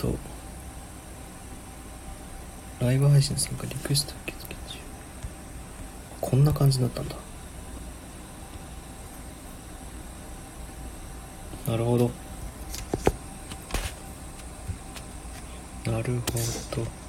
とライブ配信参加リクエスト受付中。こんな感じだったんだ。なるほど。なるほどえっと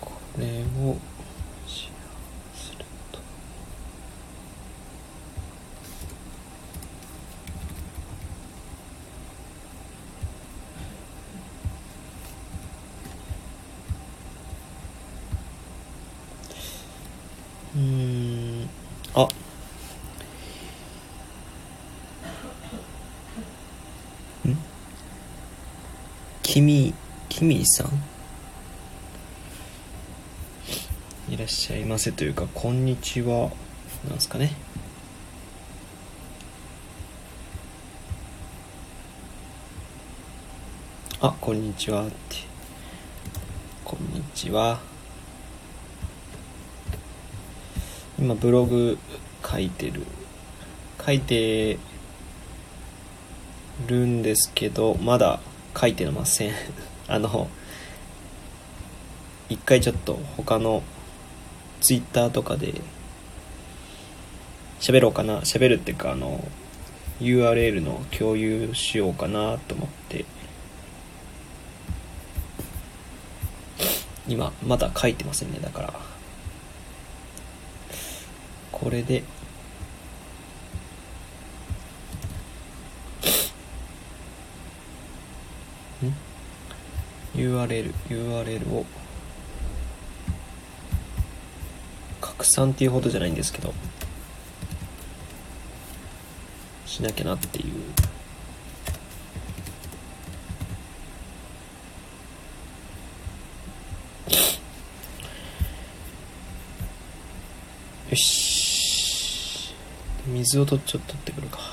これをシェアするとうーんあんキミさん？いらっしゃいませというか、こんにちは。なんですかね。あ、こんにちはって。こんにちは。今、ブログ書いてる。書いてるんですけど、まだ書いてません。あの、一回ちょっと他のツイッターとかで喋ろうかな。喋るっていうかあの URL の共有しようかなと思って。今まだ書いてませんね。だから。これで URL URL を拡散っていうほどじゃないんですけどしなきゃなっていう。よし。水をとちょっと取ってくるか。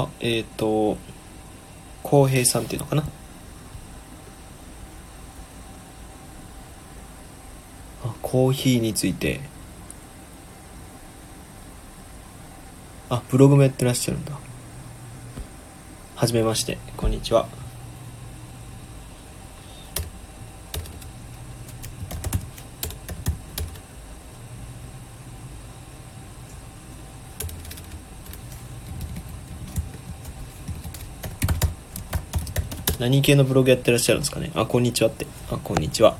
あえっ、ー、と浩平さんっていうのかな？あコーヒーについて。あブログもやってらっしゃるんだ。はじめましてこんにちは。何系のブログやってらっしゃるんですかね？あこんにちはって。あこんにちは。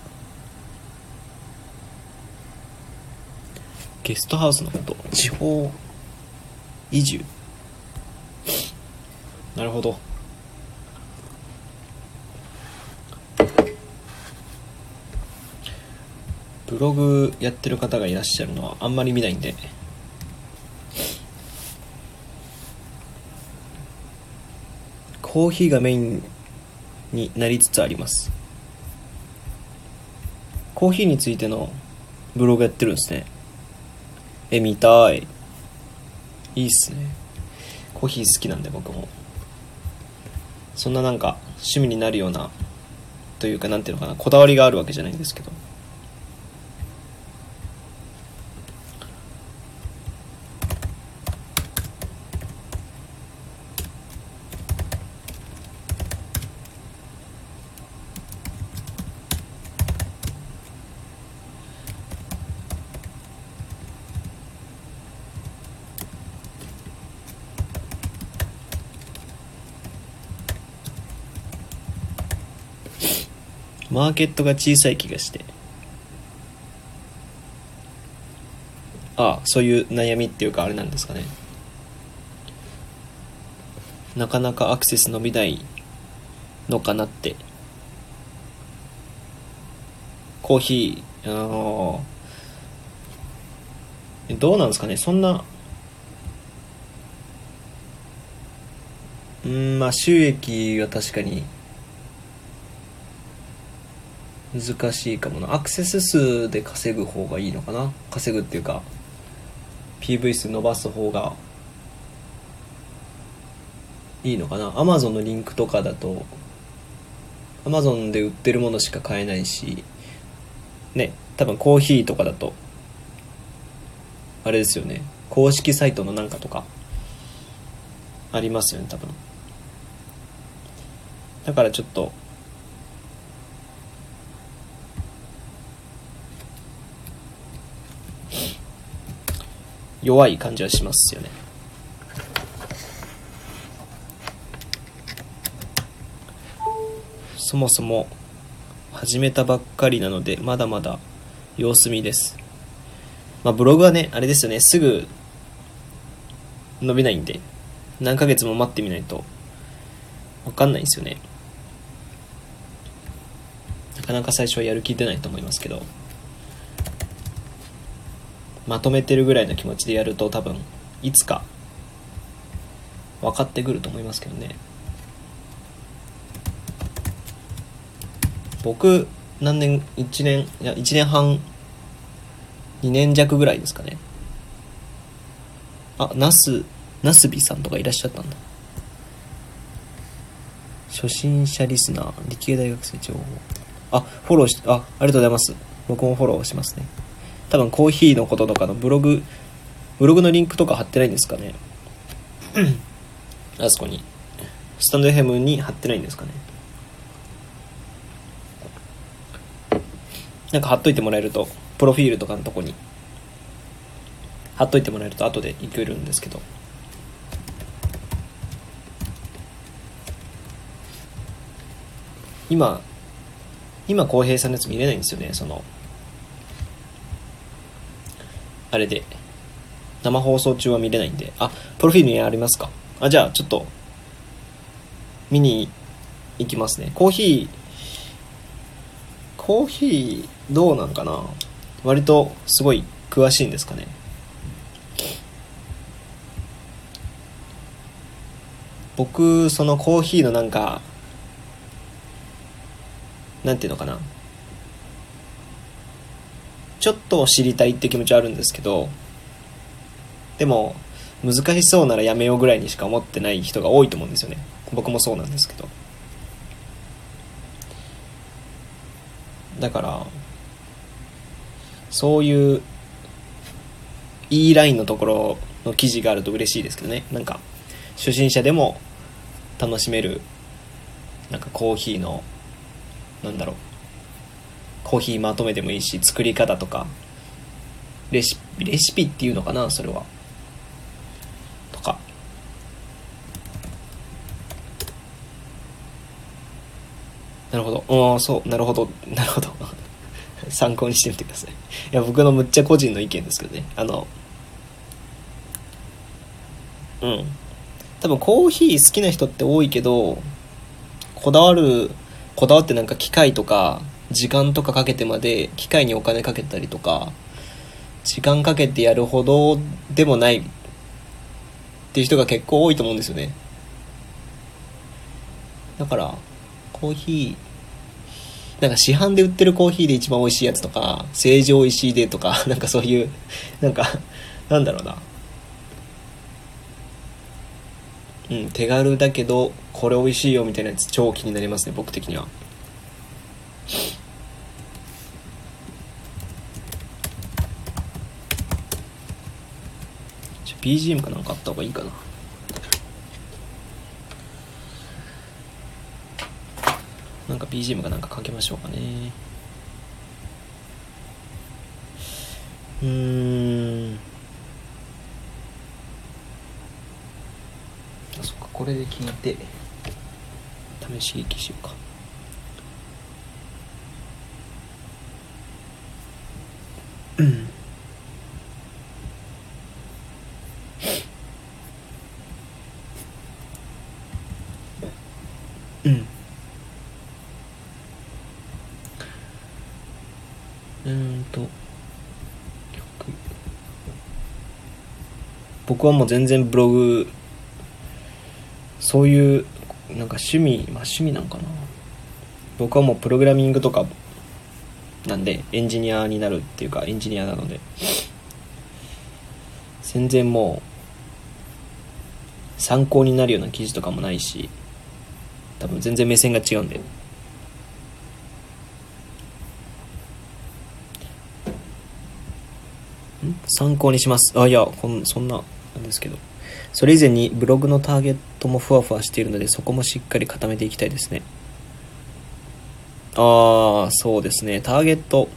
ゲストハウスのこと。地方移住。なるほど。ブログやってる方がいらっしゃるのはあんまり見ないんで。コーヒーがメインになりつつあります。コーヒーについてのブログやってるんですね。え見たい。いいっすね。コーヒー好きなんで僕も。そんななんか趣味になるようなというか何ていうのかなこだわりがあるわけじゃないんですけど。マーケットが小さい気がして。ああそういう悩みっていうかあれなんですかね。なかなかアクセス伸びないのかなって。コーヒーああどうなんですかね。そんな。うんまあ収益は確かに難しいかもな。アクセス数で稼ぐ方がいいのかな？稼ぐっていうか PV 数伸ばす方がいいのかな？Amazon のリンクとかだと Amazon で売ってるものしか買えないしね多分コーヒーとかだとあれですよね。公式サイトのなんかとかありますよね多分。だからちょっと弱い感じはしますよね。そもそも始めたばっかりなのでまだまだ様子見です。まあブログはねあれですよね。すぐ伸びないんで何ヶ月も待ってみないと分かんないんですよね。なかなか最初はやる気出ないと思いますけど。まとめてるぐらいの気持ちでやると多分いつか分かってくると思いますけどね。僕何年1年いや1年半2年弱ぐらいですかね。あナスナスビさんとかいらっしゃったんだ。初心者リスナー理系大学生情報。あフォローしあありがとうございます。僕もフォローしますね。多分コーヒーのこととかのブログ、ブログのリンクとか貼ってないんですかね？あそこに。スタンド FM に貼ってないんですかね？なんか貼っといてもらえると、プロフィールとかのとこに、貼っといてもらえると後でいけるんですけど。今、今、浩平さんのやつ見れないんですよね、その、あれで、生放送中は見れないんで、あ、プロフィールにありますか。あ、じゃあ、ちょっと、見に行きますね。コーヒー、コーヒー、どうなんかな。割と、すごい、詳しいんですかね。僕、そのコーヒーのなんか、なんていうのかな。ちょっと知りたいって気持ちはあるんですけどでも難しそうならやめようぐらいにしか思ってない人が多いと思うんですよね。僕もそうなんですけど。だからそういういいラインのところの記事があると嬉しいですけどね。なんか初心者でも楽しめるなんかコーヒーのなんだろうコーヒーまとめてもいいし作り方とかレシピレシピっていうのかなそれはとかなるほど。ああ、そう、なるほど。なるほど。参考にしてみてください。いや、僕のむっちゃ個人の意見ですけどね。あの、うん。多分コーヒー好きな人って多いけど、こだわる、こだわってなんか機械とか、時間とかかけてまで機械にお金かけたりとか、時間かけてやるほどでもないっていう人が結構多いと思うんですよね。だから、コーヒー、なんか市販で売ってるコーヒーで一番美味しいやつとか、成城石井でとか、なんかそういう、なんか、なんだろうな。うん、手軽だけど、これ美味しいよみたいなやつ超気になりますね、僕的には。BGM かなんかあった方がいいかな。なんか BGM かなんかかけましょうかね。うーん。あ、そっか、これで聞いて、試し聞きしようか。うんうん。うんと。僕はもう全然ブログそういうなんか趣味まあ趣味なんかな。僕はもうプログラミングとかなんでエンジニアになるっていうかエンジニアなので。全然もう参考になるような記事とかもないし多分全然目線が違うんで参考にします。あいやこんそんななんですけど。それ以前にブログのターゲットもふわふわしているのでそこもしっかり固めていきたいですね。ああそうですね。ターゲット。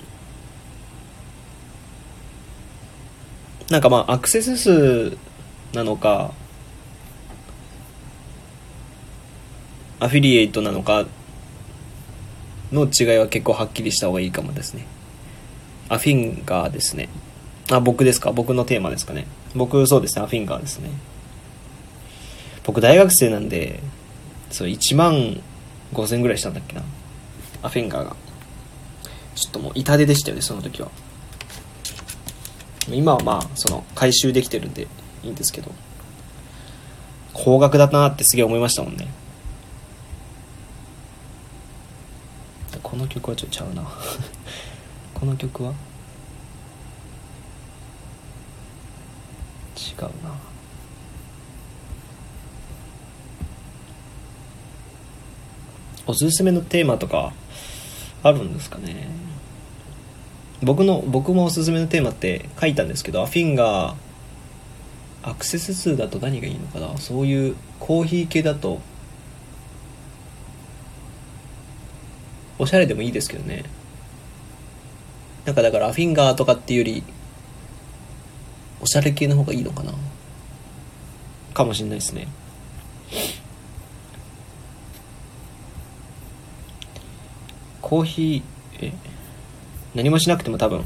なんかまあアクセス数なのかアフィリエイトなのかの違いは結構はっきりした方がいいかもですね。アフィンガーですね。あ、僕ですか？僕のテーマですかね。僕、そうですね。アフィンガーですね。僕、大学生なんで、そう、1万5000ぐらいしたんだっけな。アフィンガーが。ちょっともう痛手でしたよね、その時は。今はまあ、その、回収できてるんでいいんですけど、高額だなってすげえ思いましたもんね。この曲はちょっとちゃうな。この曲は？違うな。おすすめのテーマとかあるんですかね？僕の僕もおすすめのテーマって書いたんですけどアフィンがアクセス数だと何がいいのかな？そういうコーヒー系だとおしゃれでもいいですけどね。なんかだからフィンガーとかっていうよりおしゃれ系の方がいいのかな。かもしんないですね。コーヒーえ何もしなくても多分。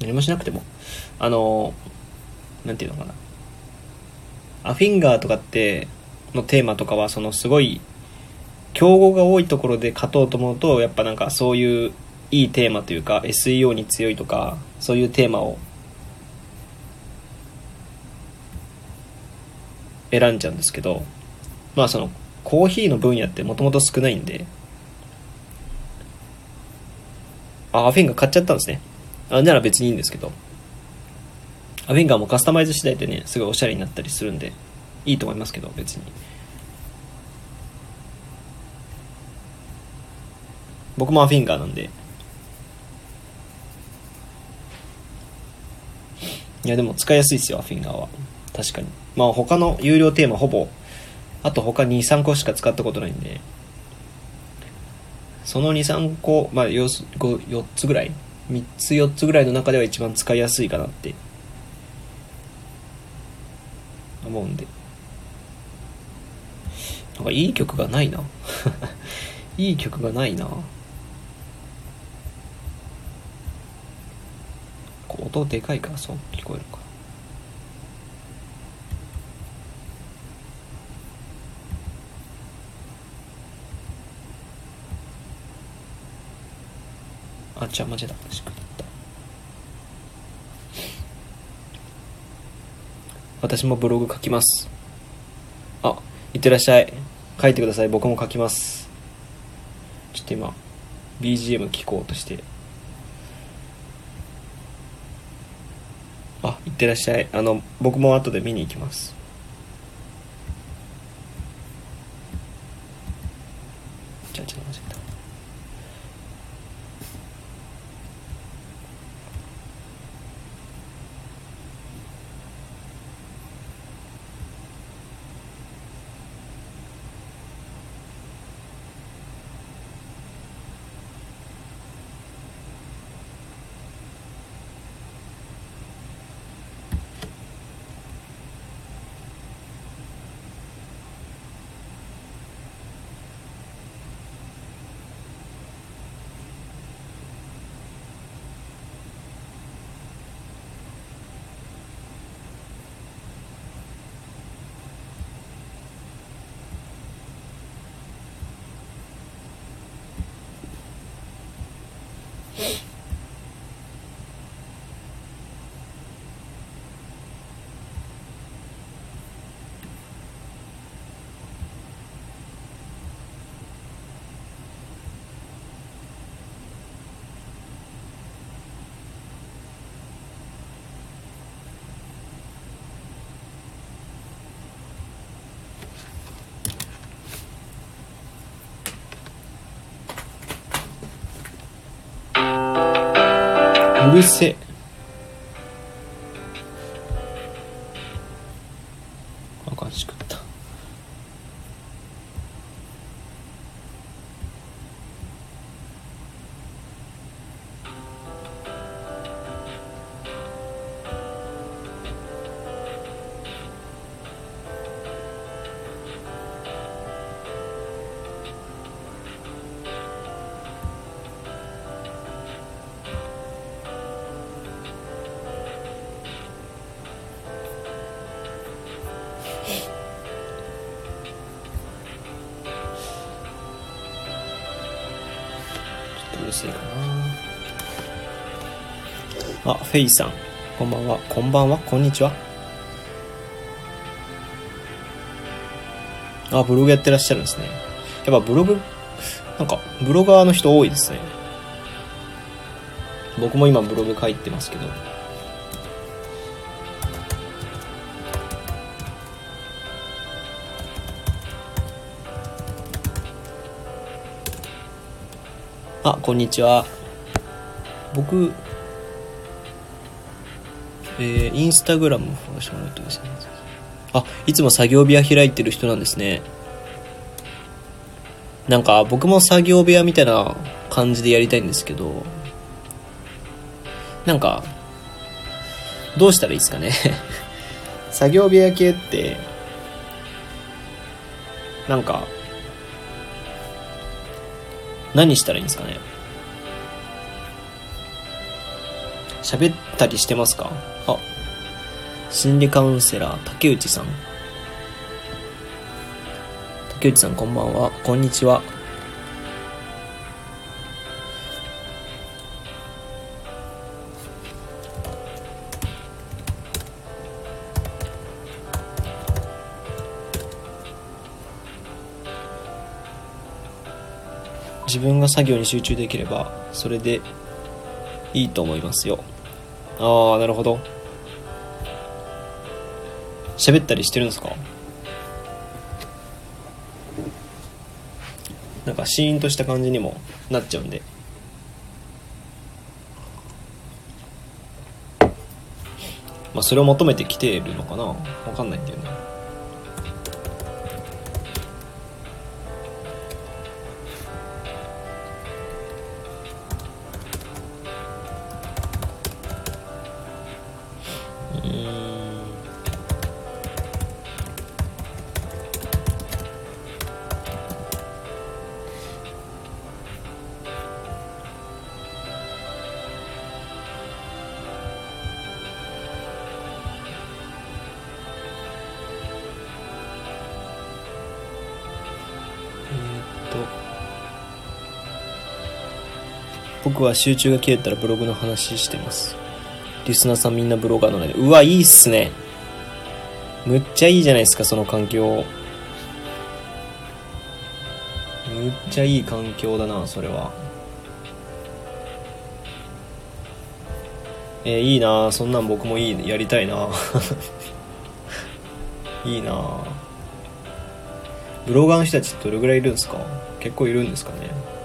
何もしなくても。あのなんていうのかな。アフィンガーとかってのテーマとかはそのすごい競合が多いところで勝とうと思うとやっぱなんかそういういいテーマというか SEO に強いとかそういうテーマを選んじゃうんですけどまあそのコーヒーの分野ってもともと少ないんであアフィンガ買っちゃったんですね。あなら別にいいんですけどアフィンガーもカスタマイズ次第でねすごいおしゃれになったりするんでいいと思いますけど別に。僕もアフィンガーなんで。いや、でも使いやすいですよ、アフィンガーは。確かに。まあ他の有料テーマほぼ、あと他2、3個しか使ったことないんで、その2、3個、まあ 4, 4つぐらい ?3 つ、4つぐらいの中では一番使いやすいかなって思うんで。なんかいい曲がないな。いい曲がないなこう音でかいからそう聞こえるかあ違う間違えたしくった。私もブログ書きます。あいってらっしゃい。書いてください。僕も書きます。ちょっと今 BGM 聞こうとして。あいってらっしゃい。あの僕も後で見に行きますじゃあちょっと間違えたうフェイさん。こんばんは。こんばんは。こんにちは。あブログやってらっしゃるんですね。やっぱブログなんかブロガーの人多いですね。僕も今ブログ書いてますけど。あこんにちは。僕えー、インスタグラムフォローしてもらってくださいあいつも作業部屋開いてる人なんですね。なんか僕も作業部屋みたいな感じでやりたいんですけどなんかどうしたらいいですかね。作業部屋系ってなんか何したらいいんですかね。喋ったりしてますか？心理カウンセラー竹内さん。竹内さんこんばんは。こんにちは。自分が作業に集中できればそれでいいと思いますよ。ああなるほど。喋ったりしてるんですか？なんかシーンとした感じにもなっちゃうんで。まあそれを求めてきてるのかな？わかんないんだよね。僕は集中が切れたらブログの話してます。リスナーさんみんなブロガーなので。うわいいっすね。むっちゃいいじゃないですかその環境。むっちゃいい環境だなそれは。えーいいなそんなん僕もいいやりたいな。いいな。ブロガーの人たちどれぐらいいるんですか？結構いるんですかね？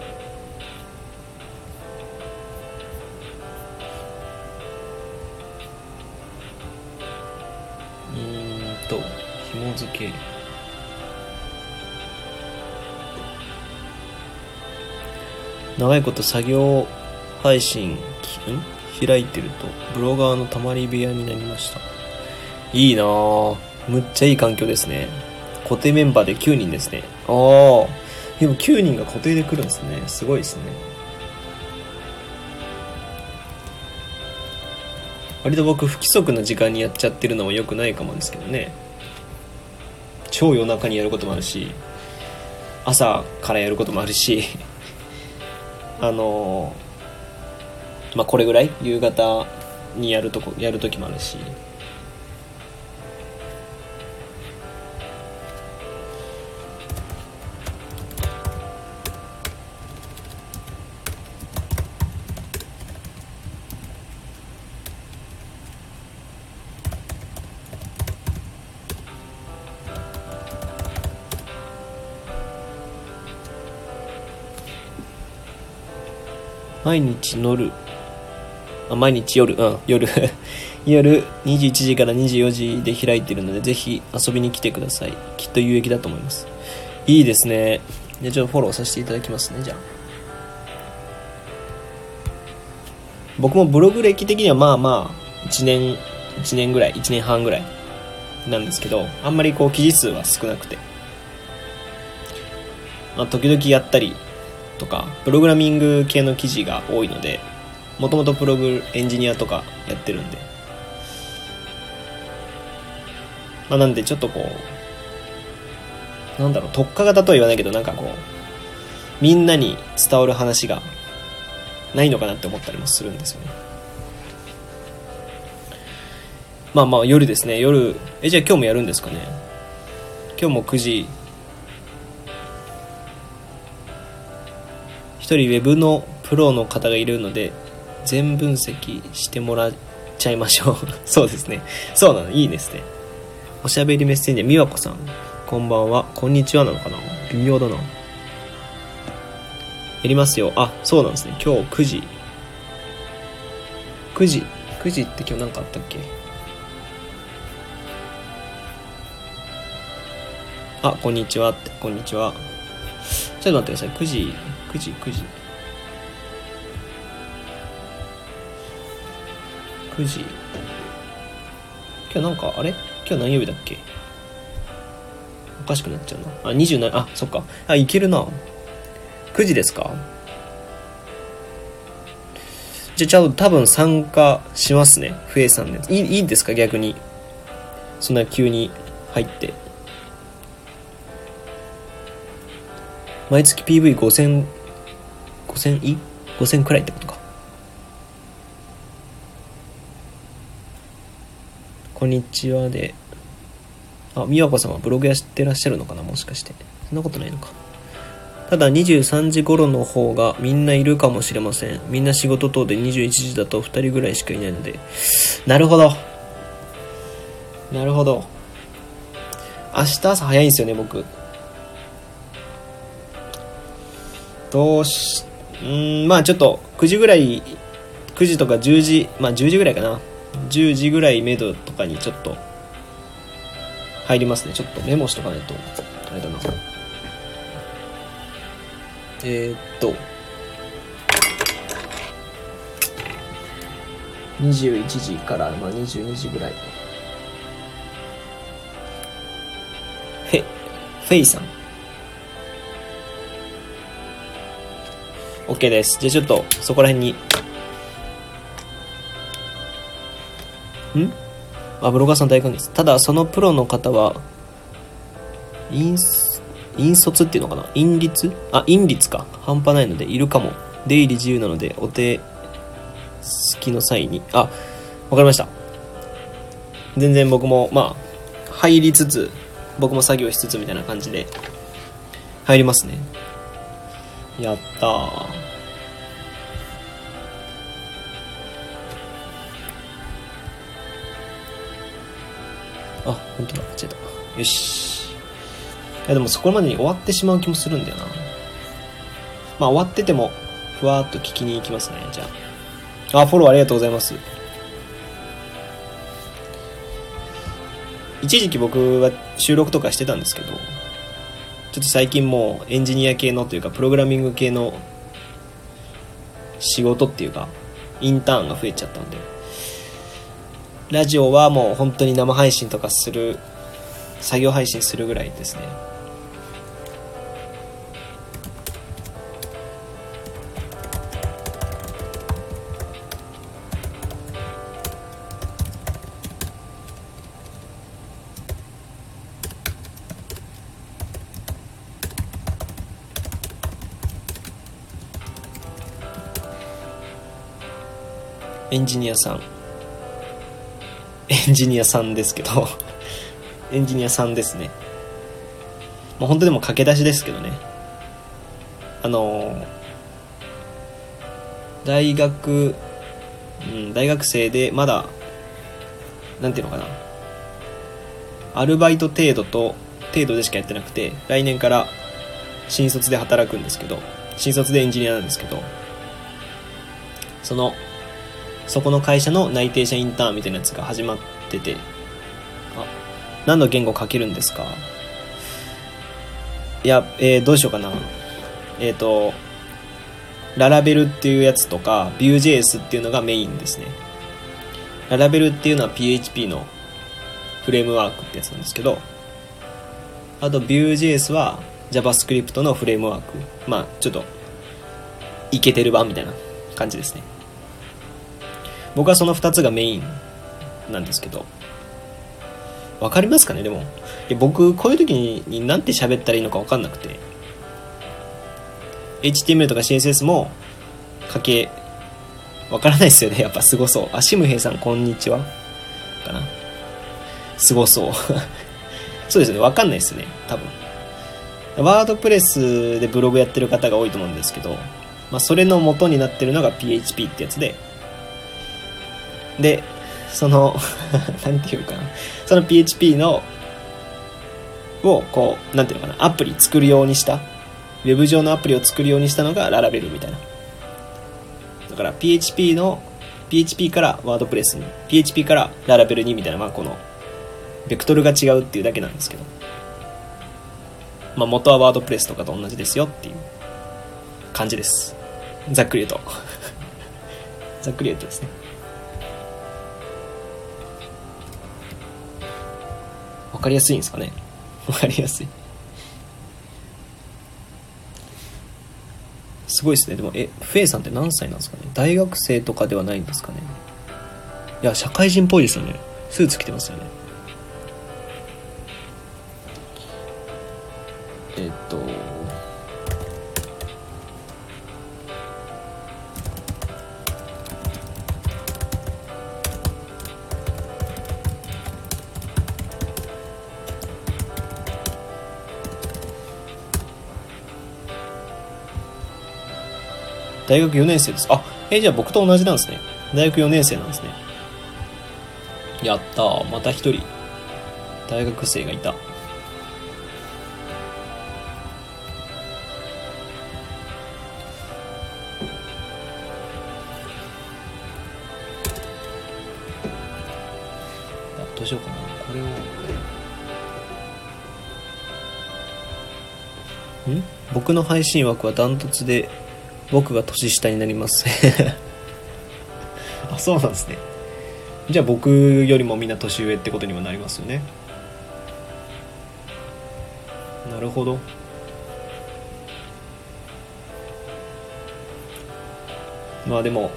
長いこと作業配信開いてるとブロガーのたまり部屋になりました。いいなぁむっちゃいい環境ですね。固定メンバーで9人ですね。ああ。でも9人が固定で来るんですね。すごいですね。割と僕不規則な時間にやっちゃってるのは良くないかもですけどね。超夜中にやることもあるし朝からやることもあるし。あのまあこれぐらい？夕方にやるとこやる時もあるし。毎日乗る。あ毎日夜。うん夜。夜21時から24時で開いてるのでぜひ遊びに来てください。きっと有益だと思います。いいですね。じゃあちょっとフォローさせていただきますねじゃあ。僕もブログ歴的にはまあまあ1年1年ぐらい1年半ぐらいなんですけどあんまりこう記事数は少なくて。まあ時々やったりとかプログラミング系の記事が多いのでもともとプログエンジニアとかやってるんで。まあなんでちょっとこうなんだろう特化型とは言わないけどなんかこうみんなに伝わる話がないのかなって思ったりもするんですよね。まあまあ夜ですね。夜えじゃあ今日もやるんですかね。今日も9時人ウェブのプロの方がいるので全分析してもらっちゃいましょう。そうですね。そうなの。いいですね。おしゃべりメッセンジャー美和子さん。こんばんは。こんにちはなのかな。微妙だな。やりますよ。あそうなんですね。今日9時。9時。9時って今日何かあったっけ？あこんにちはって。こんにちは。ちょっと待ってください。9時。9時9時。9時。今日なんかあれ？今日何曜日だっけ？おかしくなっちゃうな。あ27あそっか。あいけるな。9時ですか？じゃあちょっと多分参加しますね。ふえさんのやつ。いいいいんですか？逆に。そんな急に入って。毎月 PV5000 5000い ?5000 くらいってことか。こんにちはで。あ美和子さんはブログやってらっしゃるのかな？もしかして。そんなことないのか。ただ23時頃の方がみんないるかもしれません。みんな仕事等で21時だと2人ぐらいしかいないので。なるほど。なるほど。明日朝早いんですよね僕。どうしうんまあちょっと9時ぐらい9時とか10時まあ10時ぐらいかな。10時ぐらいめどとかにちょっと入りますね。ちょっとメモしとかないとあれだな。えー、っと21時から、まあ、22時ぐらい。へフェイさん。OK です。じゃあちょっとそこら辺に。ん？あ、ブロガーさん大歓迎です。ただ、そのプロの方は、引、引率っていうのかな？引率？あ、引率か。半端ないので、いるかも。出入り自由なのでお手すきの際に。あわかりました。全然僕もまあ入りつつ僕も作業しつつみたいな感じで入りますね。やったー。あ、本当だ、間違えた。よし。いや、でもそこまでに終わってしまう気もするんだよな。まあ終わってても、ふわーっと聞きに行きますね、じゃあ。あ、フォローありがとうございます。一時期僕は収録とかしてたんですけど、ちょっと最近もうエンジニア系のというか、プログラミング系の仕事っていうか、インターンが増えちゃったんで、ラジオはもう本当に生配信とかする作業配信するぐらいですね。エンジニアさん。エンジニアさんですけど エンジニアさんですね。もう本当でも駆け出しですけどね。あの大学、うん、大学生でまだ、なんていうのかな。アルバイト程度と、程度でしかやってなくて、来年から新卒で働くんですけど、新卒でエンジニアなんですけど、そのそこの会社の内定者インターンみたいなやつが始まってて、あ、何の言語書けるんですか？いや、えー、どうしようかな。えっ、ー、と、ララベルっていうやつとか、Vue.js っていうのがメインですね。ララベルっていうのは PHP のフレームワークってやつなんですけど、あと Vue.js は JavaScript のフレームワーク。まあ、ちょっと、いけてる版みたいな感じですね。僕はその2つがメインなんですけど。わかりますかね？でも。いや僕こういう時に何て喋ったらいいのか分かんなくて。HTML とか CSS も書けわからないですよね。やっぱすごそう。あシムヘイさんこんにちは。かな。すごそう。そうですね。わかんないですね。多分。ワードプレスでブログやってる方が多いと思うんですけど、まあ、それの元になってるのが PHP ってやつでで、その なんていうかな、その PHP の、を、こう、なんていうのかな、アプリ作るようにした、ウェブ上のアプリを作るようにしたのがララベルみたいな。だから PHP の、PHP からワードプレスに、PHP からララベルにみたいな、まあこの、ベクトルが違うっていうだけなんですけど。まあ元はワードプレスとかと同じですよっていう感じです。ざっくり言うと。ざっくり言うとですね。かりやすいんですかね？わかりやすい。すごいですね。でも、え、フェイさんって何歳なんですかね？大学生とかではないんですかね？いや、社会人っぽいですよね。スーツ着てますよね。えっと、大学4年生です。あ、えじゃあ僕と同じなんですね。大学4年生なんですね。やったー。また一人、大学生がいた。どうしようかな。これを。ん？僕の配信枠はダントツで僕が年下になります。あそうなんですね。じゃあ僕よりもみんな年上ってことにもなりますよね。なるほど。まあでも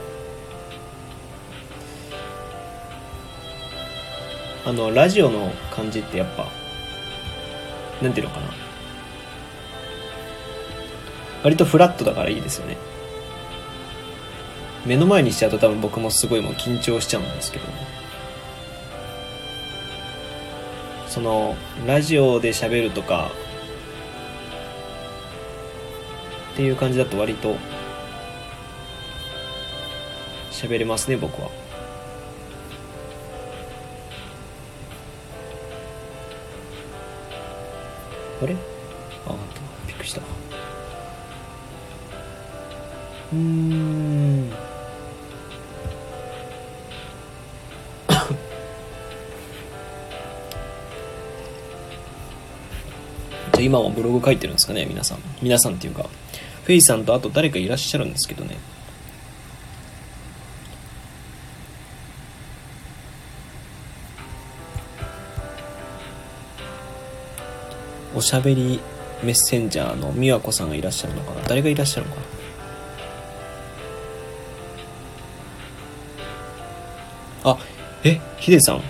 あのラジオの感じってやっぱなんていうのかな。割とフラットだからいいですよね。目の前にしちゃうと多分僕もすごいもう緊張しちゃうんですけど。そのラジオで喋るとか。っていう感じだと割と。喋れますね僕は。あれ？うん。じゃ今はブログ書いてるんですかね皆さん。皆さんっていうかフェイさんとあと誰かいらっしゃるんですけどね。おしゃべりメッセンジャーの美和子さんがいらっしゃるのかな。誰がいらっしゃるのかな。あえヒデさん？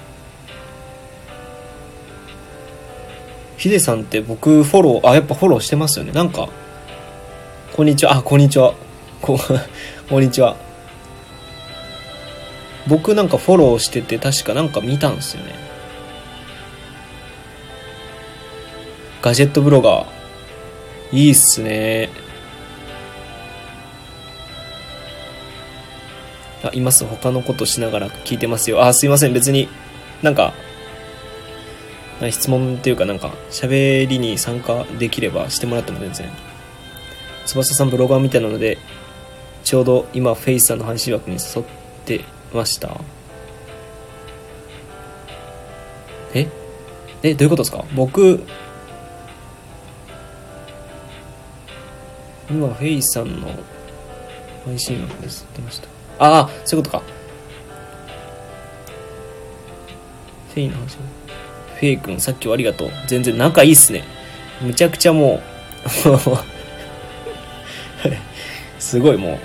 ヒデさんって僕フォローあやっぱフォローしてますよね。なんかこんにちは。あこんにちは。こ こんにちは。僕なんかフォローしてて確かなんか見たんですよね。ガジェットブロガー。いいっすね。あいます。他のことしながら聞いてますよ。あすいません。別になんか質問っていうかなんか喋りに参加できればしてもらっても全然。翼さんブロガーみたいなのでちょうど今フェイスさんの配信枠に沿ってました。え？えどういうことですか？僕今フェイスさんの配信枠に沿ってました。ああそういうことか。フェイの話フェイ君さっきはありがとう。全然仲いいっすね。むちゃくちゃもう すごいもう。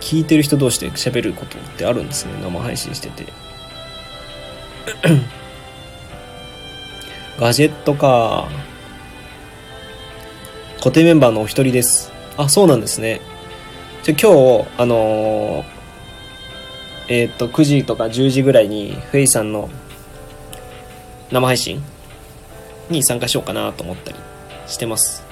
聞いてる人同士で喋ることってあるんですね。生配信してて。ガジェットか。固定メンバーのお一人です。あそうなんですね。じゃ今日あのー、えっ、と9時とか10時ぐらいにフェイさんの生配信に参加しようかなと思ったりしてます。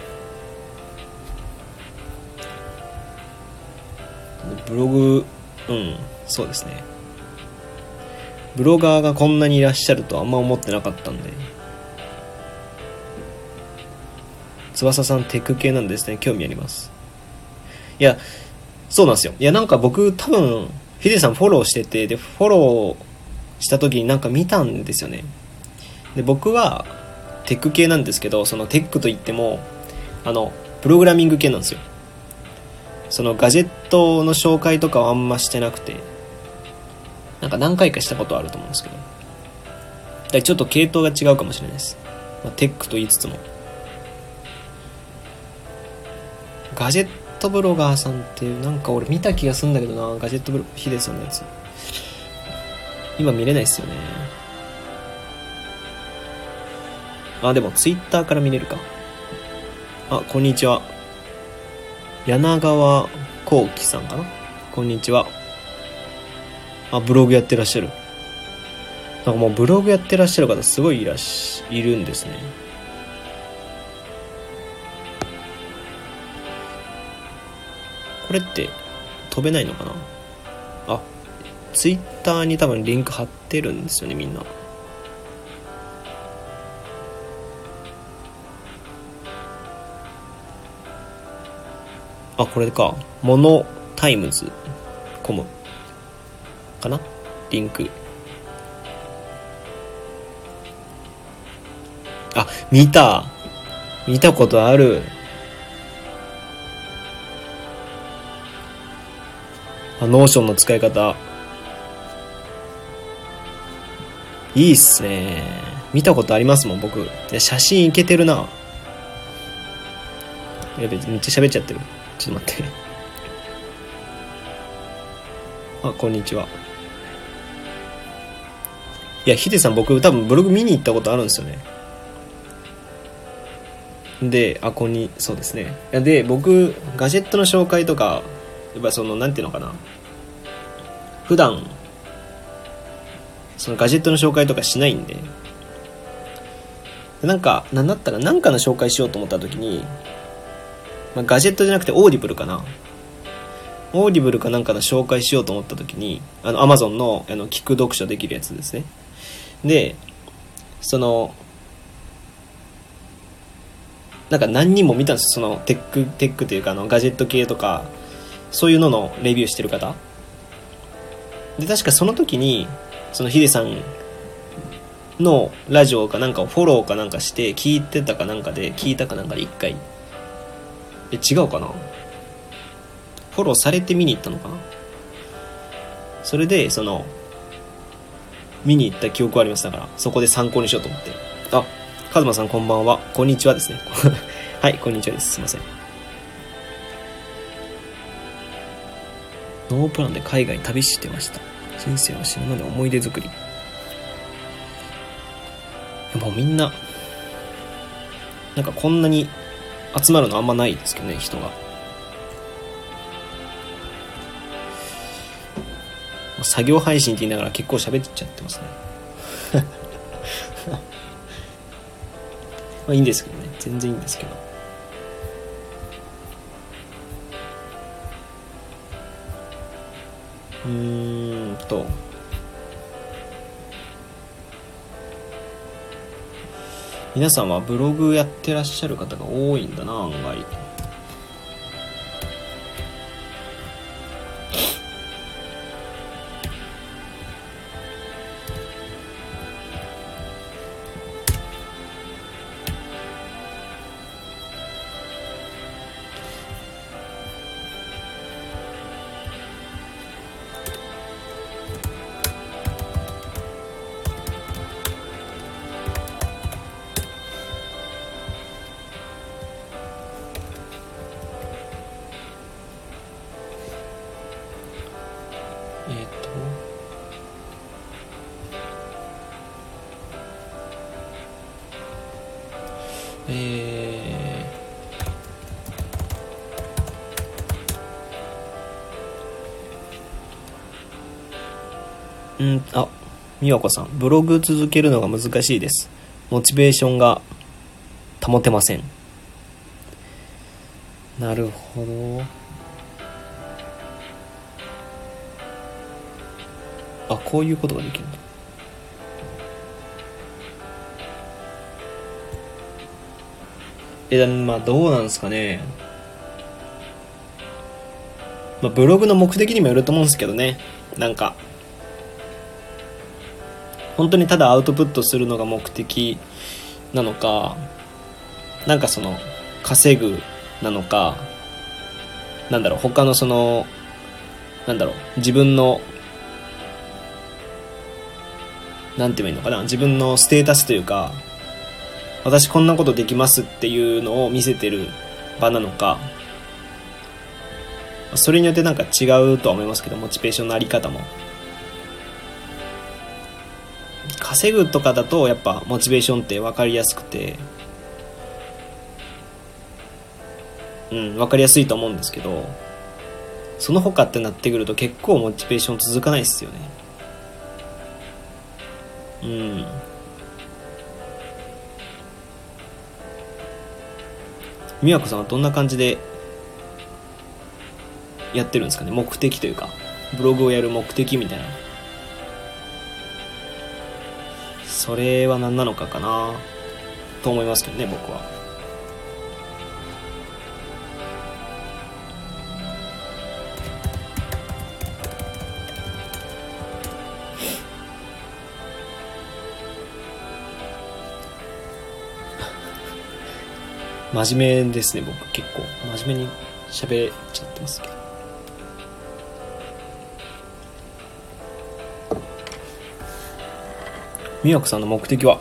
ブログうんそうですね。ブロガーがこんなにいらっしゃるとあんま思ってなかったんで。翼さんテック系なんですね。興味あります。いやそうなんですよ。いやなんか僕多分ヒデさんフォローしててでフォローした時になんか見たんですよね。で僕はテック系なんですけどそのテックといってもあのプログラミング系なんですよ。そのガジェットの紹介とかはあんましてなくてなんか何回かしたことあると思うんですけど。だちょっと系統が違うかもしれないです、まあ、テックと言いつつも。ガジェットブロガーさんっていうなんか俺見た気がするんだけどなガジェットブロヒデさんのやつ。今見れないっすよね。あでもツイッターから見れるか。あこんにちは。柳川幸喜さんかな。こんにちは。あブログやってらっしゃる。なんかもうブログやってらっしゃる方すごいいらっしいるんですね。これって飛べないのかな？あツイッターに多分リンク貼ってるんですよねみんな。あこれか。モノタイムズ。 com。かな？リンク。あ見た。見たことある。 Notion の使い方。いいっすね。見たことありますもん僕。いや写真いけてるな。やべめっちゃ喋っちゃってる。ちょっと待って。あこんにちは。いやヒデさん僕多分ブログ見に行ったことあるんですよね。であこんにそうですね。で僕ガジェットの紹介とかやっぱそのなんていうのかな。普段そのガジェットの紹介とかしないんで。なんかなんだったら何かの紹介しようと思った時に、まあ、ガジェットじゃなくて Audible かな。 Audible かなんかの紹介しようと思った時にあのアマゾンのあの聞く読書できるやつですね。でそのなんか何人も見たんですよ。その tech tech というかあのガジェット系とかそういうののレビューしてる方？で確かその時にそのヒデさんのラジオかなんかをフォローかなんかして聞いてたかなんかで聞いたかなんかで一回。え違うかな？フォローされて見に行ったのかな？それでその見に行った記憶はありますだからそこで参考にしようと思って。あカズマさんこんばんは。こんにちはですね。はいこんにちはです。すいません。ノープランで海外旅してました。人生は死ぬまで思い出作り。もうみんななんかこんなに集まるのあんまないですけどね人が。作業配信って言いながら結構喋っちゃってますね。まあいいんですけどね。全然いいんですけど。うんと。皆さんはブログやってらっしゃる方が多いんだな案外。美和子さんブログ続けるのが難しいです。モチベーションが保てません。なるほど。あこういうことができるんだえまあどうなんですかね。まあブログの目的にもよると思うんですけどね。なんか本当にただアウトプットするのが目的なのかなんかその稼ぐなのかなんだろう他のそのなんだろう自分のなんて言えばいいのかな自分のステータスというか私こんなことできますっていうのを見せてる場なのかそれによってなんか違うとは思いますけどモチベーションのあり方も。稼ぐとかだとやっぱモチベーションって分かりやすくて。うん分かりやすいと思うんですけどその他ってなってくると結構モチベーション続かないですよね。うん。美和子さんはどんな感じでやってるんですかね？目的というかブログをやる目的みたいな。それは何なのかかなと思いますけどね僕は。真面目ですね僕結構。真面目に喋っちゃってますけど。美和子さんの目的は？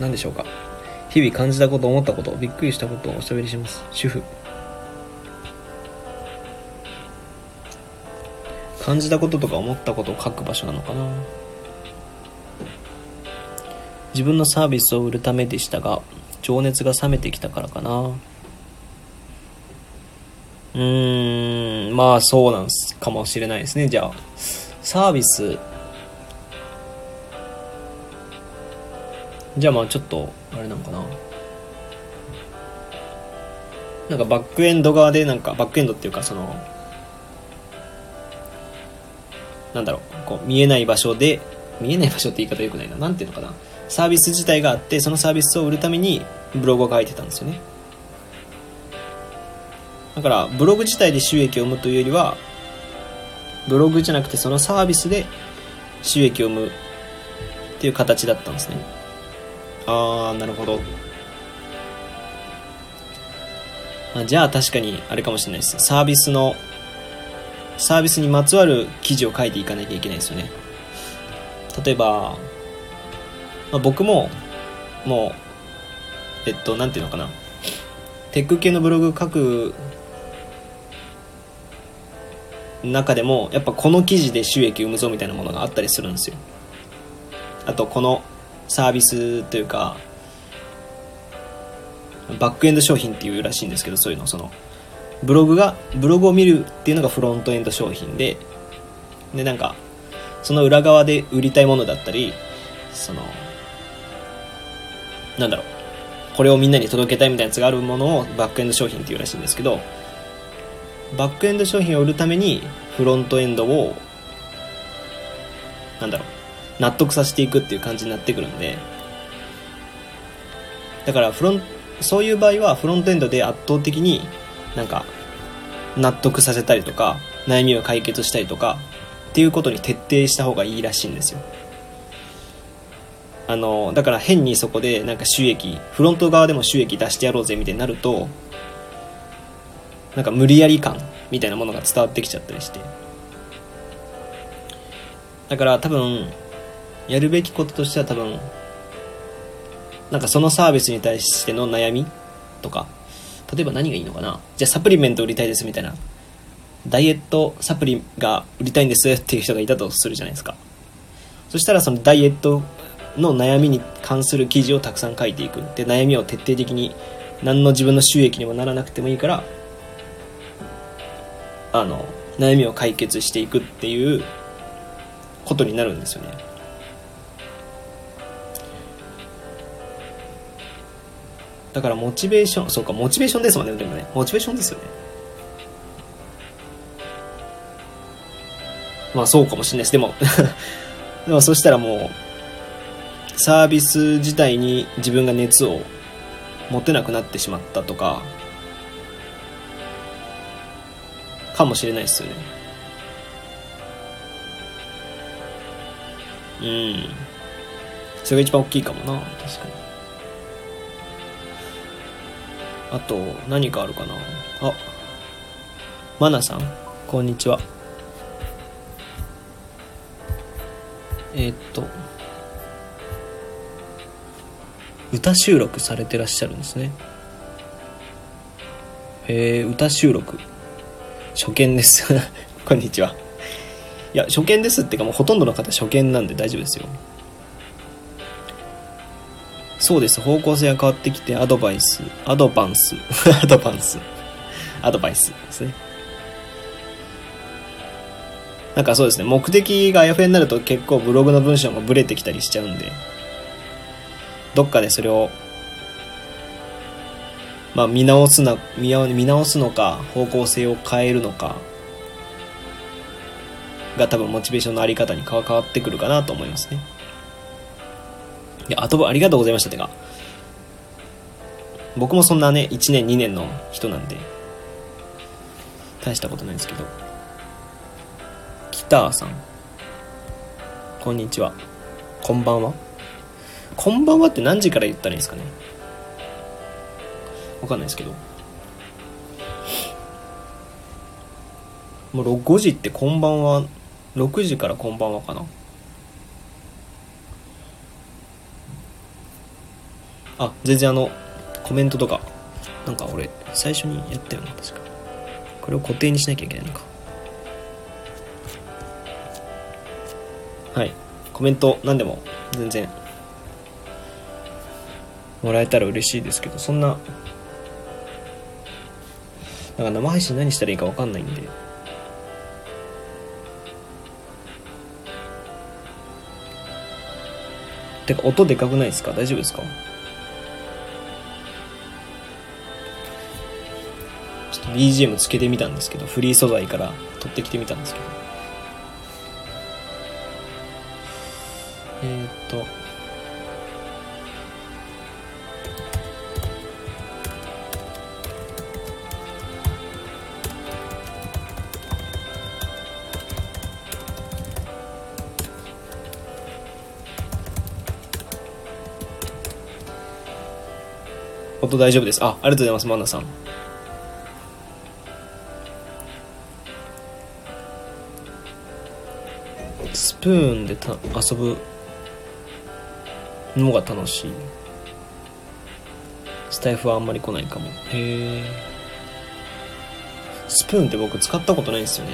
何でしょうか？日々感じたこと思ったことびっくりしたことをおしゃべりします。主婦。感じたこととか思ったことを書く場所なのかな？自分のサービスを売るためでしたが情熱が冷めてきたからかな？うーん、まあそうなんす。かもしれないですね。じゃあ、サービス、じゃあまあちょっと、あれなのかな。なんかバックエンド側でなんか、バックエンドっていうかその、なんだろう、こう見えない場所で、見えない場所って言い方よくないな。なんていうのかな。サービス自体があって、そのサービスを売るためにブログを書いてたんですよね。だから、ブログ自体で収益を生むというよりは、ブログじゃなくてそのサービスで収益を生むっていう形だったんですね。あー、なるほど。あじゃあ確かにあれかもしれないです。サービスの、サービスにまつわる記事を書いていかなきゃいけないですよね。例えば、まあ、僕も、もう、えっと、なんていうのかな。テック系のブログ書く中でも、やっぱこの記事で収益を生むぞみたいなものがあったりするんですよ。あと、このサービスというか、バックエンド商品っていうらしいんですけど、そういうの、その、ブログが、ブログを見るっていうのがフロントエンド商品で、で、なんか、その裏側で売りたいものだったり、その、なんだろう、これをみんなに届けたいみたいなやつがあるものをバックエンド商品っていうらしいんですけど、バックエンド商品を売るためにフロントエンドを、なんだろう、納得させていくっていう感じになってくるんで、だからフロンそういう場合はフロントエンドで圧倒的になんか納得させたりとか悩みを解決したりとかっていうことに徹底した方がいいらしいんですよ。あのだから変にそこでなんか収益フロント側でも収益出してやろうぜみたいになるとなんか無理やり感みたいなものが伝わってきちゃったりして。だから多分やるべきこととしては多分なんかそのサービスに対しての悩みとか例えば何がいいのかな。じゃあサプリメント売りたいですみたいな。ダイエットサプリが売りたいんですっていう人がいたとするじゃないですか。そしたらそのダイエットの悩みに関する記事をたくさん書いていく。で悩みを徹底的に何の自分の収益にもならなくてもいいからあの悩みを解決していくっていうことになるんですよね。だからモチベーションそうかモチベーションですもんねでもね。モチベーションですよね。まあそうかもしれないです。でも でもそしたらもうサービス自体に自分が熱を持てなくなってしまったとかかもしれないですよね。うん。それが一番大きいかもな確かに。あと何かあるかな？あマナさんこんにちは。えー、っと歌収録されてらっしゃるんですね。へえ歌収録。初見です。こんにちは。いや初見ですってかもうほとんどの方初見なんで大丈夫ですよ。そうです。方向性が変わってきてアドバイス。アドバンス。アドバンス。アドバイスですね。なんかそうですね。目的があやふやになると結構ブログの文章もブレてきたりしちゃうんで。どっかでそれをまあ、見直すな見直すのか方向性を変えるのかが多分モチベーションのあり方に変わってくるかなと思いますね。いやあとありがとうございましたってか。僕もそんなね1年2年の人なんで大したことないんですけど。キターさん。こんにちは。こんばんは。こんばんはって何時から言ったらいいんですかね。わかんないですけど。もう5時ってこんばんは6時からこんばんはかな。あ全然あのコメントとかなんか俺最初にやったよな確か。これを固定にしなきゃいけないのか。はい。コメント何でも全然もらえたら嬉しいですけどそんなだか生配信何したらいいか分かんないんで。てか音でかくないですか？大丈夫ですか？ょっと BGM つけてみたんですけどフリー素材から取ってきてみたんですけどえー、っと音大丈夫です。あ、ありがとうございます、マンナさん。スプーンでた遊ぶのが楽しい。スタイフはあんまり来ないかも。へえ。スプーンって僕使ったことないんですよね。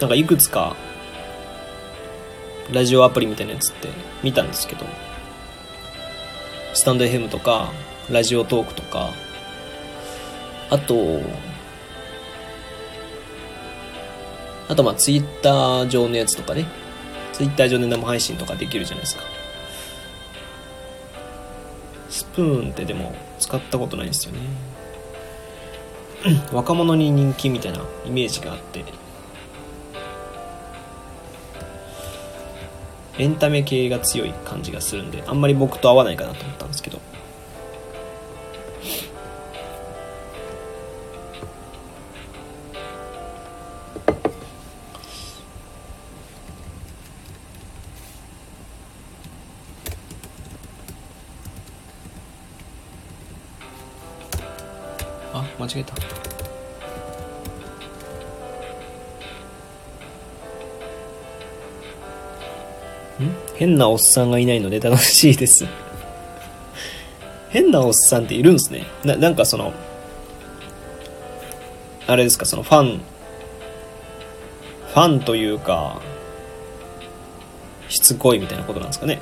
なんかいくつかラジオアプリみたいなやつって見たんですけど、スタンド FM とか、ラジオトークとか、あと、あとまあツイッター上のやつとかね、ツイッター上で生配信とかできるじゃないですか。スプーンってでも使ったことないんですよね。若者に人気みたいなイメージがあって、エンタメ系が強い感じがするんであんまり僕と合わないかなと思ったんですけど間違えた変なおっさんがいないので楽しいです 変なおっさんっているんですね。な、なんかその、あれですか、そのファン、ファンというか、しつこいみたいなことなんですかね。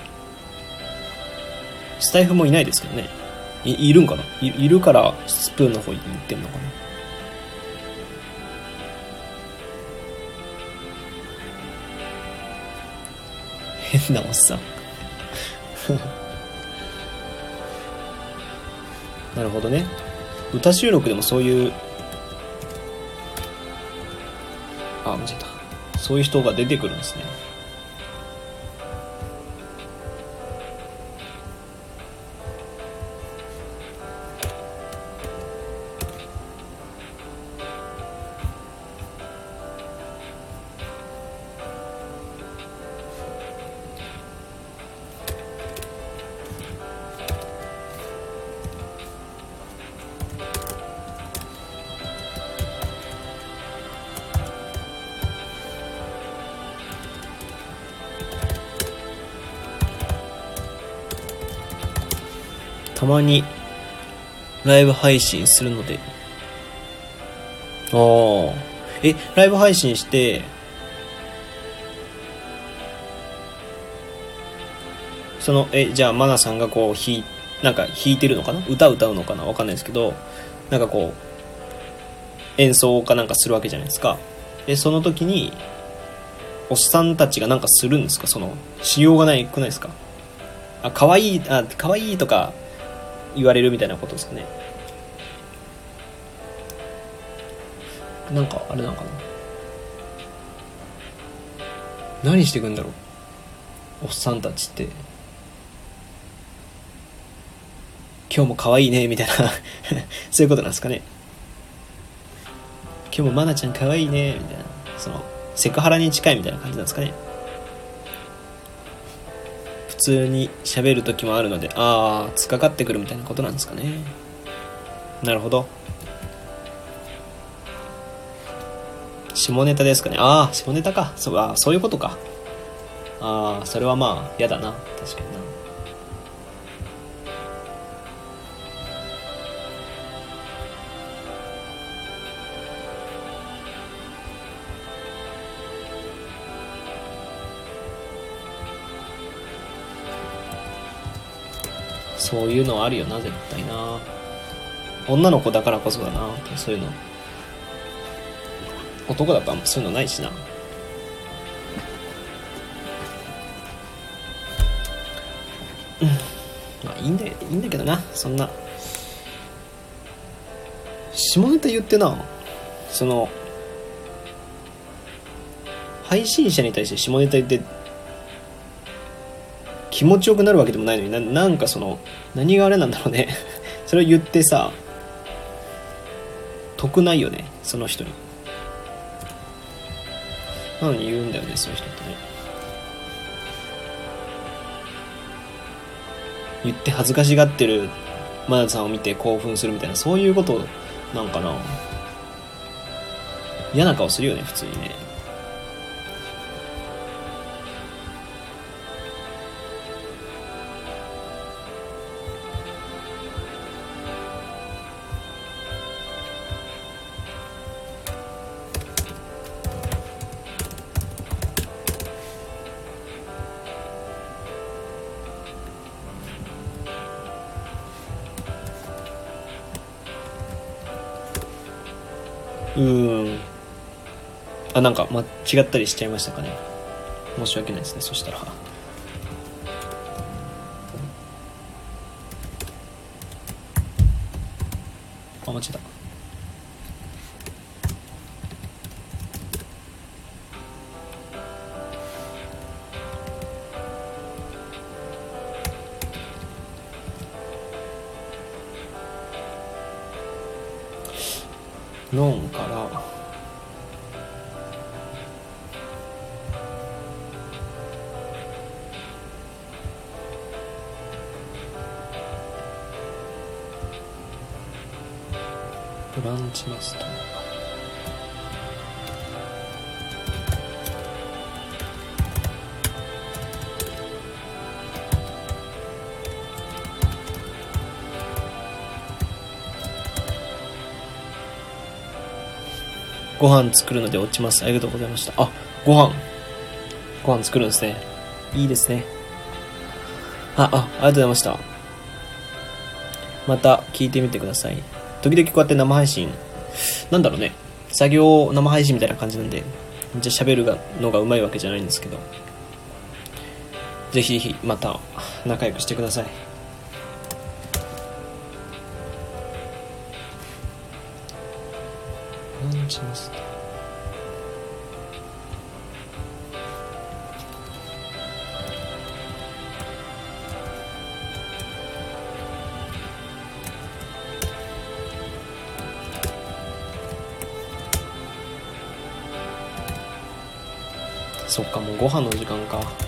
スタイフもいないですけどね。い、いるんかな？いいるからスプーンの方に行ってんのかな？変なおっさん。なるほどね。歌収録でもそういうあ間違えた。そういう人が出てくるんですね。まにライブ配信するので。ああ。え、ライブ配信して、その、え、じゃあ、マナさんがこう、弾い、なんか弾いてるのかな？歌歌うのかな？わかんないですけど、なんかこう、演奏かなんかするわけじゃないですか。で、その時に、おっさんたちがなんかするんですか？その、しようがないくないですか？あ、かわいい、あ、かわいいとか、言われるみたいなことですかね。なんかあれなんかな。何してくんだろう。おっさんたちって。今日も可愛いねみたいな。そういうことなんですかね。今日もまなちゃん可愛いねみたいな。そのセクハラに近いみたいな感じなんですかね。通に喋る時もあるのでああ突っかかってくるみたいなことなんですかね。なるほど。下ネタですかね。ああ下ネタか。そうあそういうことか。ああそれはまあ嫌だな。確かにな。そういうのはあるよな絶対な。女の子だからこそだな。そういうの。男だとあんまそういうのないしな。うん。まあいいんだいいんだけどな。そんな。下ネタ言ってな。その配信者に対して下ネタ言って気持ちよくなるわけでもないのにななんかその何があれなんだろうね。それを言ってさ得ないよねその人に。なのに言うんだよねそういう人ってね。言って恥ずかしがってるマナさんを見て興奮するみたいなそういうことなんかな。嫌な顔するよね普通にね。あなんか間違ったりしちゃいましたかね。申し訳ないですねそしたら。あ間違えた。ノンからブランチマスターご飯作るので落ちます。ありがとうございました。あ、ご飯。ご飯作るんですね。いいですね。あ、あ、ありがとうございました。また聞いてみてください。時々こうやって生配信、なんだろうね。作業生配信みたいな感じなんで、じゃ喋るのがうまいわけじゃないんですけど。ぜひぜひまた仲良くしてください。ご飯の時間か。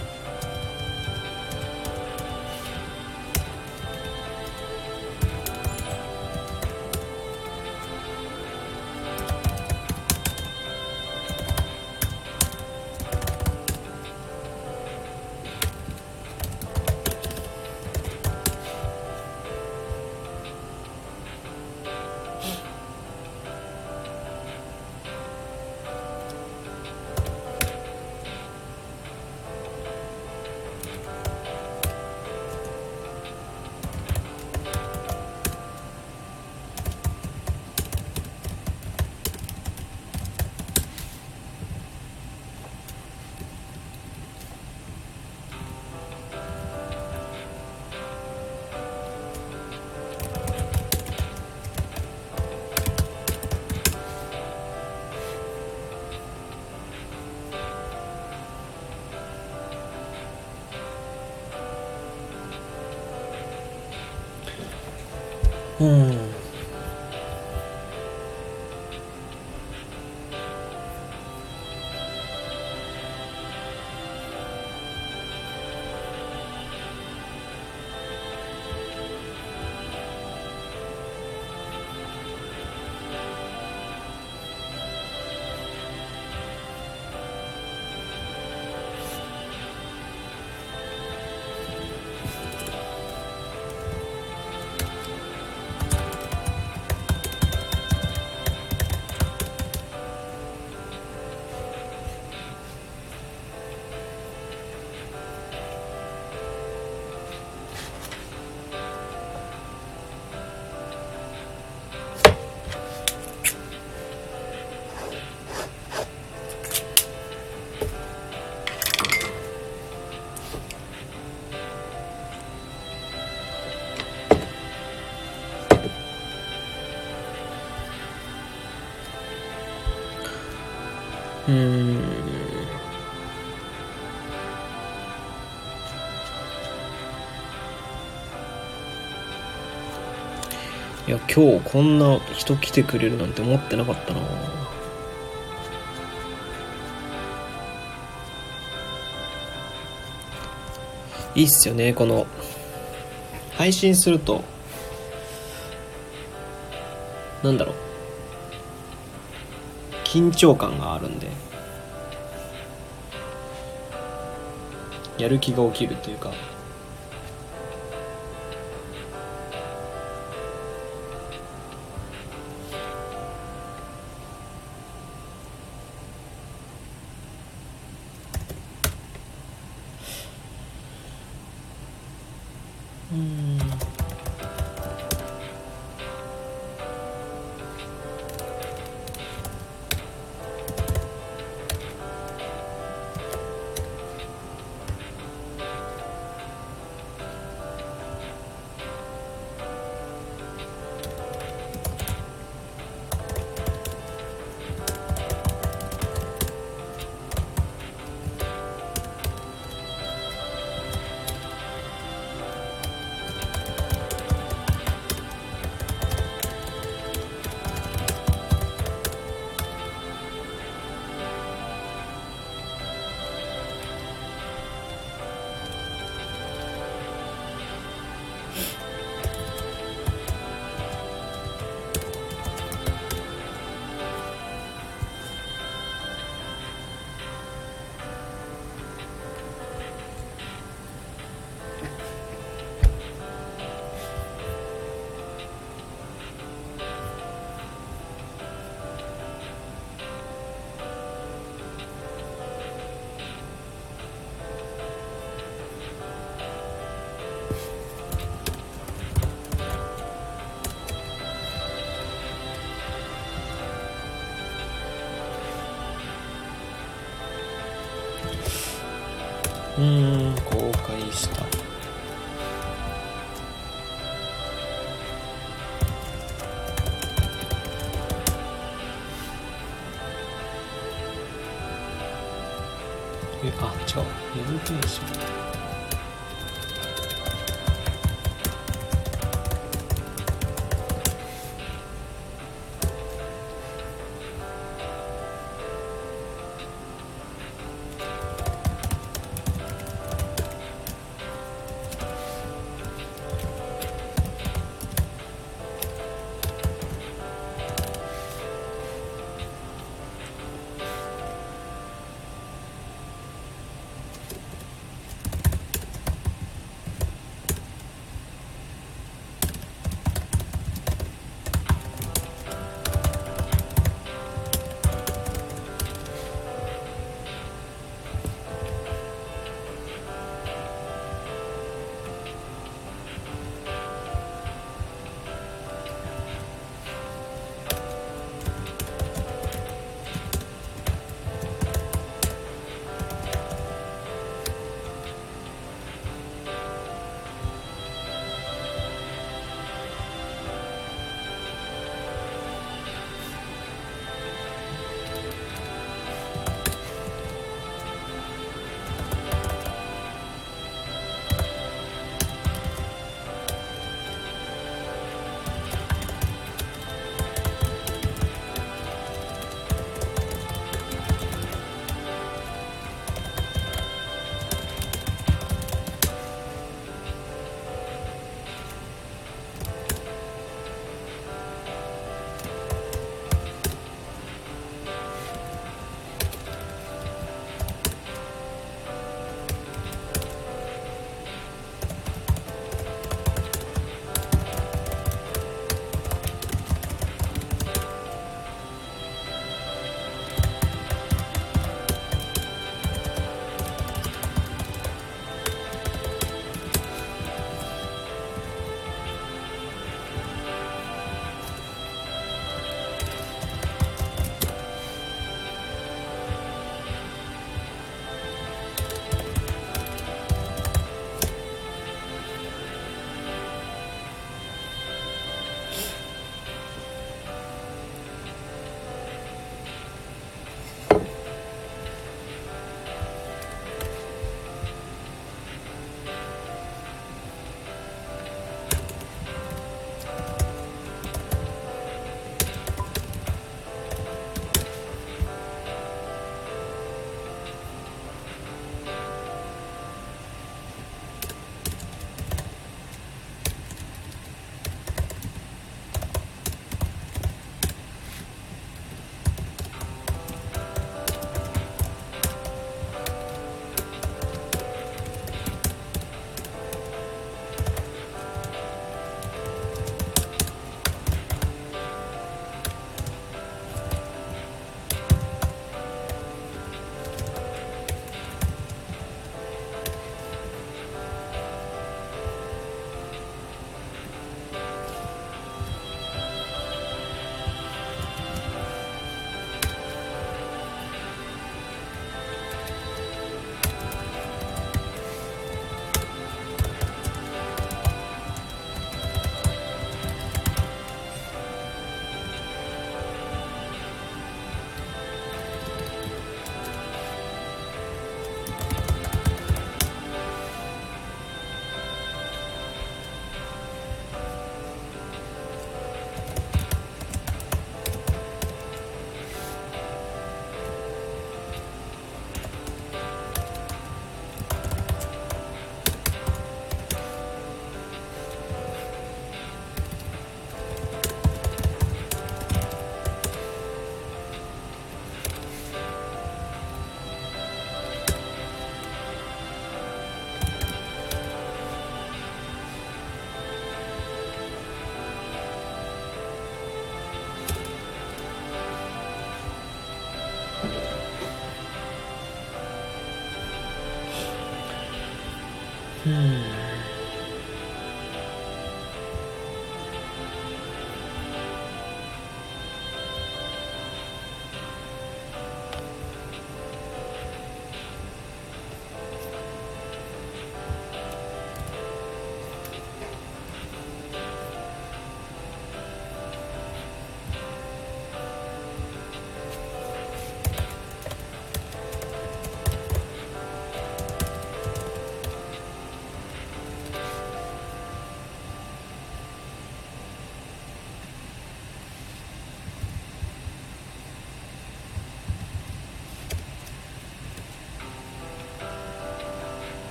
いや今日こんな人来てくれるなんて思ってなかったな。ぁいいっすよねこの配信すると。なんだろう。緊張感があるんで。やる気が起きるというか。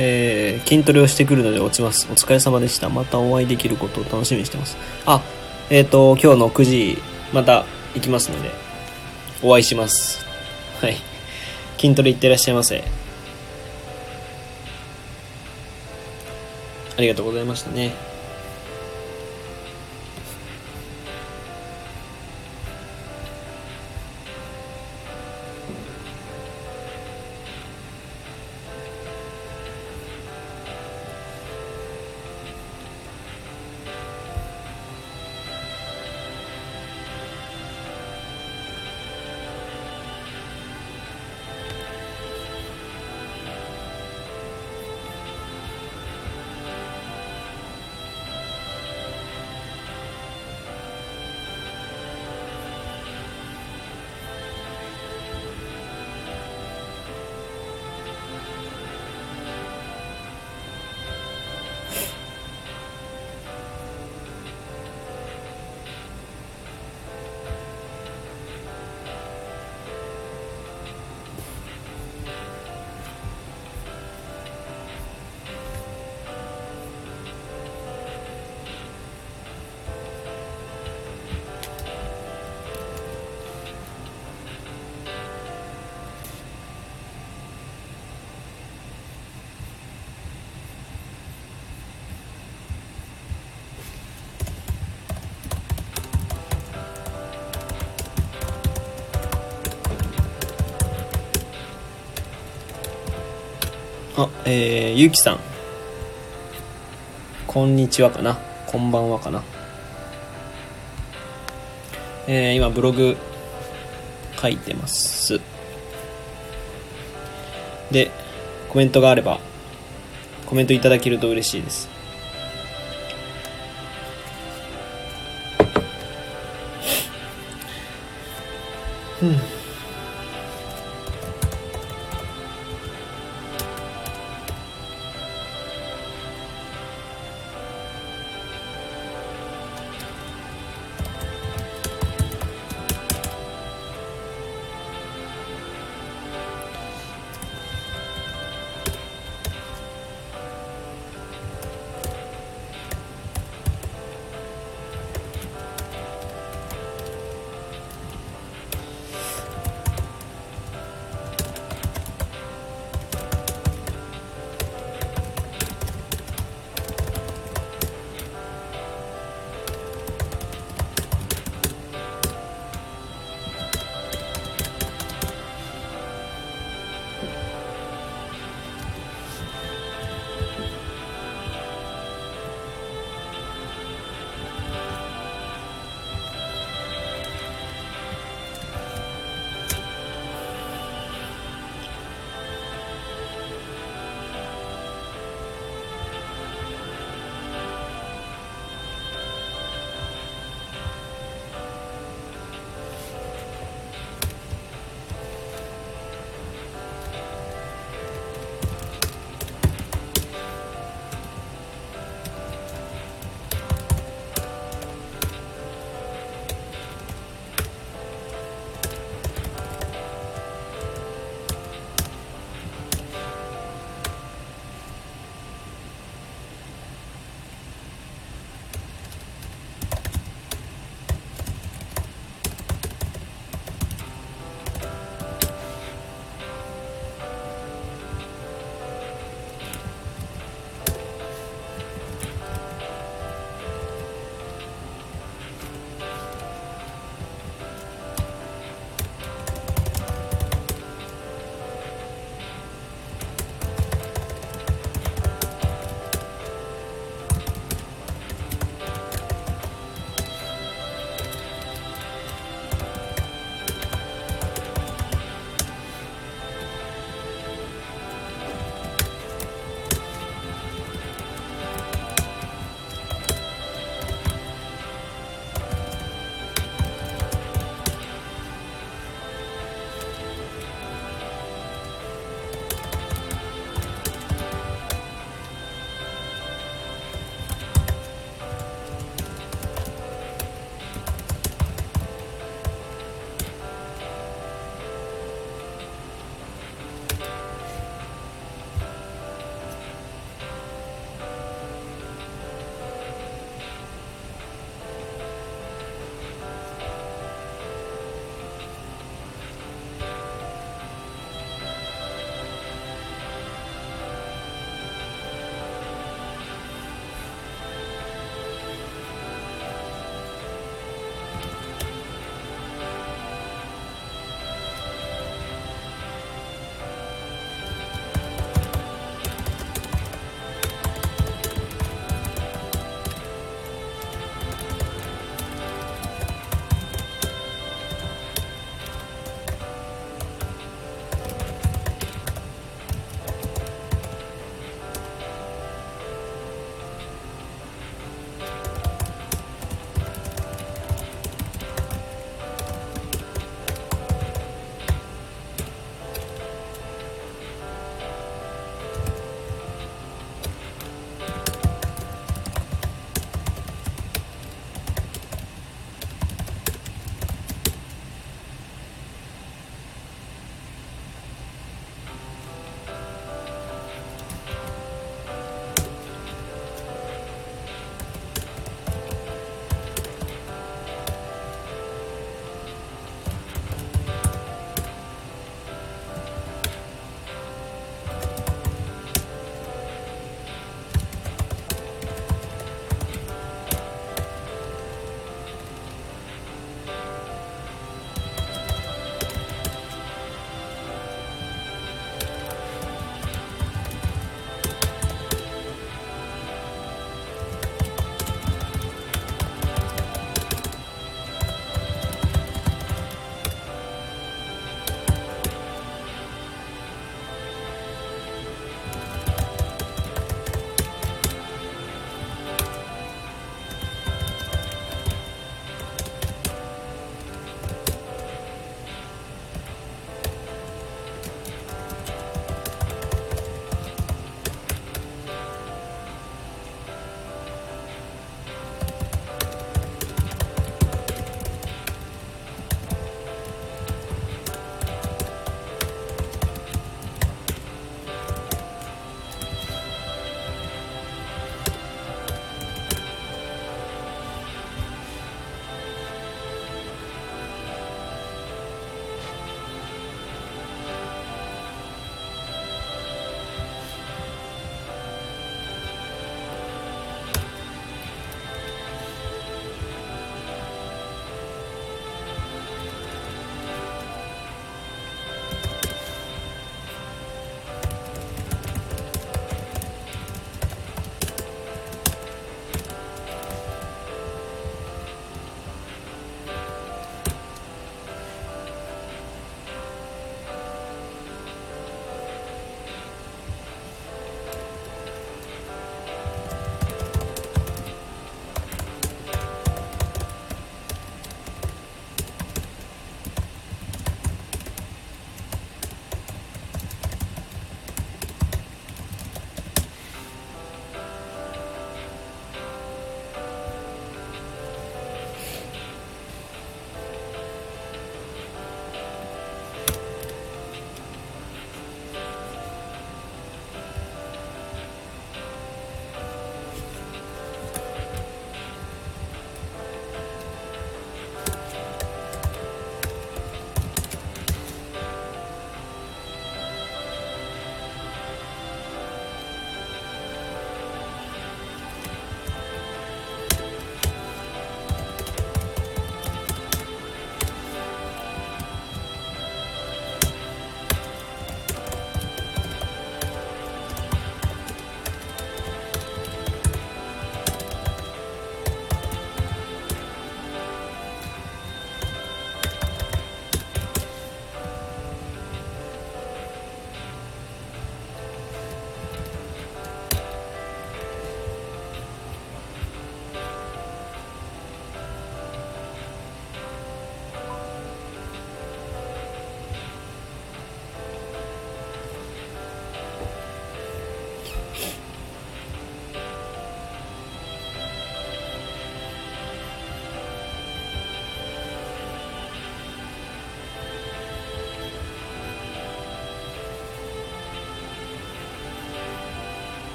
えー、筋トレをしてくるので落ちます。お疲れ様でした。またお会いできることを楽しみにしてます。あ、えっ、ー、と、今日の9時、また行きますので、お会いします。はい。筋トレ行ってらっしゃいませ。ありがとうございましたね。あ、えー、ゆうきさん。こんにちはかな。こんばんはかな。えー、今ブログ書いてます。で、コメントがあれば、コメントいただけると嬉しいです。うん。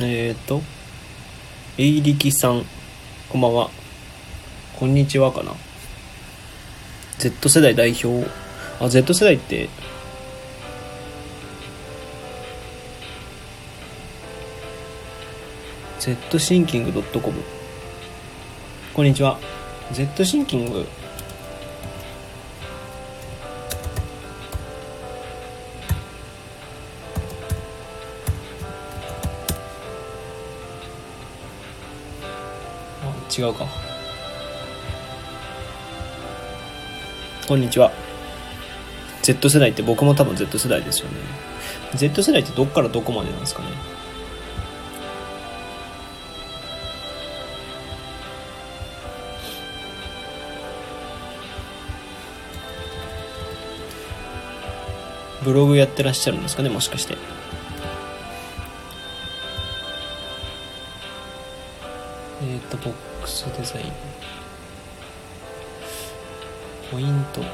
えっ、ー、とえいりきさんこんばんは。こんにちはかな。Z 世代代表。あ Z 世代って Z シンキング .com こんにちは。Zsynking 違うか。こんにちは。Z 世代って僕も多分 Z 世代ですよね。Z 世代ってどっからどこまでなんですかね。ブログやってらっしゃるんですかねもしかして。デザインポイント、うん。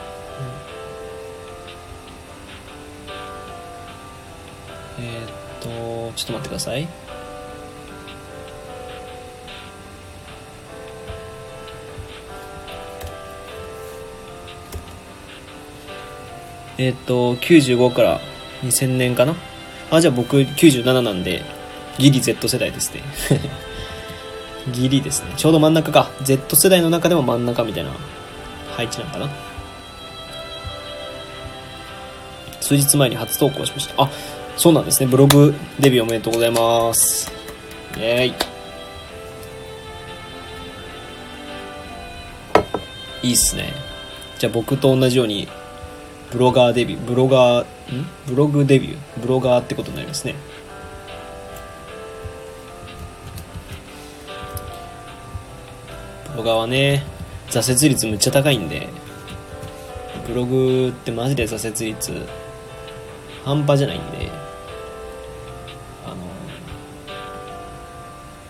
えっ、とちょっと待ってください。えっ、と、95から2000年かな？あ、じゃあ僕97なんで、ギリ Z 世代ですね。ギリですね。ちょうど真ん中か。Z 世代の中でも真ん中みたいな配置なのかな。数日前に初投稿しました。あ、そうなんですね。ブログデビューおめでとうございます。イェーイ。いいっすね。じゃあ僕と同じようにブロガーデビュー、ブロガー、ん？ブログデビュー、ブロガーってことになりますね。ブロガーはね、挫折率むっちゃ高いんで、ブログってマジで挫折率半端じゃないんで、あの、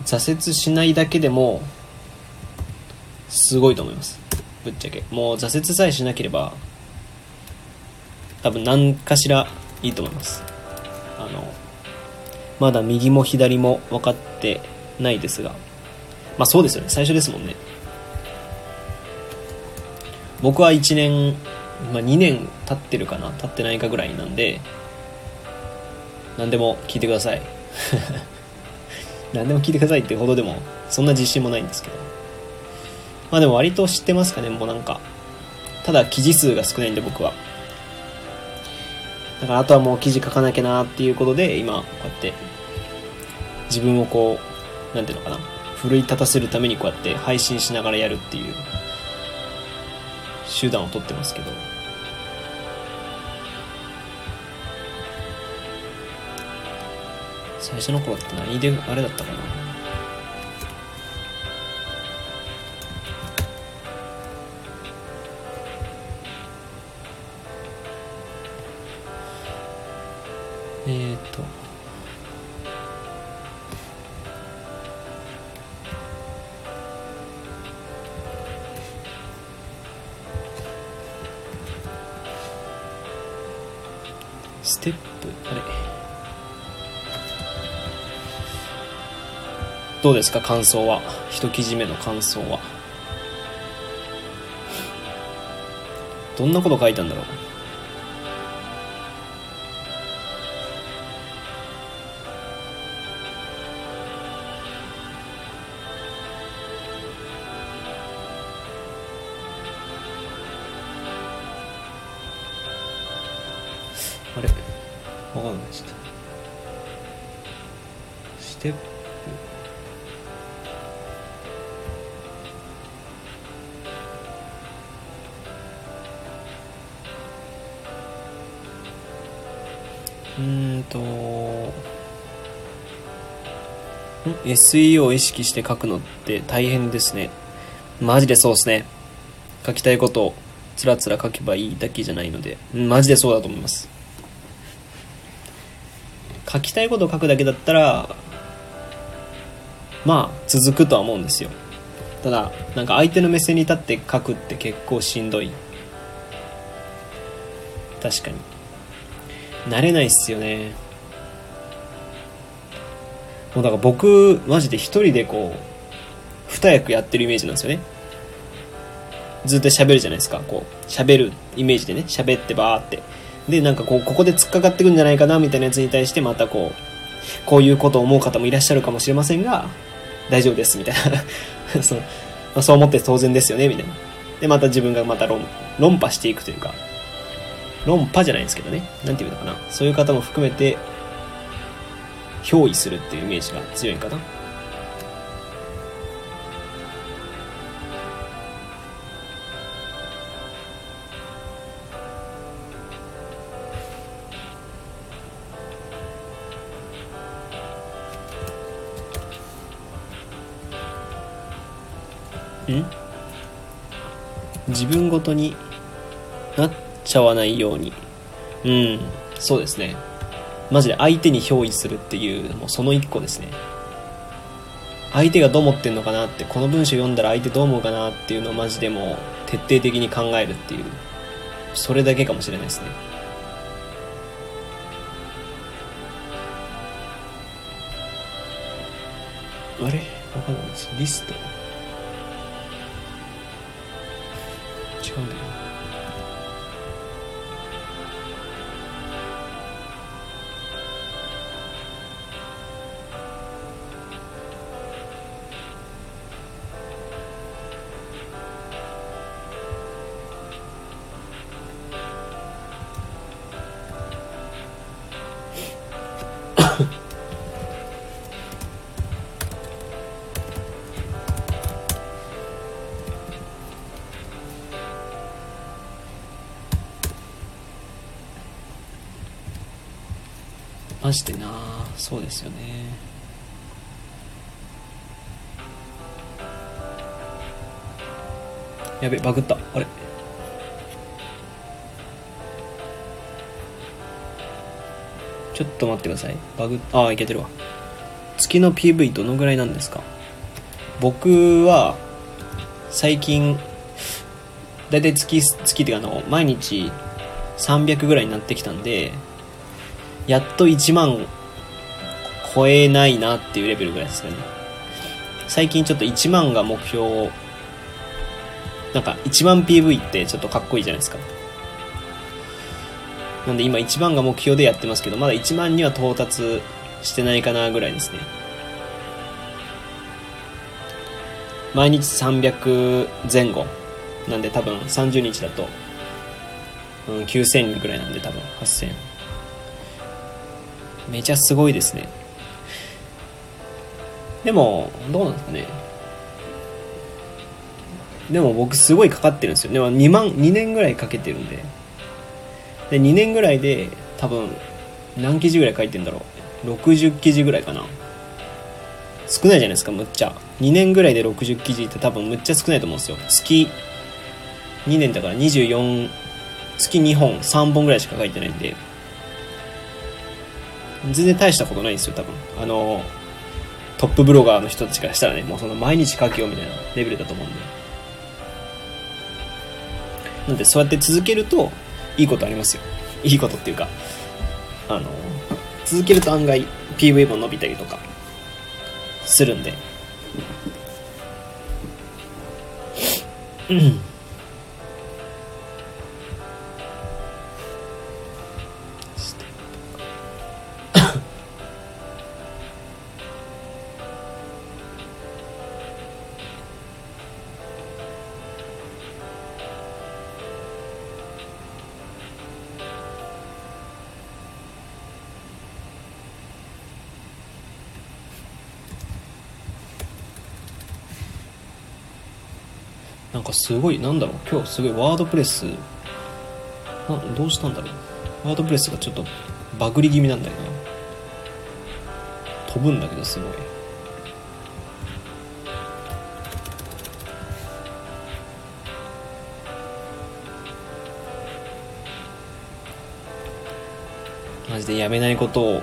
挫折しないだけでも、すごいと思います。ぶっちゃけ。もう挫折さえしなければ、多分何かしらいいと思いますあのまだ右も左も分かってないですがまあそうですよね最初ですもんね僕は1年、まあ、2年経ってるかな経ってないかぐらいなんで何でも聞いてください。何でも聞いてくださいってほどでもそんな自信もないんですけど。まあでも割と知ってますかねもうなんか。ただ記事数が少ないんで僕は。だからあとはもう記事書かなきゃなっていうことで、今、こうやって、自分をこう、なんていうのかな、奮い立たせるためにこうやって配信しながらやるっていう、手段を取ってますけど、最初の頃って何であれだったかな？ステップあれ。どうですか感想は？一記事目の感想は？どんなこと書いたんだろう？SEO を意識して書くのって大変ですね。マジでそうですね。書きたいことをつらつら書けばいいだけじゃないので。マジでそうだと思います。書きたいことを書くだけだったらまあ続くとは思うんですよ。ただなんか相手の目線に立って書くって結構しんどい。確かに。慣れないっすよね。もうだから僕マジで一人でこう二役やってるイメージなんですよね。ずっと喋るじゃないですか。こう喋るイメージでね。喋ってバーって。でなんかこうここで突っかかってくんじゃないかなみたいなやつに対してまたこうこういうことを思う方もいらっしゃるかもしれませんが大丈夫ですみたいな。そう,、まあ、そう思って当然ですよねみたいな。でまた自分がまた論論破していくというか。論破じゃないですけどね。なんていうのかな。そういう方も含めて憑依するっていうイメージが強いかな。ん自分ごとになっちゃわないように。うんそうですねマジで相手に憑依するっていうもうその一個ですね。相手がどう思ってんのかなってこの文章読んだら相手どう思うかなっていうのをマジでもう徹底的に考えるっていうそれだけかもしれないですね。あれ？わかんないです。リスト？違うんだよ。マジでな。そうですよね。やべバグった。あれ。ちょっと待ってください。バグああいけてるわ。月の PV どのぐらいなんですか？僕は最近だいたい月月っていうかあの毎日300ぐらいになってきたんでやっと1万超えないなっていうレベルぐらいですかね。最近ちょっと1万が目標を、なんか1万 PV ってちょっとかっこいいじゃないですか。なんで今1万が目標でやってますけど、まだ1万には到達してないかなぐらいですね。毎日300前後。なんで多分30日だと、うん、9000ぐらいなんで多分8000。めちゃすごいですね。でも、どうなんですかね。でも僕すごいかかってるんですよ。でも2万、2年ぐらいかけてるんで。で、2年ぐらいで多分、何記事ぐらい書いてんだろう。60記事ぐらいかな。少ないじゃないですか、むっちゃ。2年ぐらいで60記事って多分むっちゃ少ないと思うんですよ。月、2年だから24、月2本、3本ぐらいしか書いてないんで。全然大したことないんですよ、多分。あの、トップブロガーの人たちからしたらね、もうその毎日書けよみたいなレベルだと思うんで。なんで、そうやって続けると、いいことありますよ。いいことっていうか、あの、続けると案外 PV も伸びたりとか、するんで。うん。すごい、なんだろう、今日すごいワードプレス、などうしたんだろう。ワードプレスがちょっとバグり気味なんだよな。飛ぶんだけど、すごい。マジでやめないことを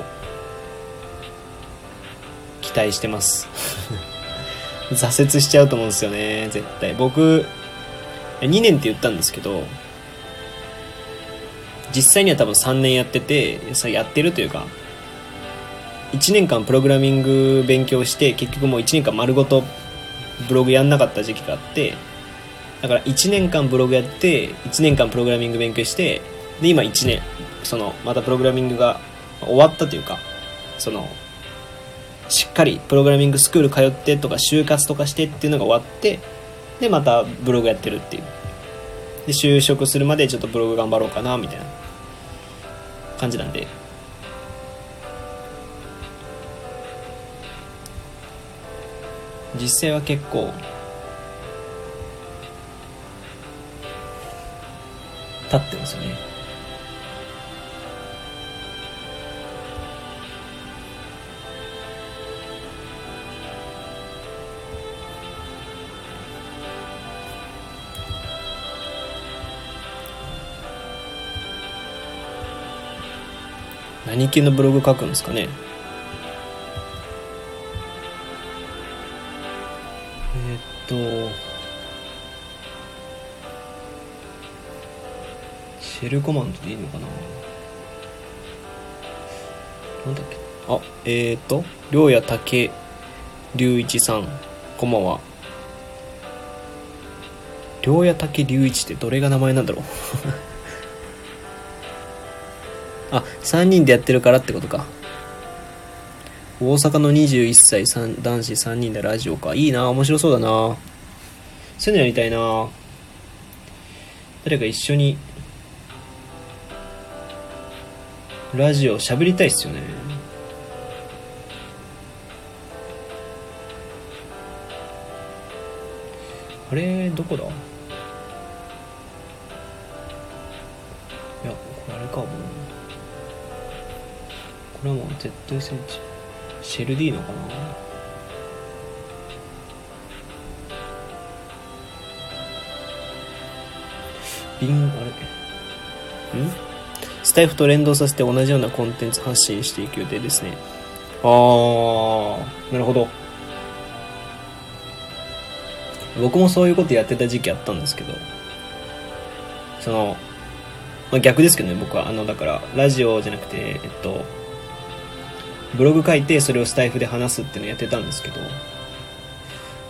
期待してます 挫折しちゃうと思うんですよね絶対僕2年って言ったんですけど実際には多分3年やっててやってるというか1年間プログラミング勉強して結局もう1年間丸ごとブログやんなかった時期があってだから1年間ブログやって1年間プログラミング勉強してで今1年そのまたプログラミングが終わったというかそのしっかりプログラミングスクール通ってとか就活とかしてっていうのが終わってでまたブログやってるっていう。で就職するまでちょっとブログ頑張ろうかなみたいな。感じなんで。実際は結構立ってますよね。何系のブログ書くんですかね？とシェルコマンドでいいのかな？なんだっけ？あえっ、ー、と良也武隆一さんこんばんは？良也武隆一ってどれが名前なんだろう？あ3人でやってるからってことか大阪の21歳男子3人でラジオか。いいな面白そうだなそういうのやりたいな誰か一緒に、ラジオ喋りたいっすよね。あれ、どこだ？ZSH。シェルでいいのかな？ビンあれ？ん？スタイフと連動させて同じようなコンテンツ発信していく予定ですね。あーなるほど。僕もそういうことやってた時期あったんですけど。その、まあ、逆ですけどね僕は。あのだからラジオじゃなくてえっとブログ書いてそれをスタイフで話すっていうのやってたんですけど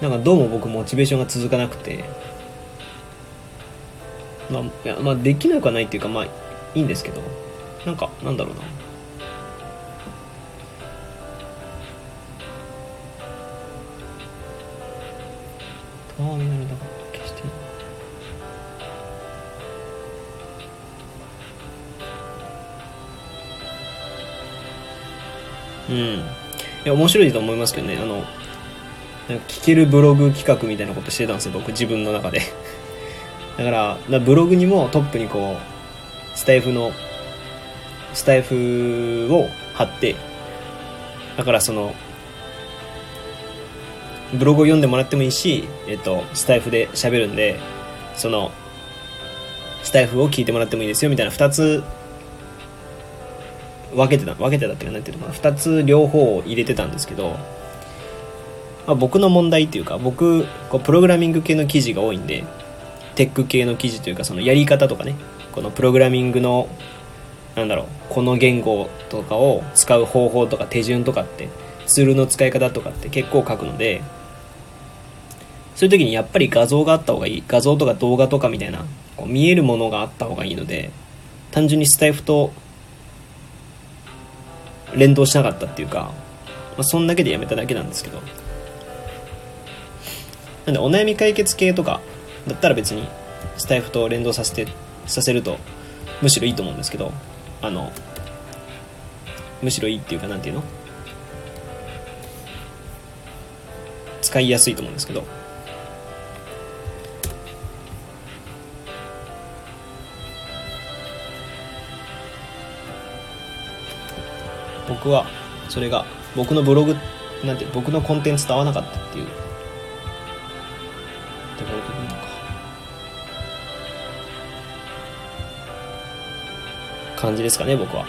なんかどうも僕モチベーションが続かなくてまあ、やまあできなくはないっていうかまあいいんですけどなんかなんだろうな。ターミナルだから。うん。いや、面白いと思いますけどね。あの、聞けるブログ企画みたいなことしてたんですよ、僕自分の中で。だから、らブログにもトップにこう、スタイフの、スタイフを貼って、だからその、ブログを読んでもらってもいいし、えっと、スタイフで喋るんで、その、スタイフを聞いてもらってもいいですよみたいな2つ分けてた分けてたっていうか何ていうのかな。2つ両方を入れてたんですけど、まあ、僕の問題っていうか僕こうプログラミング系の記事が多いんでテック系の記事というかそのやり方とかねこのプログラミングのなんだろうこの言語とかを使う方法とか手順とかってツールの使い方とかって結構書くのでそういう時にやっぱり画像があった方がいい画像とか動画とかみたいなこう見えるものがあった方がいいので単純にスタイフと連動しなかったっていうか、まあ、そんだけでやめただけなんですけど。なんでお悩み解決系とかだったら別にスタイフと連動させてさせるとむしろいいと思うんですけどあのむしろいいっていうかなんていうの？使いやすいと思うんですけど。僕はそれが僕のブログなんて僕のコンテンツと合わなかったっていう。ところでいいのか感じですかね僕は。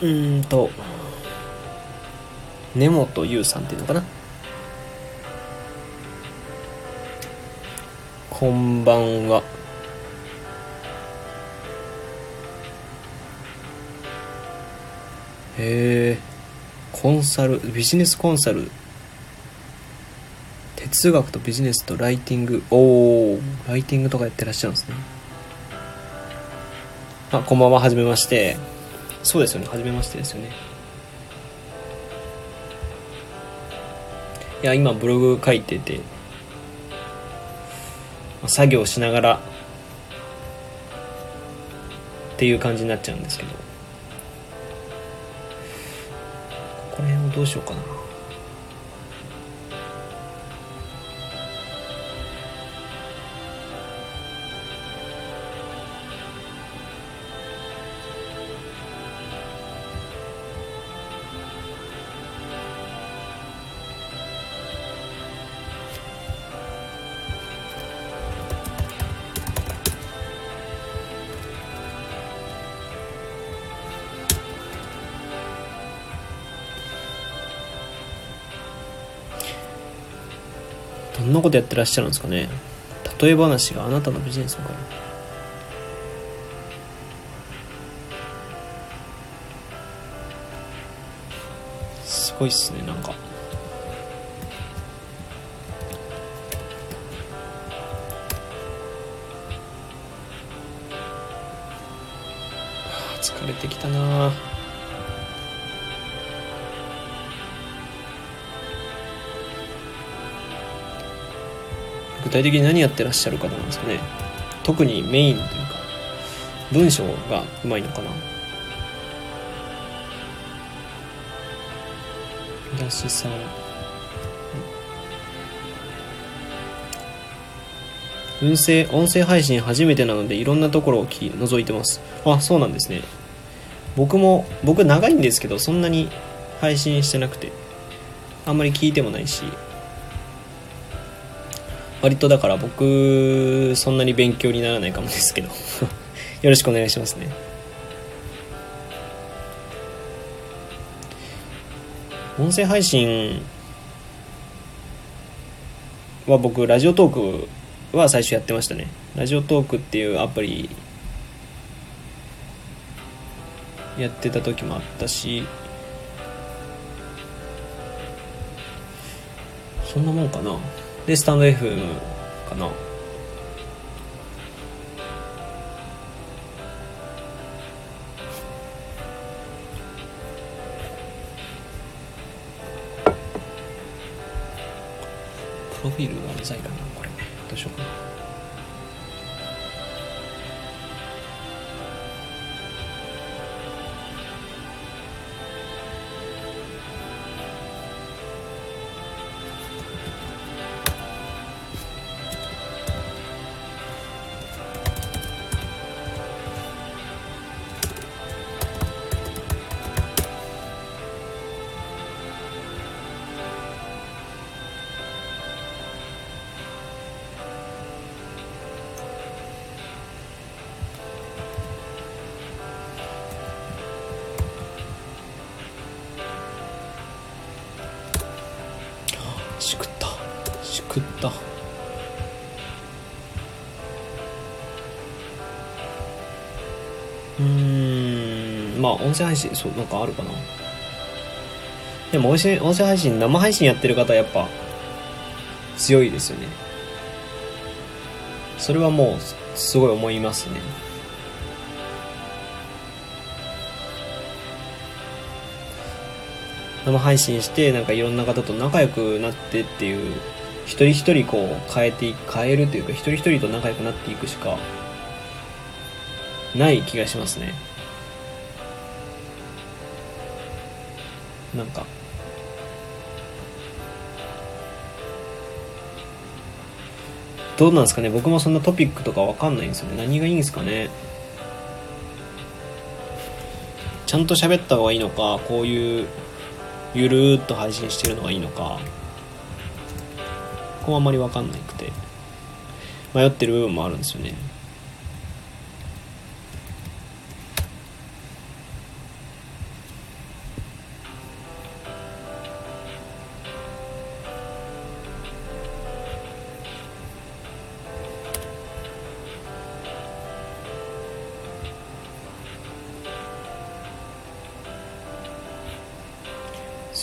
うんと根本優さんっていうのかな？こんばんは。へえコンサルビジネスコンサル。哲学とビジネスとライティング。おおライティングとかやってらっしゃるんですね。あこんばんははじめまして。そうですよね。初めましてですよね。いや今ブログ書いてて作業しながらっていう感じになっちゃうんですけど。ここら辺をどうしようかな。どんなことやってらっしゃるんですかね。例え話があなたのビジネスのかすごいっすねなんか。疲れてきたな具体的に何やってらっしゃる方なんですかね。特にメインというか文章がうまいのかな。だしさん。音声音声配信初めてなのでいろんなところを聞き覗いてます。あそうなんですね。僕も僕長いんですけどそんなに配信してなくてあんまり聞いてもないし。割とだから僕そんなに勉強にならないかもですけど。よろしくお願いしますね。音声配信は僕ラジオトークは最初やってましたね。ラジオトークっていうアプリやってた時もあったしそんなもんかな。でスタンド FM かな。音声配信そうなんかあるかな。でも音声音声配信生配信やってる方やっぱ強いですよね。それはもうすごい思いますね。生配信してなんかいろんな方と仲良くなってっていう一人一人こう変えて変えるというか一人一人と仲良くなっていくしかない気がしますね。なんか。どうなんですかね？僕もそんなトピックとかわかんないんですよね。何がいいんですかね？ちゃんと喋った方がいいのかこういうゆるーっと配信してるのがいいのか。ここはあんまり分かんなくて。迷ってる部分もあるんですよね。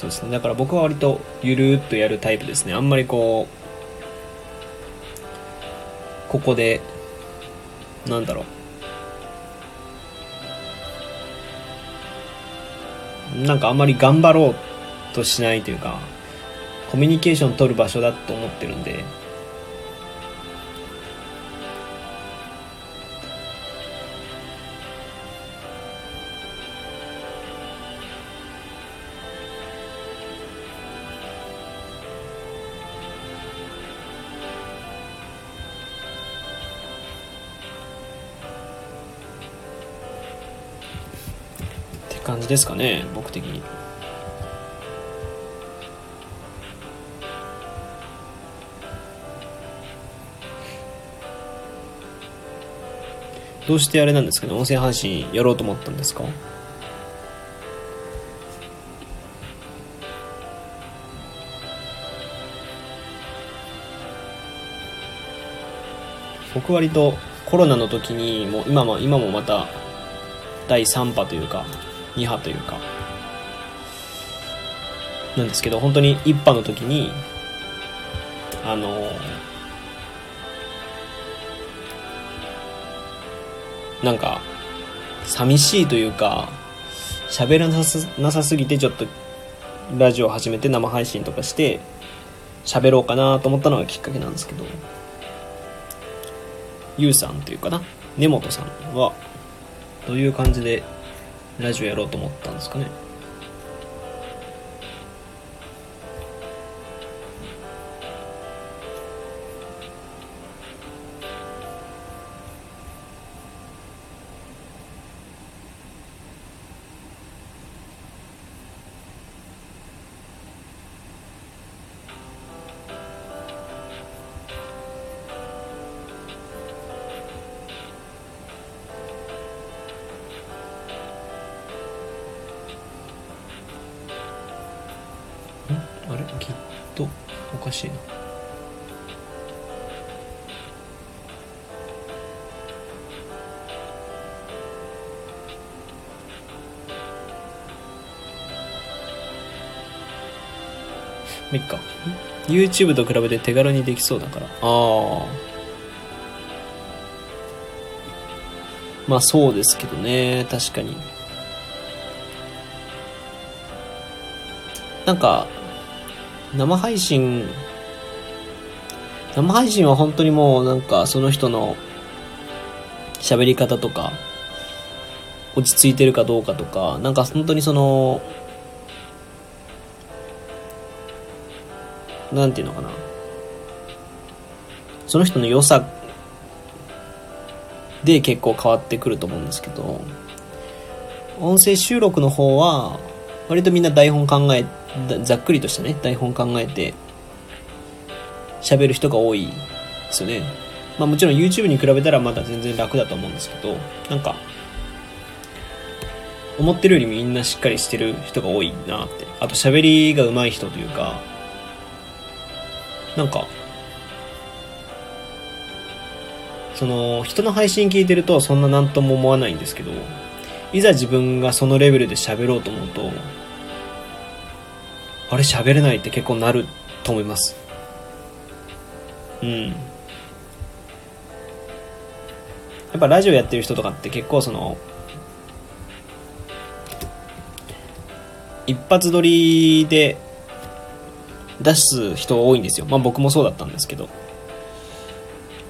そうですね。だから僕は割とゆるっとやるタイプですね。あんまりこうここでなんだろう。なんかあんまり頑張ろうとしないというかコミュニケーション取る場所だと思ってるんでじですかね僕的に。どうしてあれなんですかね音声配信やろうと思ったんですか？僕割とコロナの時にもう今も今もまた第3波というか2波というか。なんですけど本当に1波の時にあのなんか寂しいというか喋らなさなさすぎてちょっとラジオ始めて生配信とかして喋ろうかなと思ったのがきっかけなんですけど。ゆうさんというかな？根本さんはどういう感じでラジオやろうと思ったんですかね。YouTube と比べて手軽にできそうだから。ああまあそうですけどね。確かに。なんか生配信生配信は本当にもうなんかその人の喋り方とか落ち着いてるかどうかとかなんか本当にそのなんていうのかな。その人の良さで結構変わってくると思うんですけど音声収録の方は割とみんな台本考えざっくりとしたね台本考えて喋る人が多いですよね。まあもちろん YouTube に比べたらまだ全然楽だと思うんですけどなんか思ってるよりみんなしっかりしてる人が多いなって。あと喋りが上手い人というかなんかその人の配信聞いてるとそんな何とも思わないんですけどいざ自分がそのレベルで喋ろうと思うとあれ喋れないって結構なると思います。うん。やっぱラジオやってる人とかって結構その一発撮りで出す人多いんですよ。まあ僕もそうだったんですけど。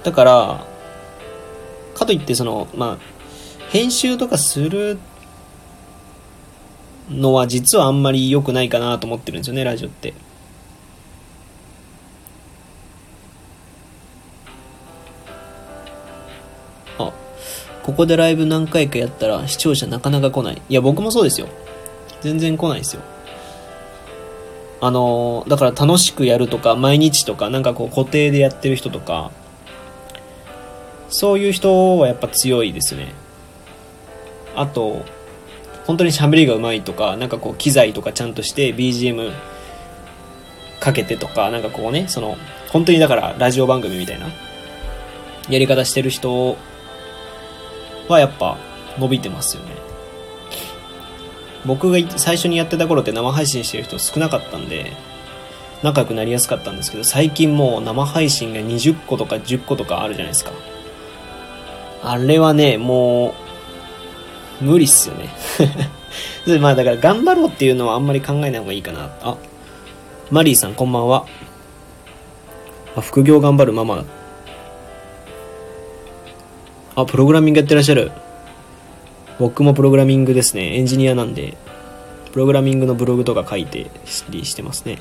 だからかといってそのまあ編集とかするのは実はあんまり良くないかなと思ってるんですよねラジオって。あここでライブ何回かやったら視聴者なかなか来ない。いや僕もそうですよ。全然来ないですよ。あのだから楽しくやるとか毎日とかなんかこう固定でやってる人とかそういう人はやっぱ強いですね。あと本当に喋りがうまいとかなんかこう機材とかちゃんとして BGM かけてとかなんかこうねその本当にだからラジオ番組みたいなやり方してる人はやっぱ伸びてますよね。僕が最初にやってた頃って生配信してる人少なかったんで、仲良くなりやすかったんですけど、最近もう生配信が20個とか10個とかあるじゃないですか。あれはね、もう、無理っすよね。まあだから頑張ろうっていうのはあんまり考えない方がいいかな。あ、マリーさんこんばんは。あ、副業頑張るママ。あ、プログラミングやってらっしゃる。僕もプログラミングですね。エンジニアなんで、プログラミングのブログとか書いてしてますね。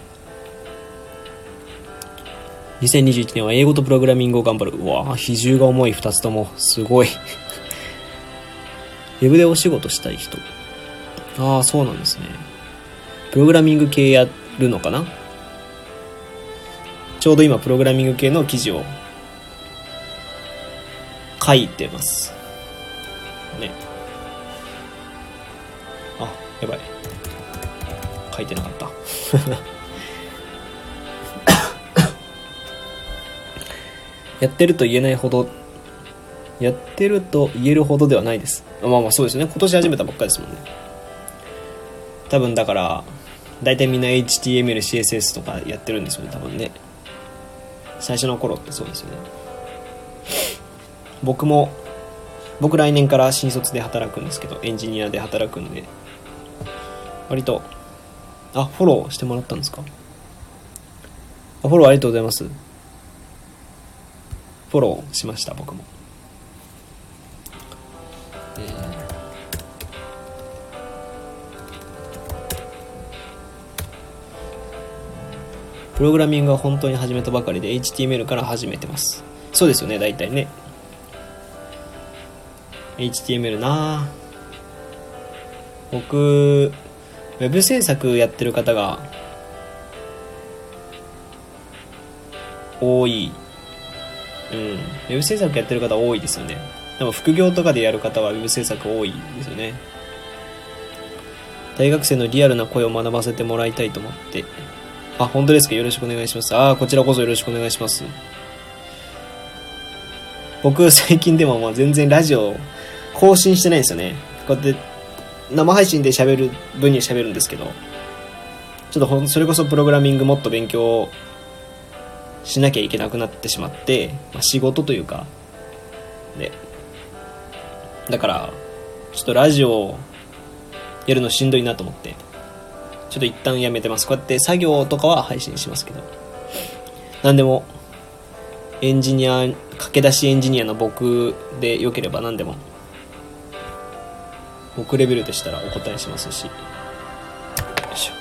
2021年は英語とプログラミングを頑張る。うわぁ、比重が重い2つとも。すごい。ウェブでお仕事したい人。ああ、そうなんですね。プログラミング系やるのかな？ちょうど今、プログラミング系の記事を書いてます。ね。あ、やばい。書いてなかった。やってると言えないほど、やってると言えるほどではないです。まあまあそうですね。今年始めたばっかですもんね。多分だから、大体みんな HTML、CSS とかやってるんですよね、多分ね。最初の頃ってそうですよね。僕も、僕来年から新卒で働くんですけど、エンジニアで働くんで、割と、あ、フォローしてもらったんですか？あ、フォローありがとうございます。フォローしました、僕も。えープログラミングは本当に始めたばかりで HTML から始めてます。そうですよね、大体ね。HTML な僕、ウェブ制作やってる方が多い。うん。ウェブ制作やってる方多いですよね。でも副業とかでやる方はウェブ制作多いですよね。大学生のリアルな声を学ばせてもらいたいと思ってあ、本当ですか？よろしくお願いします。ああ、こちらこそよろしくお願いします。僕、最近でもまあ全然ラジオ更新してないんですよね。こうやって生配信で喋る分には喋るんですけど、ちょっとほそれこそプログラミングもっと勉強しなきゃいけなくなってしまって、まあ、仕事というか、で、だから、ちょっとラジオやるのしんどいなと思って、ちょっと一旦やめてます。こうやって作業とかは配信しますけど。何でも、エンジニア、駆け出しエンジニアの僕で良ければ何でも、僕レベルでしたらお答えしますし。よいしょ。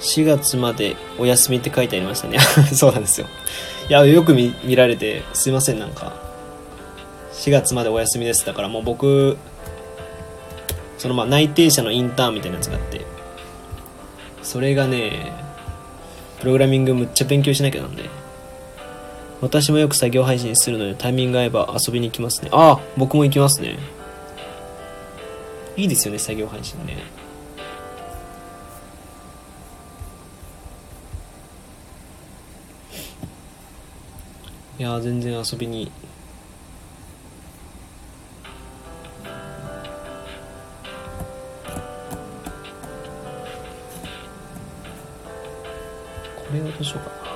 4月までお休みって書いてありましたね。そうなんですよ。いや、よく見見られて、すいません、なんか。4月までお休みです。だからもう僕、そのまあ内定者のインターンみたいなやつがあって、それがね、プログラミングむっちゃ勉強しなきゃなんで。私もよく作業配信するのでタイミング合えば遊びに行きますね。ああ、僕も行きますね。いいですよね、作業配信ね。いや全然遊びにれはどうしようか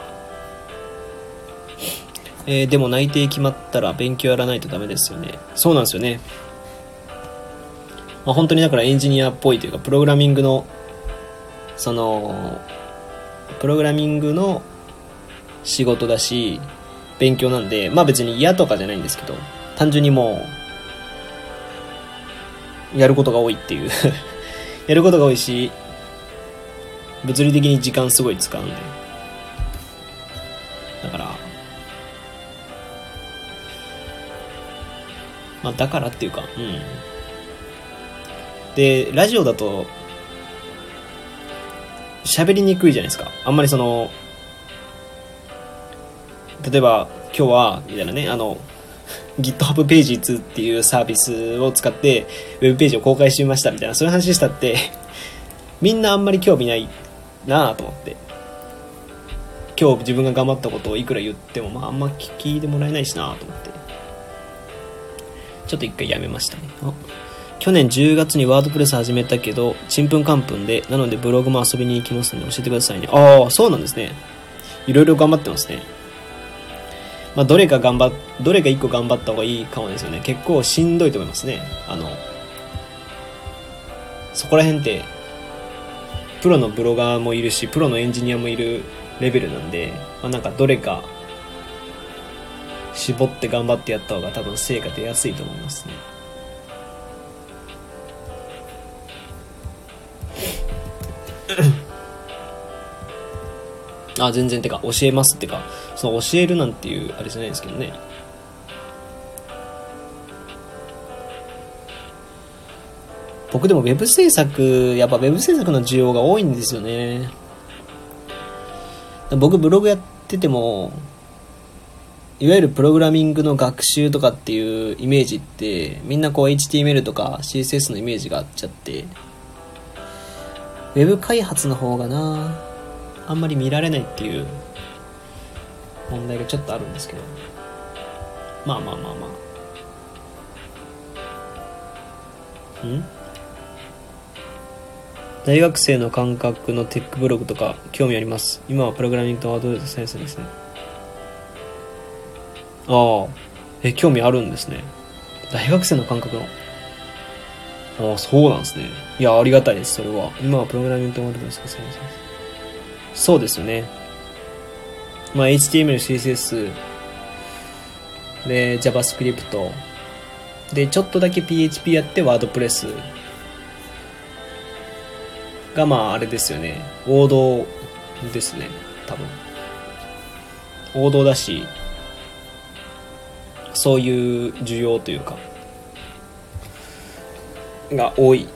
えー、でも内定決まったら勉強やらないとダメですよね。そうなんですよね。まあ、本当にだからエンジニアっぽいというかプログラミングのそのプログラミングの仕事だし勉強なんで、まあ別に嫌とかじゃないんですけど、単純にもう、やることが多いっていう。やることが多いし、物理的に時間すごい使うんで。だから、まあだからっていうか、うん。で、ラジオだと、喋りにくいじゃないですか。あんまりその、例えば今日はみたいなねあの GitHub ページ2っていうサービスを使ってウェブページを公開してみましたみたいなそういう話したってみんなあんまり興味ないなぁと思って今日自分が頑張ったことをいくら言っても、まあ、あんま聞いてもらえないしなと思って。ちょっと一回やめましたね。去年10月にワードプレス始めたけどちんぷんかんぷんでなのでブログも遊びに行きますので教えてくださいね。ああそうなんですね。いろいろ頑張ってますね。まあ、どれか頑張っ、どれか一個頑張った方がいいかもですよね。結構しんどいと思いますね。あの、そこら辺って、プロのブロガーもいるし、プロのエンジニアもいるレベルなんで、まあ、なんかどれか絞って頑張ってやった方が多分成果出やすいと思いますね。あ、全然、てか、教えますってか、その教えるなんていう、あれじゃないですけどね。僕でも web 制作、やっぱ web 制作の需要が多いんですよね。僕ブログやってても、いわゆるプログラミングの学習とかっていうイメージって、みんなこう HTML とか CSS のイメージがあっちゃって、web 開発の方がなあんまり見られないっていう問題がちょっとあるんですけど。まあまあまあまあ。ん？大学生の感覚のテックブログとか興味あります。今はプログラミングとワードデータサイエンスですね。ああ、え、興味あるんですね。大学生の感覚の。ああ、そうなんですね。いや、ありがたいです、それは。今はプログラミングとワードデータサイエンスです。そうですよね。まあ、HTML、CSS、で、JavaScript、で、ちょっとだけ PHP やって WordPress が、まあ、あれですよね。王道ですね。多分。王道だし、そういう需要というか、が多い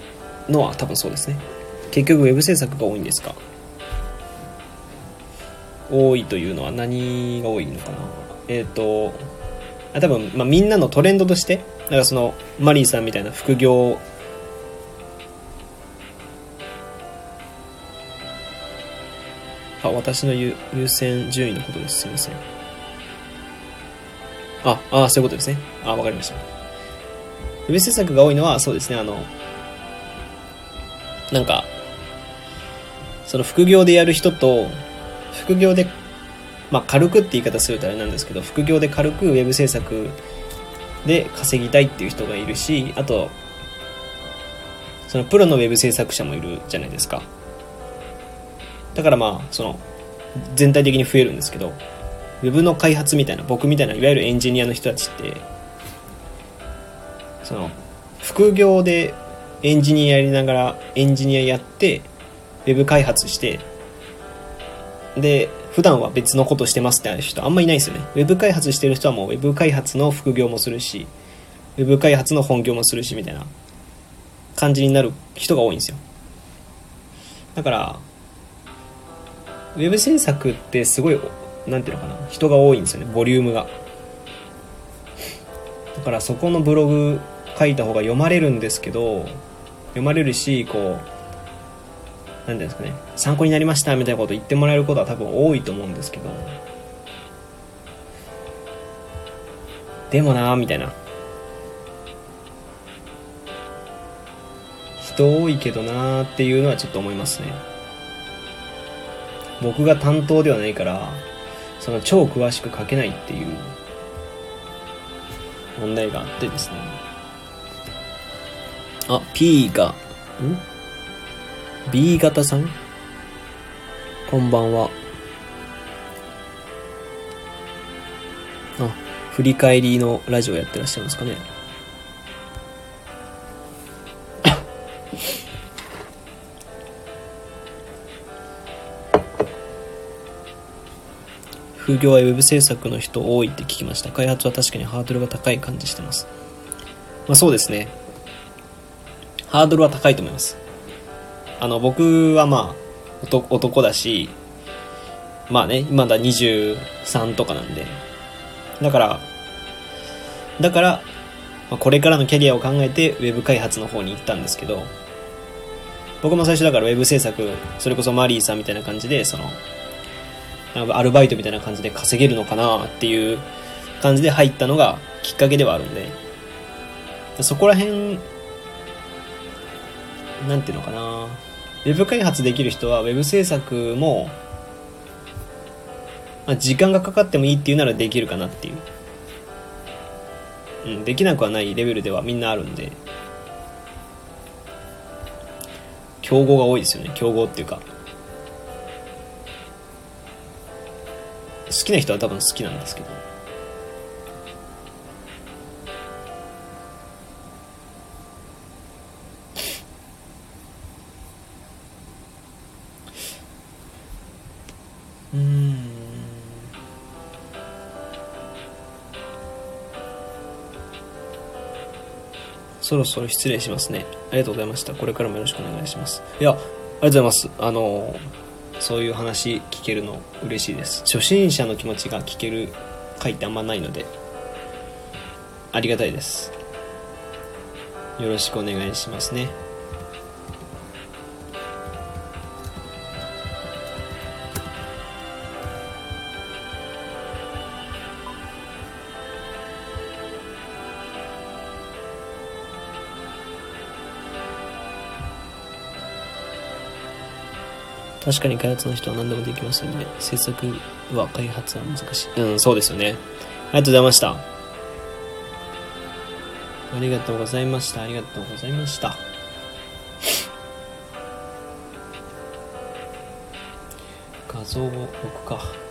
のは多分そうですね。結局 Web 制作が多いんですか多いというのは何が多いのかなえっ、ー、とあ多分、まあ、みんなのトレンドとしてだからそのマリーさんみたいな副業あ私の優先順位のことです。すいません。ああそういうことですね。あわかりました。ウェブ制作が多いのはそうですね。あのなんかその副業でやる人と副業で、まあ、軽くって言い方するとあれなんですけど、副業で軽くウェブ制作で稼ぎたいっていう人がいるし、あと、そのプロのウェブ制作者もいるじゃないですか。だからまあ、その、全体的に増えるんですけど、ウェブの開発みたいな、僕みたいな、いわゆるエンジニアの人たちって、その、副業でエンジニアやりながら、エンジニアやって、ウェブ開発して、で、普段は別のことしてますって人あんまいないですよね。ウェブ開発してる人はもうウェブ開発の副業もするし、ウェブ開発の本業もするしみたいな感じになる人が多いんですよ。だから、ウェブ制作ってすごい、なんていうのかな、人が多いんですよね、ボリュームが。だからそこのブログ書いた方が読まれるんですけど、読まれるし、こう、何ていうんですかね参考になりましたみたいなこと言ってもらえることは多分多いと思うんですけど。でもなーみたいな。人多いけどなーっていうのはちょっと思いますね。僕が担当ではないからその超詳しく書けないっていう問題があってですねあ P がん？B 型さん？こんばんは。あ、振り返りのラジオやってらっしゃるんですかね。副業はウェブ制作の人多いって聞きました。開発は確かにハードルが高い感じしてます。まあそうですね。ハードルは高いと思います。あの、僕はまあ、男だし、まあね、まだ23とかなんで、だから、だから、まあ、これからのキャリアを考えてウェブ開発の方に行ったんですけど僕も最初だからウェブ制作それこそマリーさんみたいな感じでそのアルバイトみたいな感じで稼げるのかなっていう感じで入ったのがきっかけではあるんで。そこら辺なんていうのかな。ウェブ開発できる人はウェブ制作も、まあ、時間がかかってもいいっていうならできるかなっていう。うん、できなくはないレベルではみんなあるんで。競合が多いですよね。競合っていうか。好きな人は多分好きなんですけどうんそろそろ失礼しますね。ありがとうございました。これからもよろしくお願いします。いや、ありがとうございます。あの、そういう話聞けるの嬉しいです。初心者の気持ちが聞ける回ってあんまないので、ありがたいです。よろしくお願いしますね。確かに開発の人は何でもできますよね。制作は開発は難しい。うん、そうですよね。ありがとうございました。ありがとうございました。ありがとうございました。画像を置くか。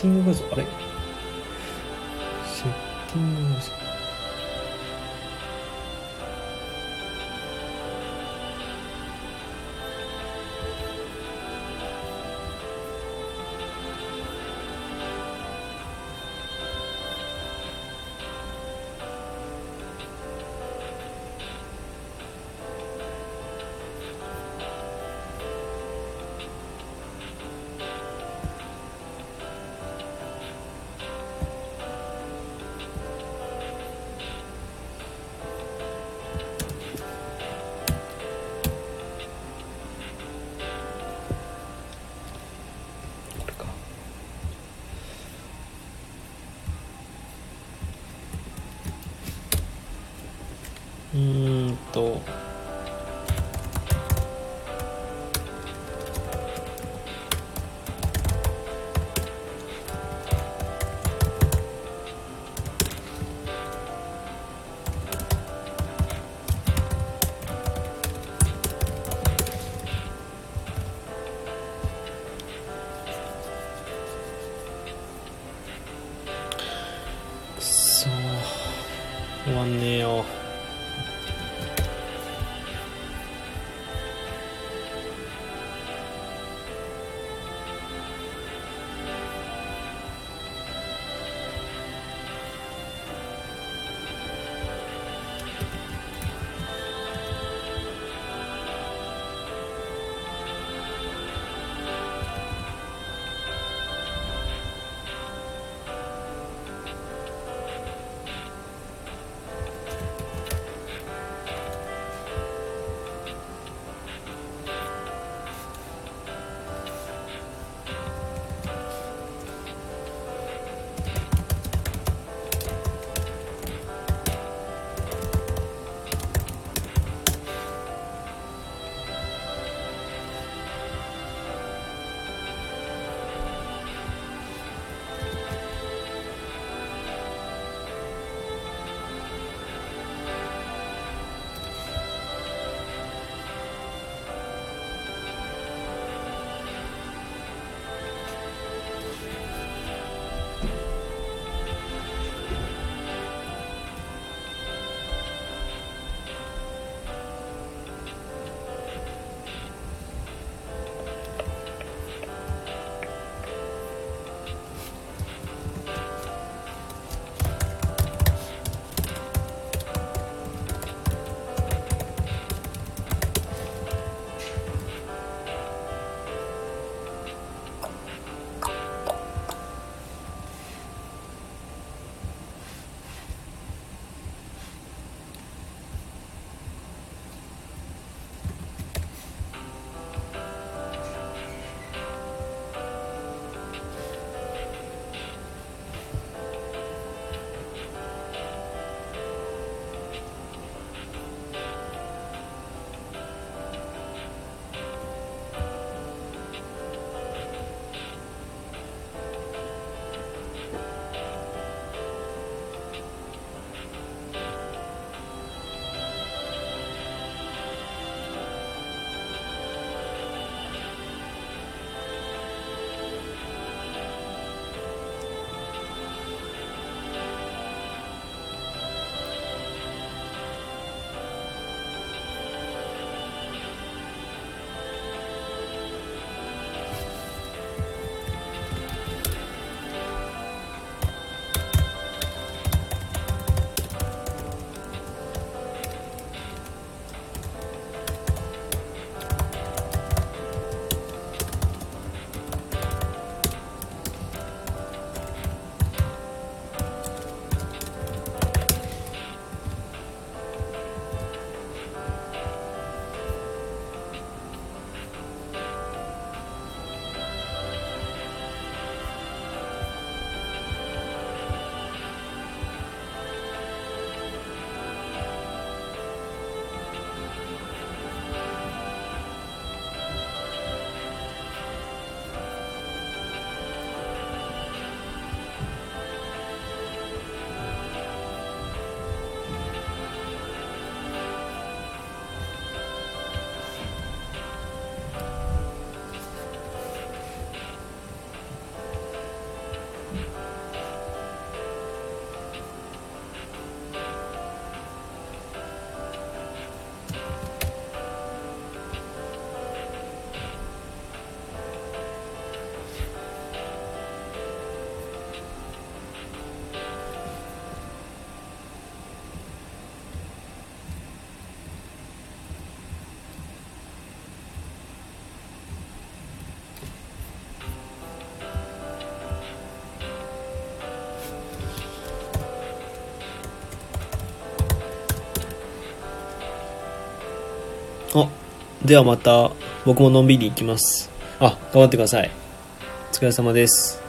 ティング画像あれ？と終わんではまた僕ものんびり行きます。あ頑張ってください。お疲れ様です。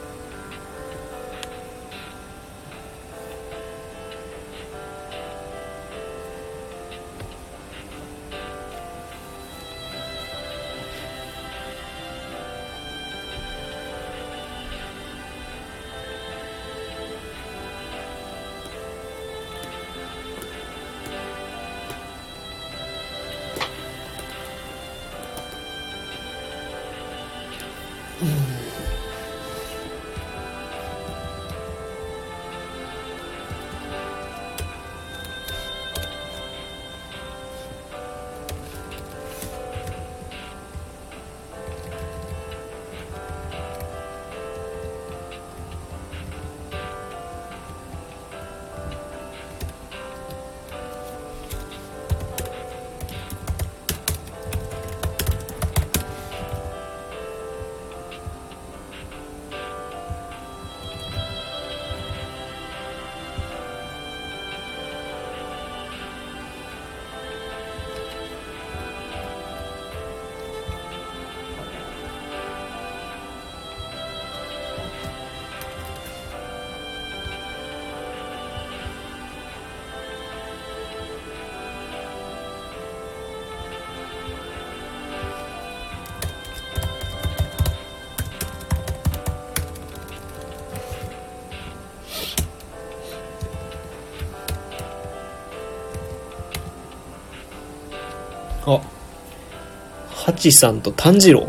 チさんと炭治郎。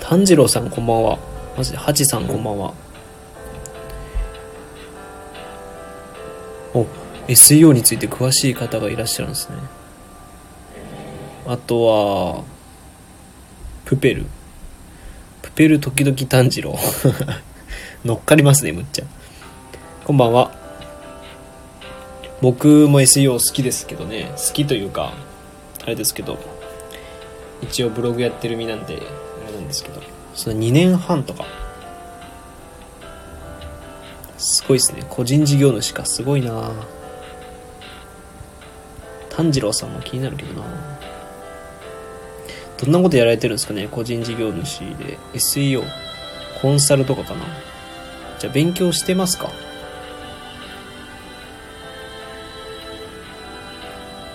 炭治郎さんこんばんは。マジで、ハチさんこんばんは。お、SEO について詳しい方がいらっしゃるんですね。あとは、プペル。プペル時々炭治郎。乗っかりますね、むっちゃ。こんばんは。僕も SEO 好きですけどね、好きというか、あれですけど一応ブログやってる身なんであれなんですけど。その2年半とか。すごいですね。個人事業主か。すごいな。炭治郎さんも気になるけどな。どんなことやられてるんですかね個人事業主で。SEO コンサルとかかな。じゃあ勉強してますか。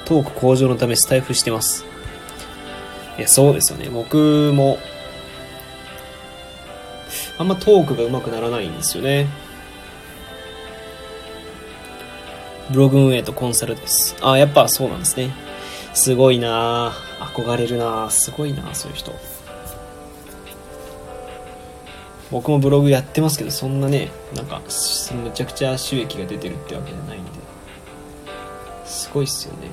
トーク向上のためスタイフしてます。いや、そうですよね。僕も、あんまトークが上手くならないんですよね。ブログ運営とコンサルです。あ、やっぱそうなんですね。すごいな憧れるなすごいなそういう人。僕もブログやってますけど、そんなね、なんか、むちゃくちゃ収益が出てるってわけじゃないんで。すごいっすよね。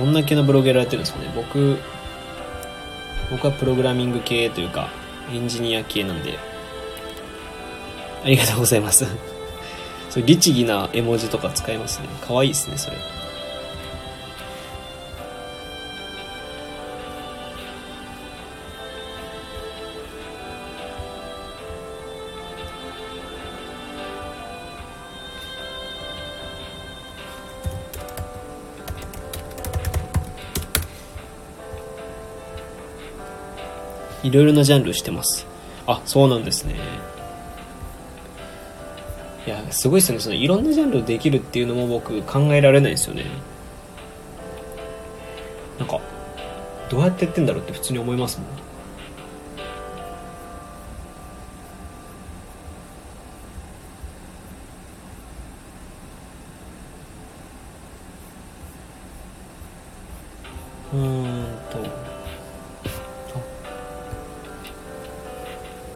どんな系のブログやられてるんですかね僕、僕はプログラミング系というか、エンジニア系なんで、ありがとうございます。そう律儀な絵文字とか使いますね。可愛いいですね、それ。いろいろなジャンルしてます。あ、そうなんですね。いや、すごいですね。そのいろんなジャンルできるっていうのも僕考えられないですよね。なんか、どうやってやってんだろうって普通に思いますもん。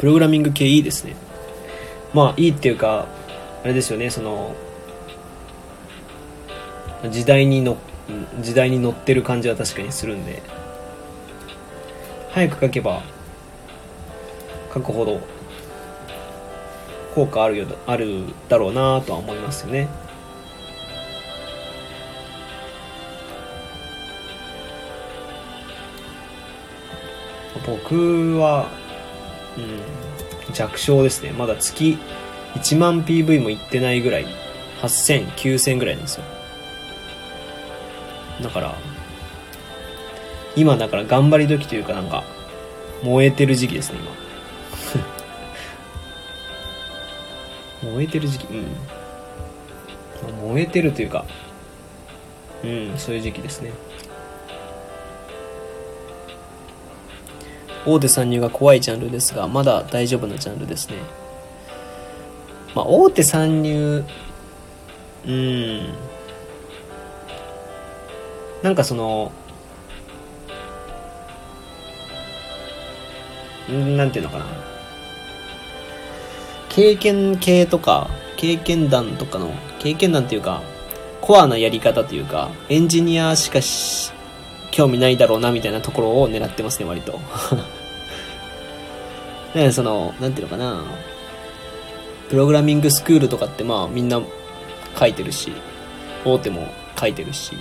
プログラミング系いいですね。まあ、いいっていうか、あれですよね、その、時代にの、時代に乗ってる感じは確かにするんで、早く書けば書くほど効果あるよあるだろうなとは思いますよね。僕はうん弱小ですねまだ月1万 PV もいってないぐらい8000、9000ぐらいなんですよ。だから、今だから頑張り時というかなんか、燃えてる時期ですね、今。燃えてる時期うん。燃えてるというか、うん、そういう時期ですね。大手参入が怖いジャンルですが、まだ大丈夫なジャンルですね。まあ、大手参入うんなんかそのなんていうのかな経験系とか経験談とかの経験談っていうかコアなやり方というかエンジニアしかし興味ないだろうなみたいなところを狙ってますね割と ねそのなんていうのかなプログラミングスクールとかってまあみんな書いてるし、大手も書いてるし。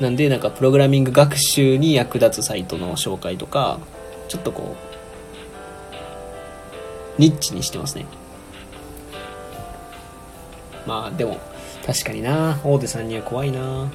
なんで、なんかプログラミング学習に役立つサイトの紹介とか、ちょっとこう、ニッチにしてますね。まあでも、確かにな大手さんには怖いな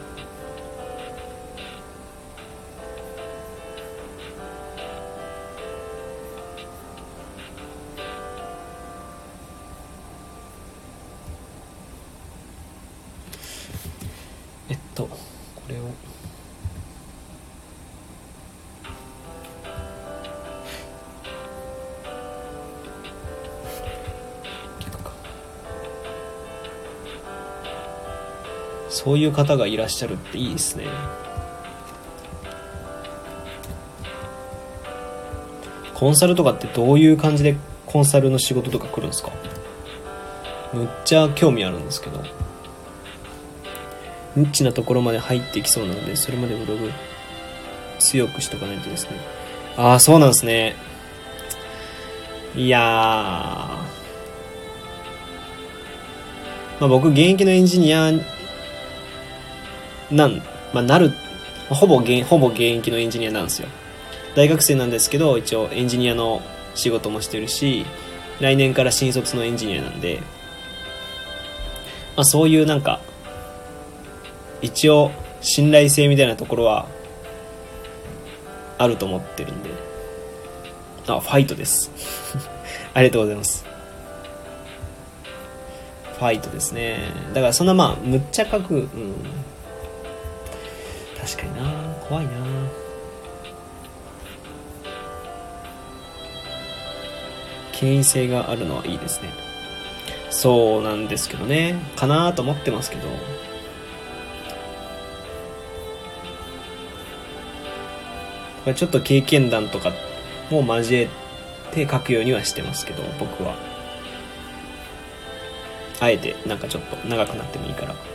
そういう方がいらっしゃるっていいですね。コンサルとかってどういう感じでコンサルの仕事とか来るんですか？むっちゃ興味あるんですけど。ニッチなところまで入ってきそうなのでそれまでブログ強くしとかないとですね。ああそうなんですね。いやまあ僕現役のエンジニアなん、まあ、なる、ほぼ現、ほぼ現役のエンジニアなんですよ。大学生なんですけど、一応エンジニアの仕事もしてるし、来年から新卒のエンジニアなんで、まあ、そういうなんか、一応信頼性みたいなところはあると思ってるんで。あ、ファイトです。ありがとうございます。ファイトですね。だからそんなまあ、むっちゃ書く、うん。確かにな。怖いな。権威性があるのはいいですね。そうなんですけどね。かなと思ってますけど。ちょっと経験談とかも交えて書くようにはしてますけど僕は。あえてなんかちょっと長くなってもいいから。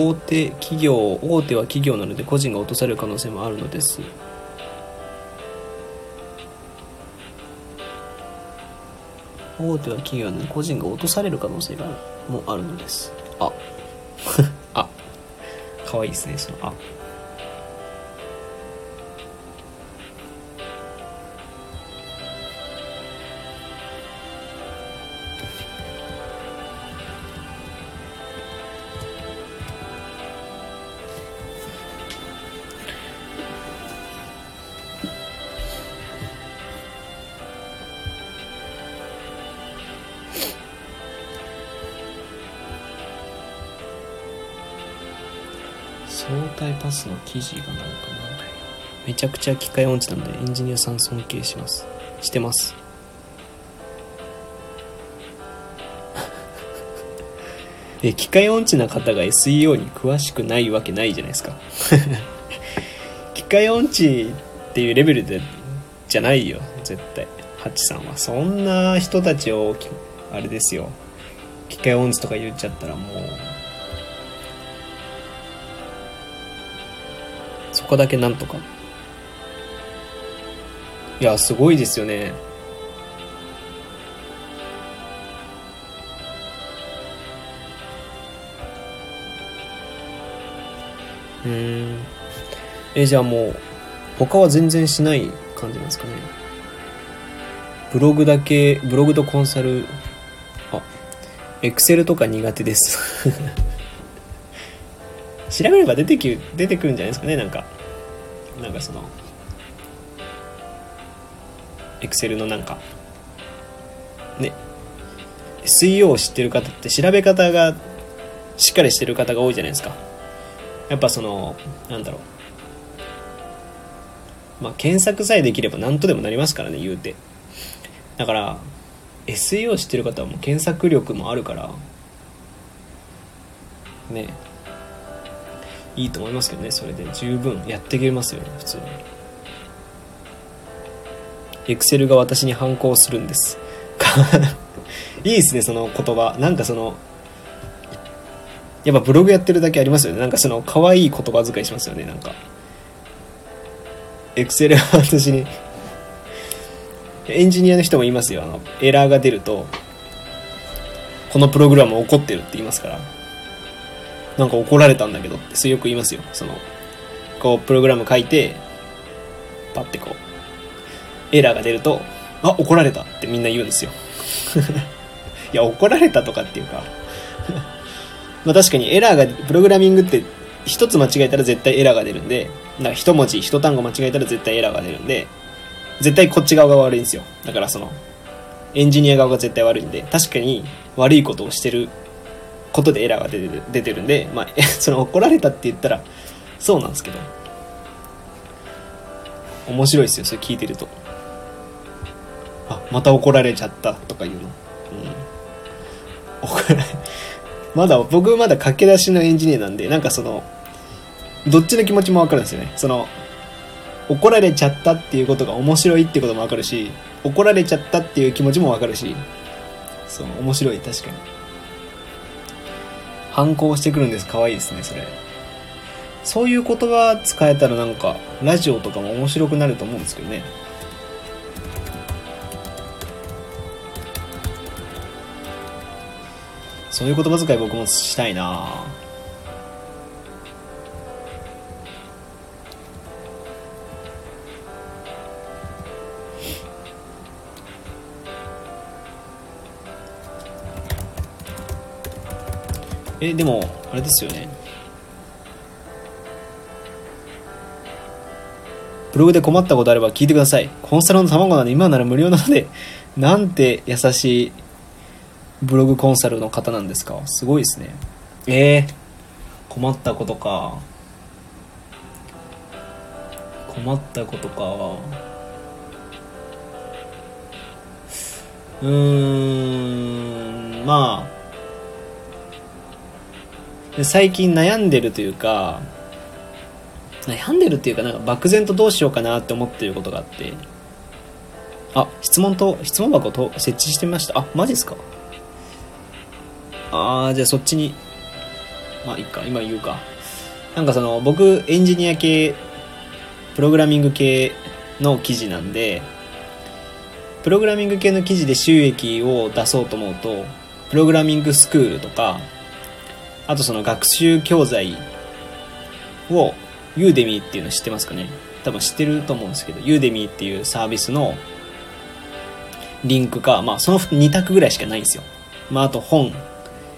大手企業大手は企業なので個人が落とされる可能性もあるのです。大手は企業なので個人が落とされる可能性がもあるのです。あ。あ。かわいいですねそのあ。スの記事がなんかなめちゃくちゃ機械音痴なんでエンジニアさん尊敬します。してます。え機械音痴な方が SEO に詳しくないわけないじゃないですか。機械音痴っていうレベルでじゃないよ絶対。ハチさんは。そんな人たちをあれですよ。機械音痴とか言っちゃったらもうこだけなんとか。いや、すごいですよね。うん。え、じゃあもう、他は全然しない感じなんですかね。ブログだけ、ブログとコンサル、あ、エクセルとか苦手です 調べれば出てき出てくるんじゃないですかね、なんか。なんかその、エクセルのなんか、ね、SEO を知ってる方って調べ方がしっかりしてる方が多いじゃないですか。やっぱその、なんだろう。まあ、検索さえできれば何とでもなりますからね、言うて。だから、SEO 知ってる方はもう検索力もあるから、ね、いいと思いますけどね、それで十分やっていけますよね、普通に。エクセルが私に反抗するんです。いいですね、その言葉。なんかその、やっぱブログやってるだけありますよね。なんかその可愛い言葉遣いしますよね、なんか。エクセルは私にエンジニアの人もいますよ。あの、エラーが出ると、このプログラム怒ってるって言いますから。なんか怒られたんだけどって、それよく言いますよ。その、こう、プログラム書いて、パッてこう、エラーが出ると、あ、怒られたってみんな言うんですよ。いや、怒られたとかっていうか まあ確かにエラーが、プログラミングって一つ間違えたら絶対エラーが出るんで、だか一文字、一単語間違えたら絶対エラーが出るんで、絶対こっち側が悪いんですよ。だからその、エンジニア側が絶対悪いんで、確かに悪いことをしてることでエラーが出て出てるんで、まあ、その怒られたって言ったら、そうなんですけど、面白いですよ、それ聞いてると。あ、また怒られちゃったとか言うの。うん。怒られ、まだ、僕まだ駆け出しのエンジニアなんで、なんかその、どっちの気持ちもわかるんですよね。その、怒られちゃったっていうことが面白いってこともわかるし、怒られちゃったっていう気持ちもわかるし、そう、面白い、確かに。反抗してくるんです。可愛いですね、それ。そういう言葉使えたらなんか、ラジオとかも面白くなると思うんですけどね。そういう言葉遣い僕もしたいなえ、でも、あれですよね。ブログで困ったことあれば聞いてください。コンサルの卵なんで今なら無料なので、なんて優しいブログコンサルの方なんですか？すごいですね。えー、困ったことか。困ったことか。うーん、まあ、最近悩んでるというか、悩んでるっていうか、なんか漠然とどうしようかなって思ってることがあって、あ、質問と、質問箱と設置してみました。あ、マジですか？ああ、じゃあそっちに、まあいいか、今言うか。なんかその、僕、エンジニア系、プログラミング系の記事なんで、プログラミング系の記事で収益を出そうと思うと、プログラミングスクールとか、あとその学習教材を、ユーデミーっていうの知ってますかね？多分知ってると思うんですけど、ユーデミーっていうサービスのリンクか、まあその2択ぐらいしかないんですよ。まああと本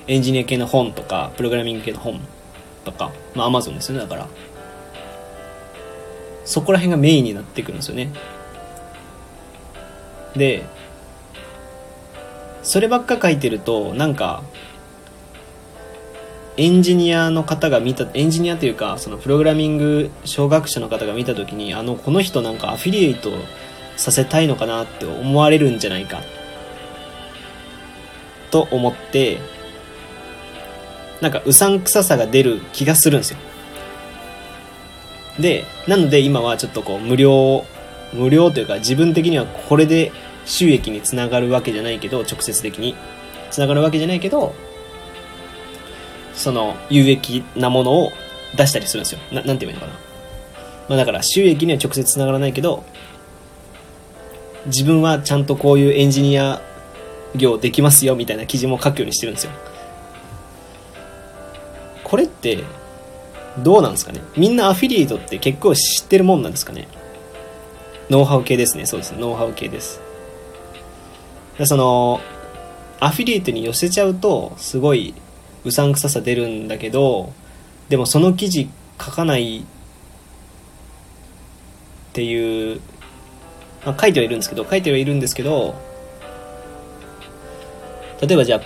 エンジニア系の本とか、プログラミング系の本とか、まあ Amazon ですよね、だから。そこら辺がメインになってくるんですよね。で、そればっか書いてると、なんか、エンジニアの方が見た、エンジニアというか、そのプログラミング小学者の方が見たときに、あの、この人なんかアフィリエイトさせたいのかなって思われるんじゃないか、と思って、なんかうさんくささが出る気がするんですよ。でなので今はちょっとこう無料無料というか自分的にはこれで収益につながるわけじゃないけど直接的につながるわけじゃないけどその有益なものを出したりするんですよ。ななんて言えばいいのかな、まあ、だから収益には直接つながらないけど自分はちゃんとこういうエンジニア業できますよみたいな記事も書くようにしてるんですよ。これってどうなんですかね。みんなアフィリエイトって結構知ってるもんなんですかね。ノウハウ系ですね。そうです。ねノウハウ系です。そのアフィリエイトに寄せちゃうとすごいうさんくささ出るんだけどでもその記事書かないっていう、まあ、書いてはいるんですけど書いてはいるんですけど例えばじゃあ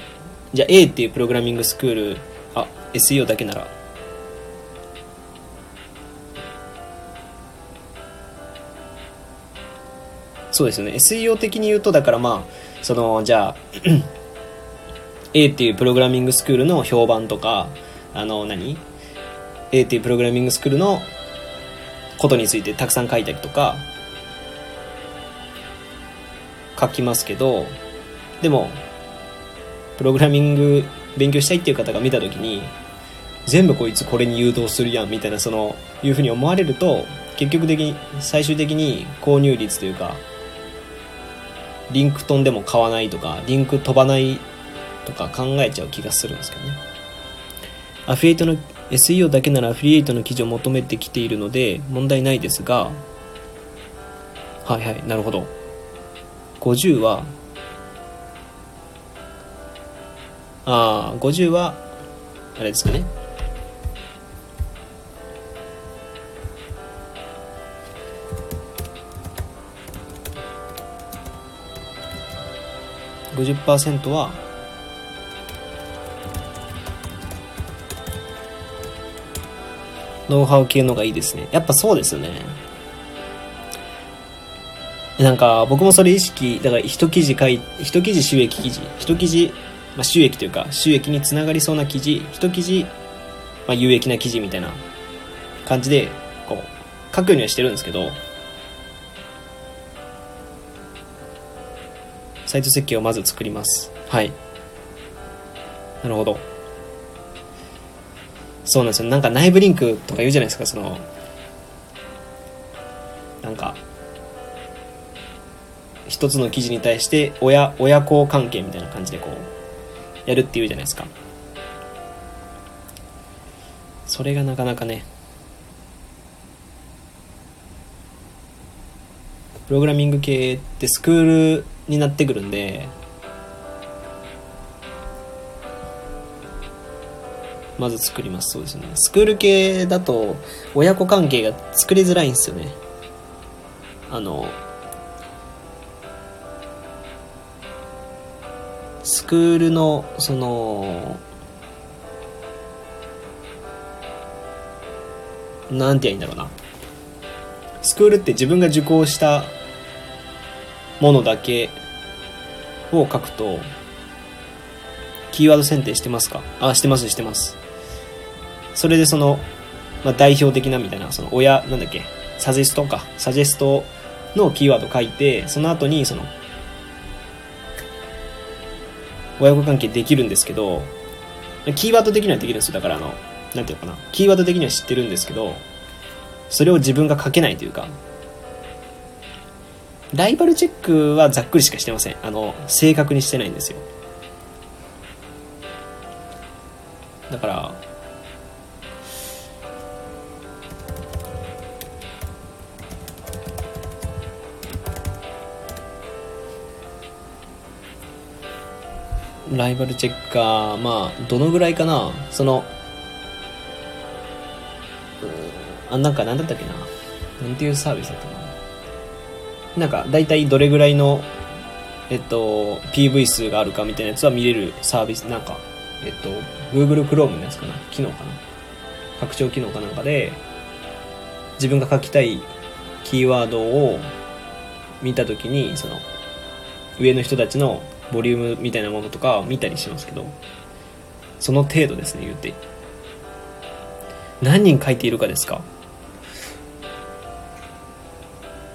じゃあ A っていうプログラミングスクールあ SEO だけならそうですよね。SEO 的に言うとだからまあそのじゃあ A っていうプログラミングスクールの評判とかあの何？A っていうプログラミングスクールのことについてたくさん書いたりとか書きますけどでもプログラミング勉強したいっていう方が見た時に全部こいつこれに誘導するやんみたいなそのいうふうに思われると結局的に最終的に購入率というかリンク飛んでも買わないとかリンク飛ばないとか考えちゃう気がするんですけどね。アフィリエイトの SEO だけならアフィリエイトの記事を求めてきているので問題ないですがはいはいなるほど。50はああ50はあれですかね。50%はノウハウ系のがいいですね。やっぱそうですよね。なんか僕もそれ意識、だから一記事書い、一記事収益記事、一記事、まあ、収益というか収益につながりそうな記事、一記事、まあ、有益な記事みたいな感じで、こう、書くようにはしてるんですけど、サイト設計をまず作ります。はい。なるほど。そうなんですよ。なんか内部リンクとか言うじゃないですか、その、なんか、一つの記事に対して親、親子関係みたいな感じでこう、やるって言うじゃないですか。それがなかなかね、プログラミング系ってスクールになってくるんで、まず作ります。そうですね。スクール系だと、親子関係が作りづらいんですよね。あの、スクールの、その、なんて言うんだろうな。スクールって自分が受講したものだけを書くと、キーワード選定してますか？あ、してます、してます。それでその、まあ、代表的なみたいな、その親、なんだっけ、サジェストか、サジェストのキーワード書いて、その後にその、親子関係できるんですけど、キーワード的にはできるんですよ。だからあの、なんていうのかな。キーワード的には知ってるんですけど、それを自分が書けないというか、ライバルチェックはざっくりしかしてません。あの、正確にしてないんですよ。だから、ライバルチェッカー、まあ、どのぐらいかな？その、あ、なんかなんだったっけな？なんていうサービスだったかな？なんか、だいたいどれぐらいの、えっと、PV 数があるかみたいなやつは見れるサービス、なんか、えっと、Google Chrome のやつかな？機能かな？拡張機能かなんかで、自分が書きたいキーワードを見たときに、その、上の人たちのボリュームみたいなものとか見たりしますけどその程度ですね言うて。何人書いているかですか？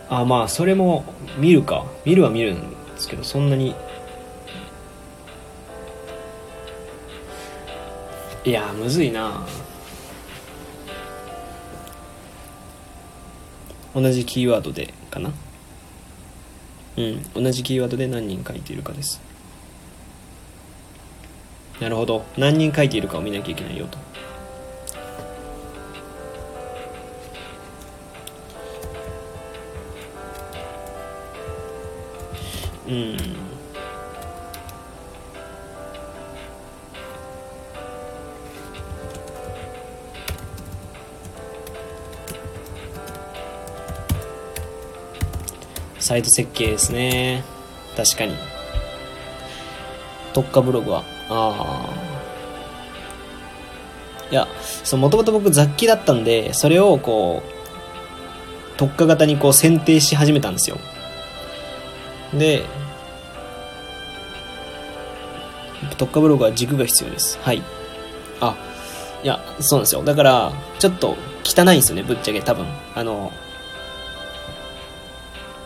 あまあそれも見るか。見るは見るんですけどそんなに。いやむずいな。同じキーワードでかな。うん。同じキーワードで何人書いているかです。なるほど。何人書いているかを見なきゃいけないよと。うん。サイト設計ですね。確かに。特化ブログは。ああいやそうもともと僕雑記だったんでそれをこう特化型にこう選定し始めたんですよ。で特化ブログは軸が必要です。はい。あいやそうなんですよ。だからちょっと汚いんですよねぶっちゃけ。多分。あの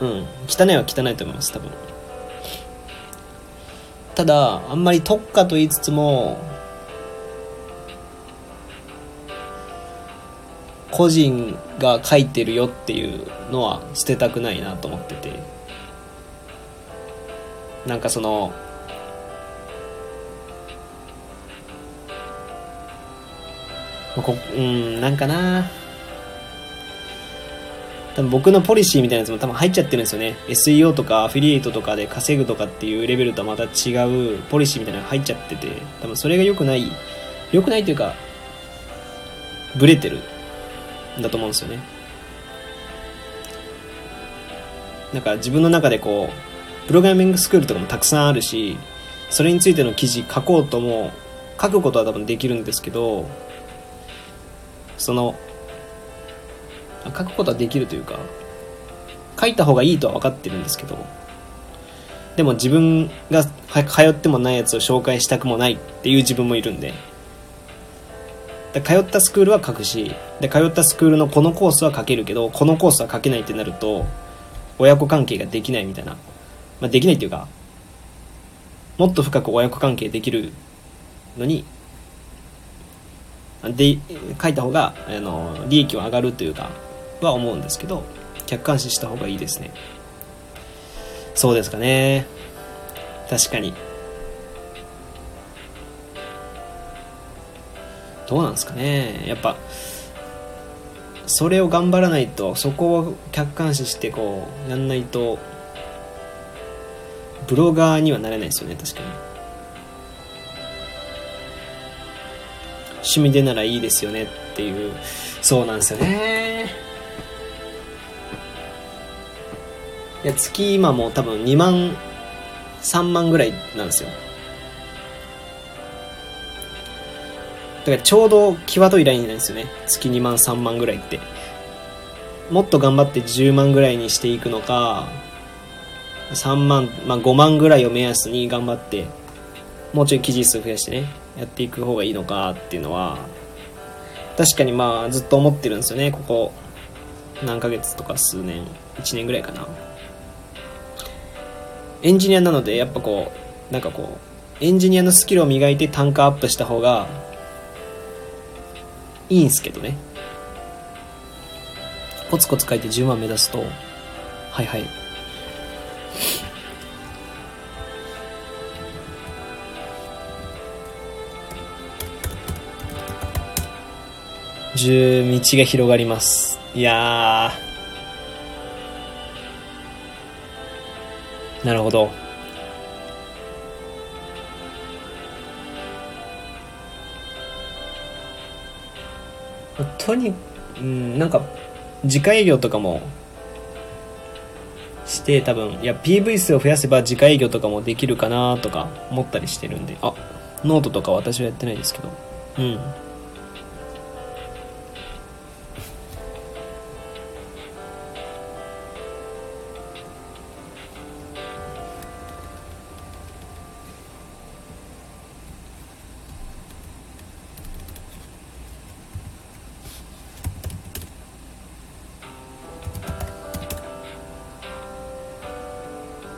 うん。汚いは汚いと思います多分。ただあんまり特化と言いつつも個人が書いてるよっていうのは捨てたくないなと思ってて。なんかそのこうんなんかな。多分僕のポリシーみたいなやつも多分入っちゃってるんですよね。SEO とかアフィリエイトとかで稼ぐとかっていうレベルとはまた違うポリシーみたいなのが入っちゃってて。多分それが良くない。良くないというかブレてるだと思うんですよね。なんか自分の中でこうプログラミングスクールとかもたくさんあるしそれについての記事書こうとも書くことは多分できるんですけどその書くことはできるというか書いた方がいいとは分かってるんですけどでも自分が通ってもないやつを紹介したくもないっていう自分もいるんでで通ったスクールは書くしで通ったスクールのこのコースは書けるけどこのコースは書けないってなると親子関係ができないみたいな、まあ、できないっていうかもっと深く親子関係できるのにで書いた方があの利益は上がるというかは思うんですけど客観視した方がいいですね。そうですかね。確かに。どうなんですかね。やっぱそれを頑張らないとそこを客観視してこうやんないとブロガーにはなれないですよね確かに。趣味でならいいですよねっていうそうなんですよね。いや月今も多分2万3万ぐらいなんですよ。だからちょうど際どいラインなんですよね。月2万3万ぐらいって。もっと頑張って10万ぐらいにしていくのか3万、まあ、5万ぐらいを目安に頑張ってもうちょい記事数増やしてねやっていく方がいいのかっていうのは確かにまあずっと思ってるんですよね。ここ何ヶ月とか数年1年ぐらいかな。エンジニアなのでやっぱこうなんかこうエンジニアのスキルを磨いて単価アップした方がいいんすけどね。コツコツ書いて10万目指すとはいはい。十道が広がります。いやなるほど。とにうんなんか自家営業とかもして多分いや PV 数を増やせば自家営業とかもできるかなとか思ったりしてるんで。あノートとか私はやってないですけど。うん。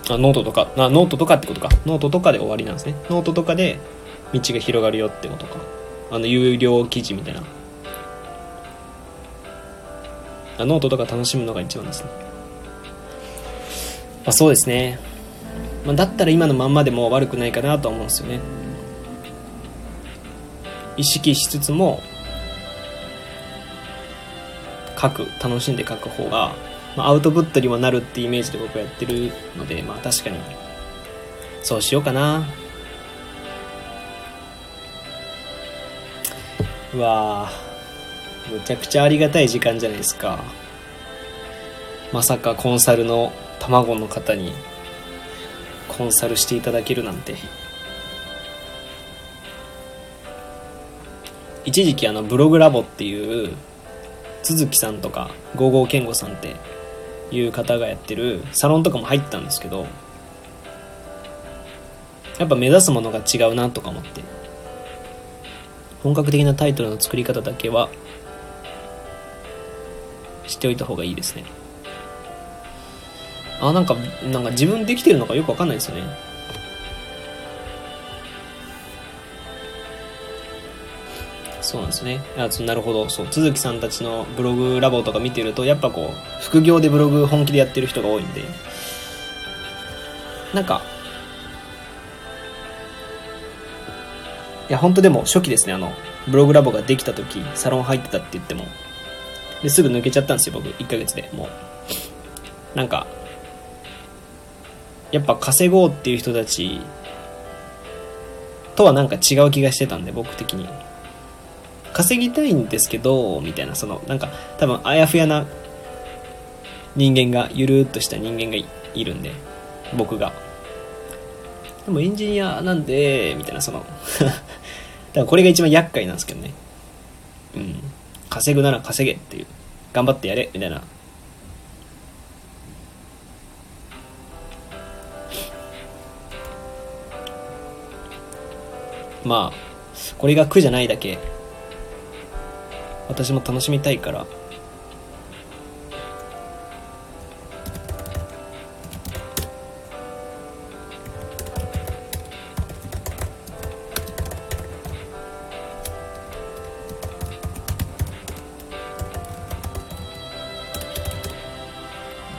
あノートとかあノートとかってことか。ノートとかで終わりなんですね。ノートとかで道が広がるよってことか。あの有料記事みたいな。あノートとか楽しむのが一番ですね。あそうですね、まあ、だったら今のまんまでも悪くないかなと思うんですよね。意識しつつも書く楽しんで書く方が、まあ、アウトプットにもなるってイメージで僕はやってるのでまあ確かに。そうしようかな。うわむちゃくちゃありがたい時間じゃないですか。まさかコンサルの卵の方にコンサルしていただけるなんて。一時期あのブログラボっていう都築さんとかゴーゴー健吾さんっていう方がやってるサロンとかも入ったんですけどやっぱ目指すものが違うなとか思って。本格的なタイトルの作り方だけは知っておいた方がいいですね。あなんかなんか自分できてるのかよくわかんないですよね。そうなんですね。あなるほど。そう都築さんたちのブログラボとか見てるとやっぱこう副業でブログ本気でやってる人が多いんで。なんかいや本当でも初期ですね。あのブログラボができた時サロン入ってたって言っても。ですぐ抜けちゃったんですよ僕。1ヶ月で。もう。なんかやっぱ稼ごうっていう人たちとはなんか違う気がしてたんで僕的に。稼ぎたいんですけどみたいなそのなんか多分あやふやな人間がゆるっとした人間がいるんで僕が。でもエンジニアなんでみたいなその だからこれが一番厄介なんですけどね。うん。稼ぐなら稼げっていう。頑張ってやれみたいな。まあこれが苦じゃないだけ。私も楽しみたいから。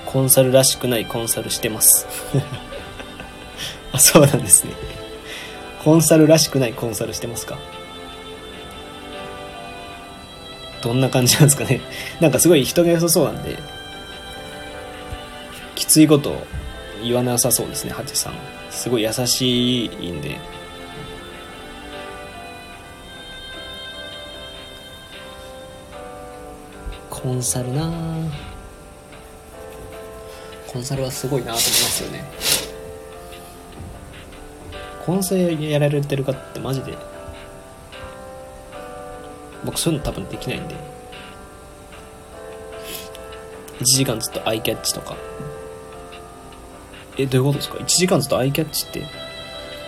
コンサルらしくないコンサルしてます。あそうなんですね。コンサルらしくないコンサルしてますか？どんな感じなんですかね。なんかすごい人が良さそうなんで、きついこと言わなさそうですね、ハチさん。すごい優しいんで。コンサルなコンサルはすごいなと思いますよね。コンサルやられてる方ってマジで僕そういうの多分できないんで。1時間ずっとアイキャッチとか。えどういうことですか？1時間ずっとアイキャッチって？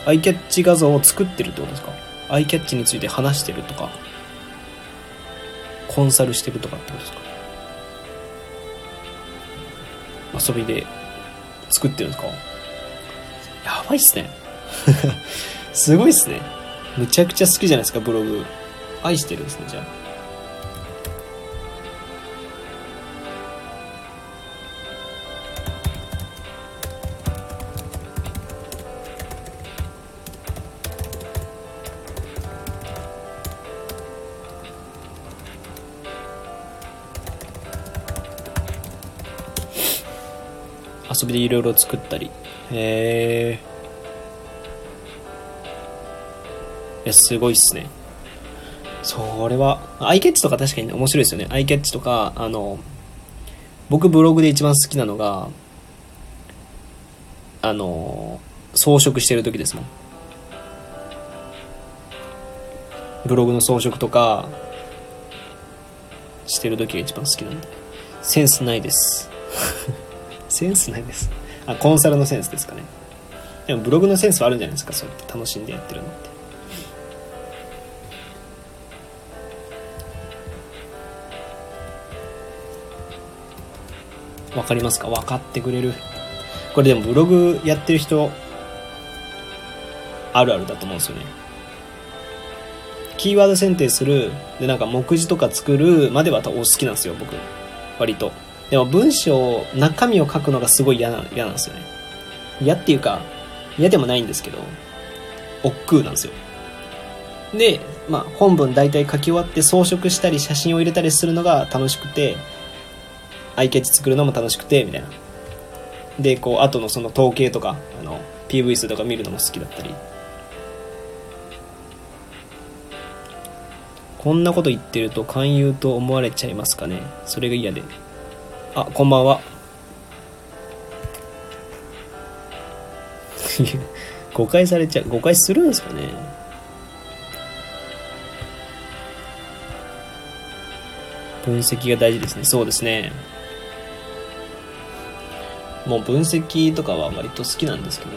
アイキャッチ画像を作ってるってことですか？アイキャッチについて話してるとか。コンサルしてるとかってことですか？遊びで作ってるんですか？やばいっすね。すごいっすね。むちゃくちゃ好きじゃないですかブログ。愛してるんですねじゃあ。遊びでいろいろ作ったり。へえすごいっすね。それは、アイキャッチとか確かに面白いですよね。アイキャッチとか、あの、僕ブログで一番好きなのが、あの、装飾してる時ですもん。ブログの装飾とか、してる時が一番好きなんで。センスないです。センスないです。あ、コンサルのセンスですかね。でもブログのセンスはあるんじゃないですか、そうやって楽しんでやってるのって。わかりますか？分かってくれる。これでもブログやってる人、あるあるだと思うんですよね。キーワード選定する、で、なんか目次とか作るまではお好きなんですよ、僕。割と。でも文章、中身を書くのがすごい嫌な、嫌なんですよね。嫌っていうか、嫌でもないんですけど、億劫なんですよ。で、まあ、本文大体書き終わって装飾したり写真を入れたりするのが楽しくて、アイキャッチ作るのも楽しくて、みたいな。で、こう、後のその統計とか、あの、PV 数とか見るのも好きだったり。こんなこと言ってると勧誘と思われちゃいますかね？それが嫌で。あ、こんばんは。誤解されちゃう。誤解するんですかね？分析が大事ですね。そうですね。もう分析とかは割と好きなんですけど。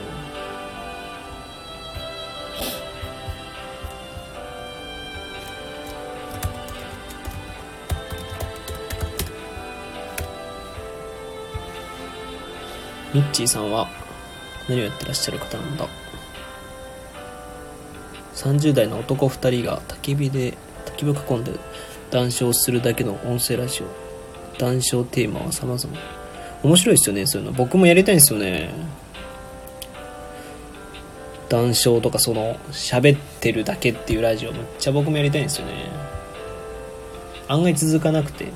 ミッチーさんは何をやってらっしゃる方なんだ？30代の男2人が焚き火で焚き火囲んで談笑するだけの音声ラジオ。談笑テーマは様々。面白いですよねそういうの僕もやりたいんですよね談笑とかその喋ってるだけっていうラジオめっちゃ僕もやりたいんですよね案外続かなくて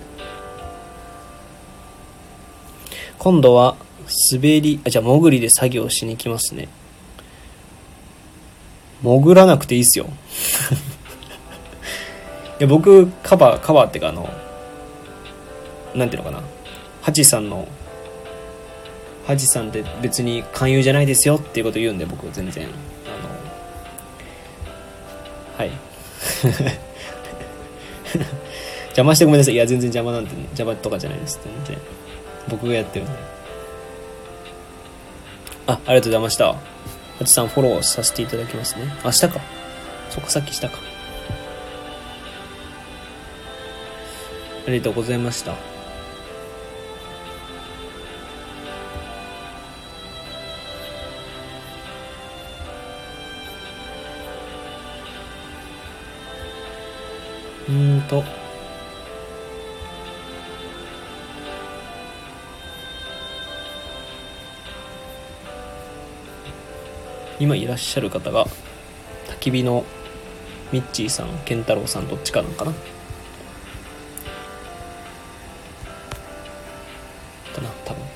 今度は滑り、あ、じゃあ潜りで作業しに行きますね。潜らなくていいっすよ。いや、僕、カバー、カバーってかあの、なんていうのかな。ハチさんの、ハチさんって別に勧誘じゃないですよっていうこと言うんで、僕全然。あの、はい。邪魔してごめんなさい。いや、全然邪魔なんて、邪魔とかじゃないです。全然。僕がやってるんで。あ、ありがとうございました。はちさんフォローさせていただきますね。明日か。そっか、さっきしたか。ありがとうございました。うんと。今いらっしゃる方が焚き火のミッチーさん健太郎さんどっちかなんかなかな、多分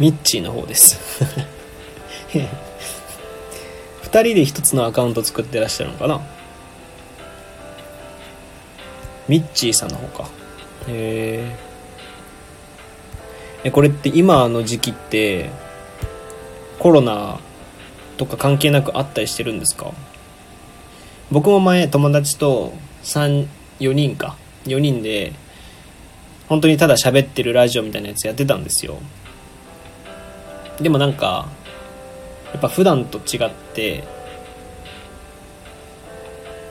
ミッチーの方です。二人で一つのアカウント作ってらっしゃるのかな？ミッチーさんの方か。へえこれって今の時期ってコロナとか関係なくあったりしてるんですか？僕も前友達と34人か。4人で本当にただ喋ってるラジオみたいなやつやってたんですよ。でもなんかやっぱ普段と違って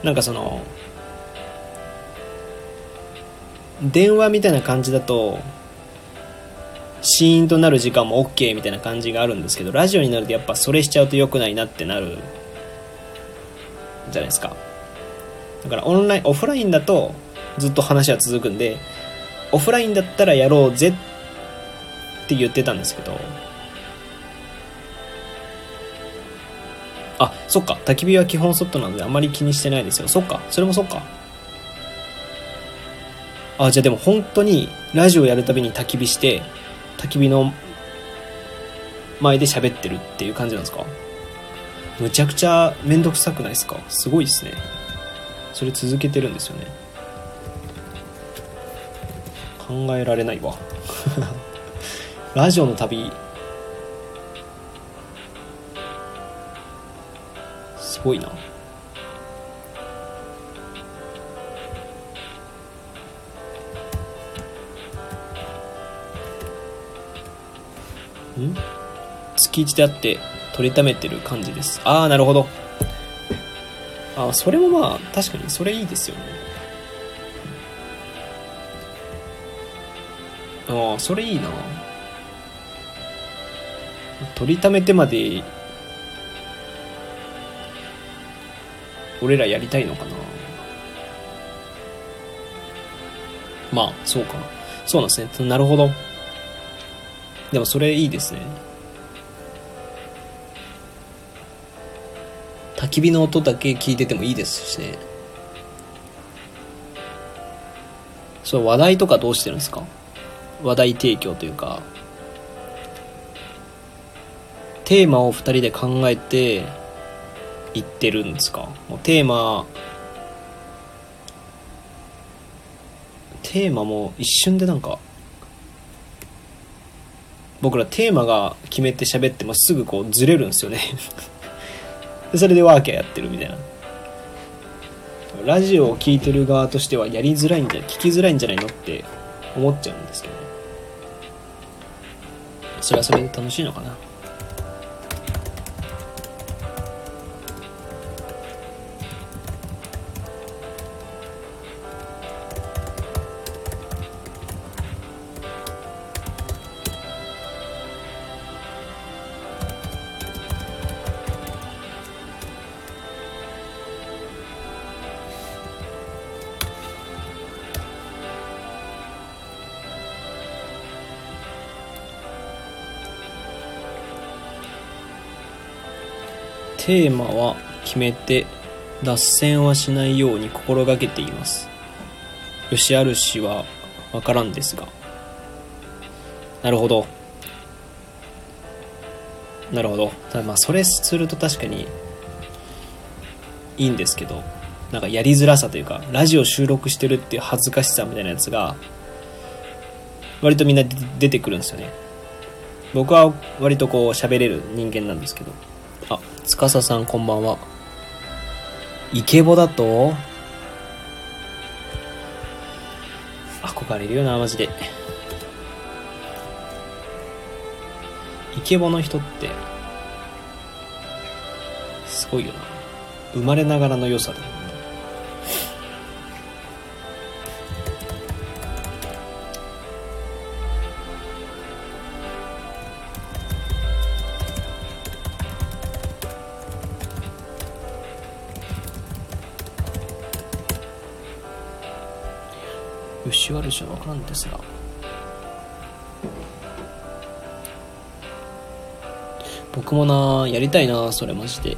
なんかその電話みたいな感じだとシーンとなる時間も OK みたいな感じがあるんですけどラジオになるとやっぱそれしちゃうと良くないなってなるじゃないですか。だからオンラインオフラインだとずっと話は続くんでオフラインだったらやろうぜって言ってたんですけどあ、そっか。焚き火は基本ソットなのであまり気にしてないですよ。そっか。それもそっか。あ、じゃあでも本当にラジオやるたびに焚き火して、焚き火の前で喋ってるっていう感じなんですか？むちゃくちゃめんどくさくないですか？すごいですねそれ続けてるんですよね考えられないわ ラジオの旅すごいな。月1であって取りためてる感じです。ああなるほど。あそれもまあ確かにそれいいですよね。ああそれいいな。取りためてまで俺らやりたいのかな。まあそうか。そうなんですね。なるほど。でもそれいいですね。焚き火の音だけ聞いててもいいですしね。そう話題とかどうしてるんですか？話題提供というか。テーマを2人で考えて言ってるんですか？もうテーマテーマも一瞬でなんか僕らテーマが決めて喋ってもすぐこうずれるんですよね。で それでワーキャーやってるみたいな。ラジオを聴いてる側としてはやりづらいんじゃ聞きづらいんじゃないのって思っちゃうんですけどね。それはそれで楽しいのかな。テーマは決めて脱線はしないように心がけています。よしあるしはわからんですが。なるほど。なるほど。ただまあそれすると確かにいいんですけど。なんかやりづらさというかラジオ収録してるっていう恥ずかしさみたいなやつが割とみんな出てくるんですよね。僕は割とこう喋れる人間なんですけど。あ、司さんこんばんは。イケボだと？憧れるよな、マジで。イケボの人って、すごいよな。生まれながらの良さだよ僕もなやりたいなそれマジで。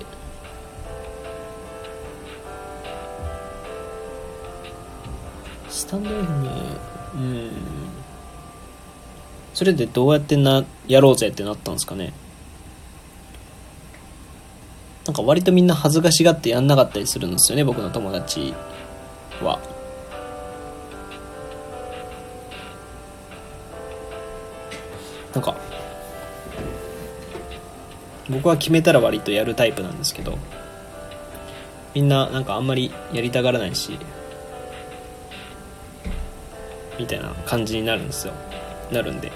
スタンド FM うん。それでどうやってなやろうぜってなったんですかね。なんか割とみんな恥ずかしがってやんなかったりするんですよね僕の友達は。なんか僕は決めたら割とやるタイプなんですけどみんななんかあんまりやりたがらないしみたいな感じになるんですよ。なるんで。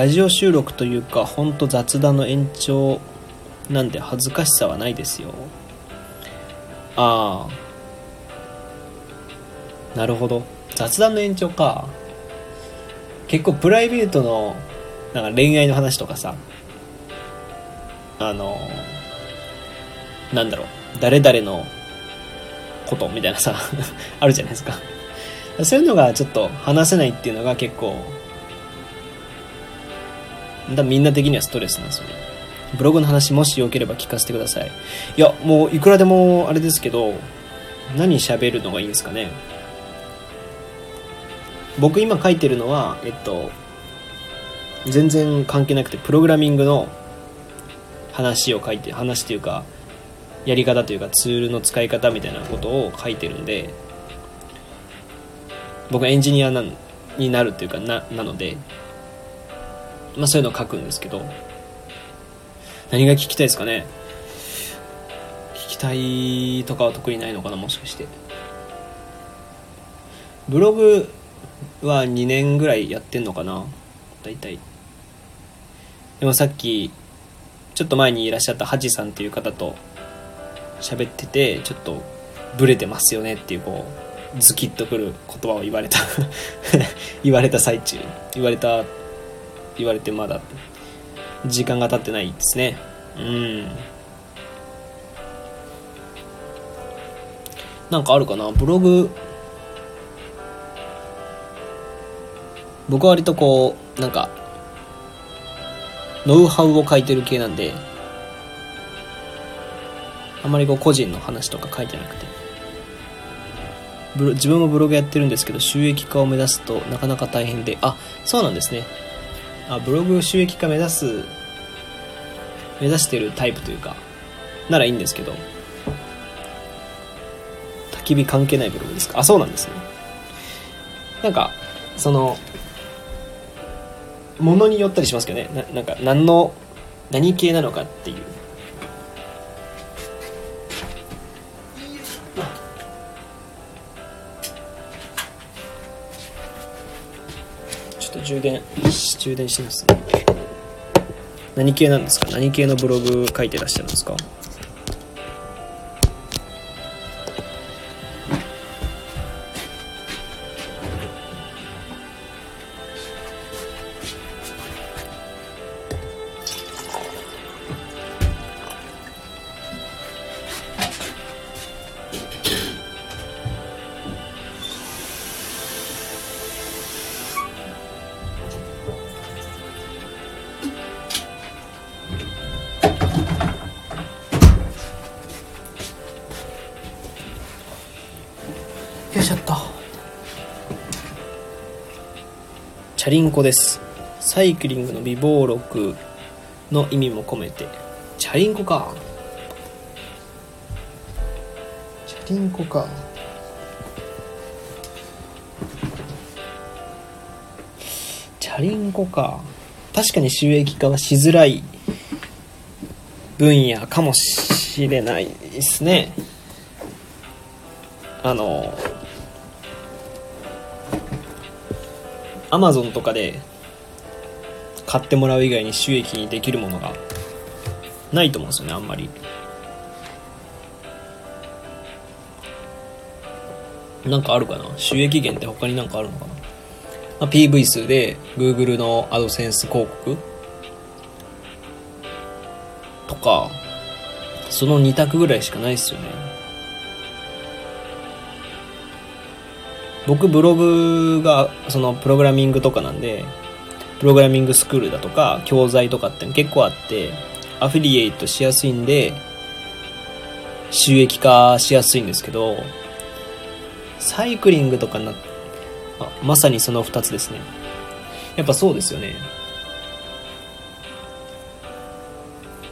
ラジオ収録というかほんと雑談の延長なんで恥ずかしさはないですよ。ああ。なるほど。雑談の延長か。結構プライベートのなんか恋愛の話とかさ。あのなんだろう。誰々のことみたいなさ。あるじゃないですか。そういうのがちょっと話せないっていうのが結構だみんな的にはストレスなんですよね。ブログの話もしよければ聞かせてください。いやもういくらでもあれですけど何喋るのがいいんですかね。僕今書いてるのはえっと全然関係なくてプログラミングの話を書いて話っていうかやり方というかツールの使い方みたいなことを書いてるんで僕エンジニアなになるっていうかななのでまあそういうのを書くんですけど何が聞きたいですかね？聞きたいとかは特にないのかなもしかして。ブログは2年ぐらいやってんのかな大体。でもさっきちょっと前にいらっしゃったハジさんっていう方と喋っててちょっとブレてますよねっていうこうズキッとくる言葉を言われた 言われた最中言われた言われてまだ時間が経ってないですね。うん。なんかあるかな？ブログ。僕は割とこうなんかノウハウを書いてる系なんであんまりこう個人の話とか書いてなくて。自分もブログやってるんですけど収益化を目指すとなかなか大変で。あそうなんですね。あブログ収益化目指す目指してるタイプというかならいいんですけど焚き火関係ないブログですか？あそうなんですね。なんかそのものによったりしますけどね。ななんか何の何系なのかっていう。充電充電しますね。何系なんですか？何系のブログ書いてらっしゃるんですか？チャリンコです。サイクリングの美貌録の意味も込めてチャリンコかチャリンコかチャリンコか確かに収益化はしづらい分野かもしれないですね。あのアマゾンとかで買ってもらう以外に収益にできるものがないと思うんですよねあんまり。なんかあるかな？収益源って他になんかあるのかな、まあ、PV 数で Google の AdSense 広告とかその2択ぐらいしかないですよね。僕ブログがそのプログラミングとかなんでプログラミングスクールだとか教材とかって結構あってアフィリエイトしやすいんで収益化しやすいんですけどサイクリングとかなあまさにその2つですね。やっぱそうですよね。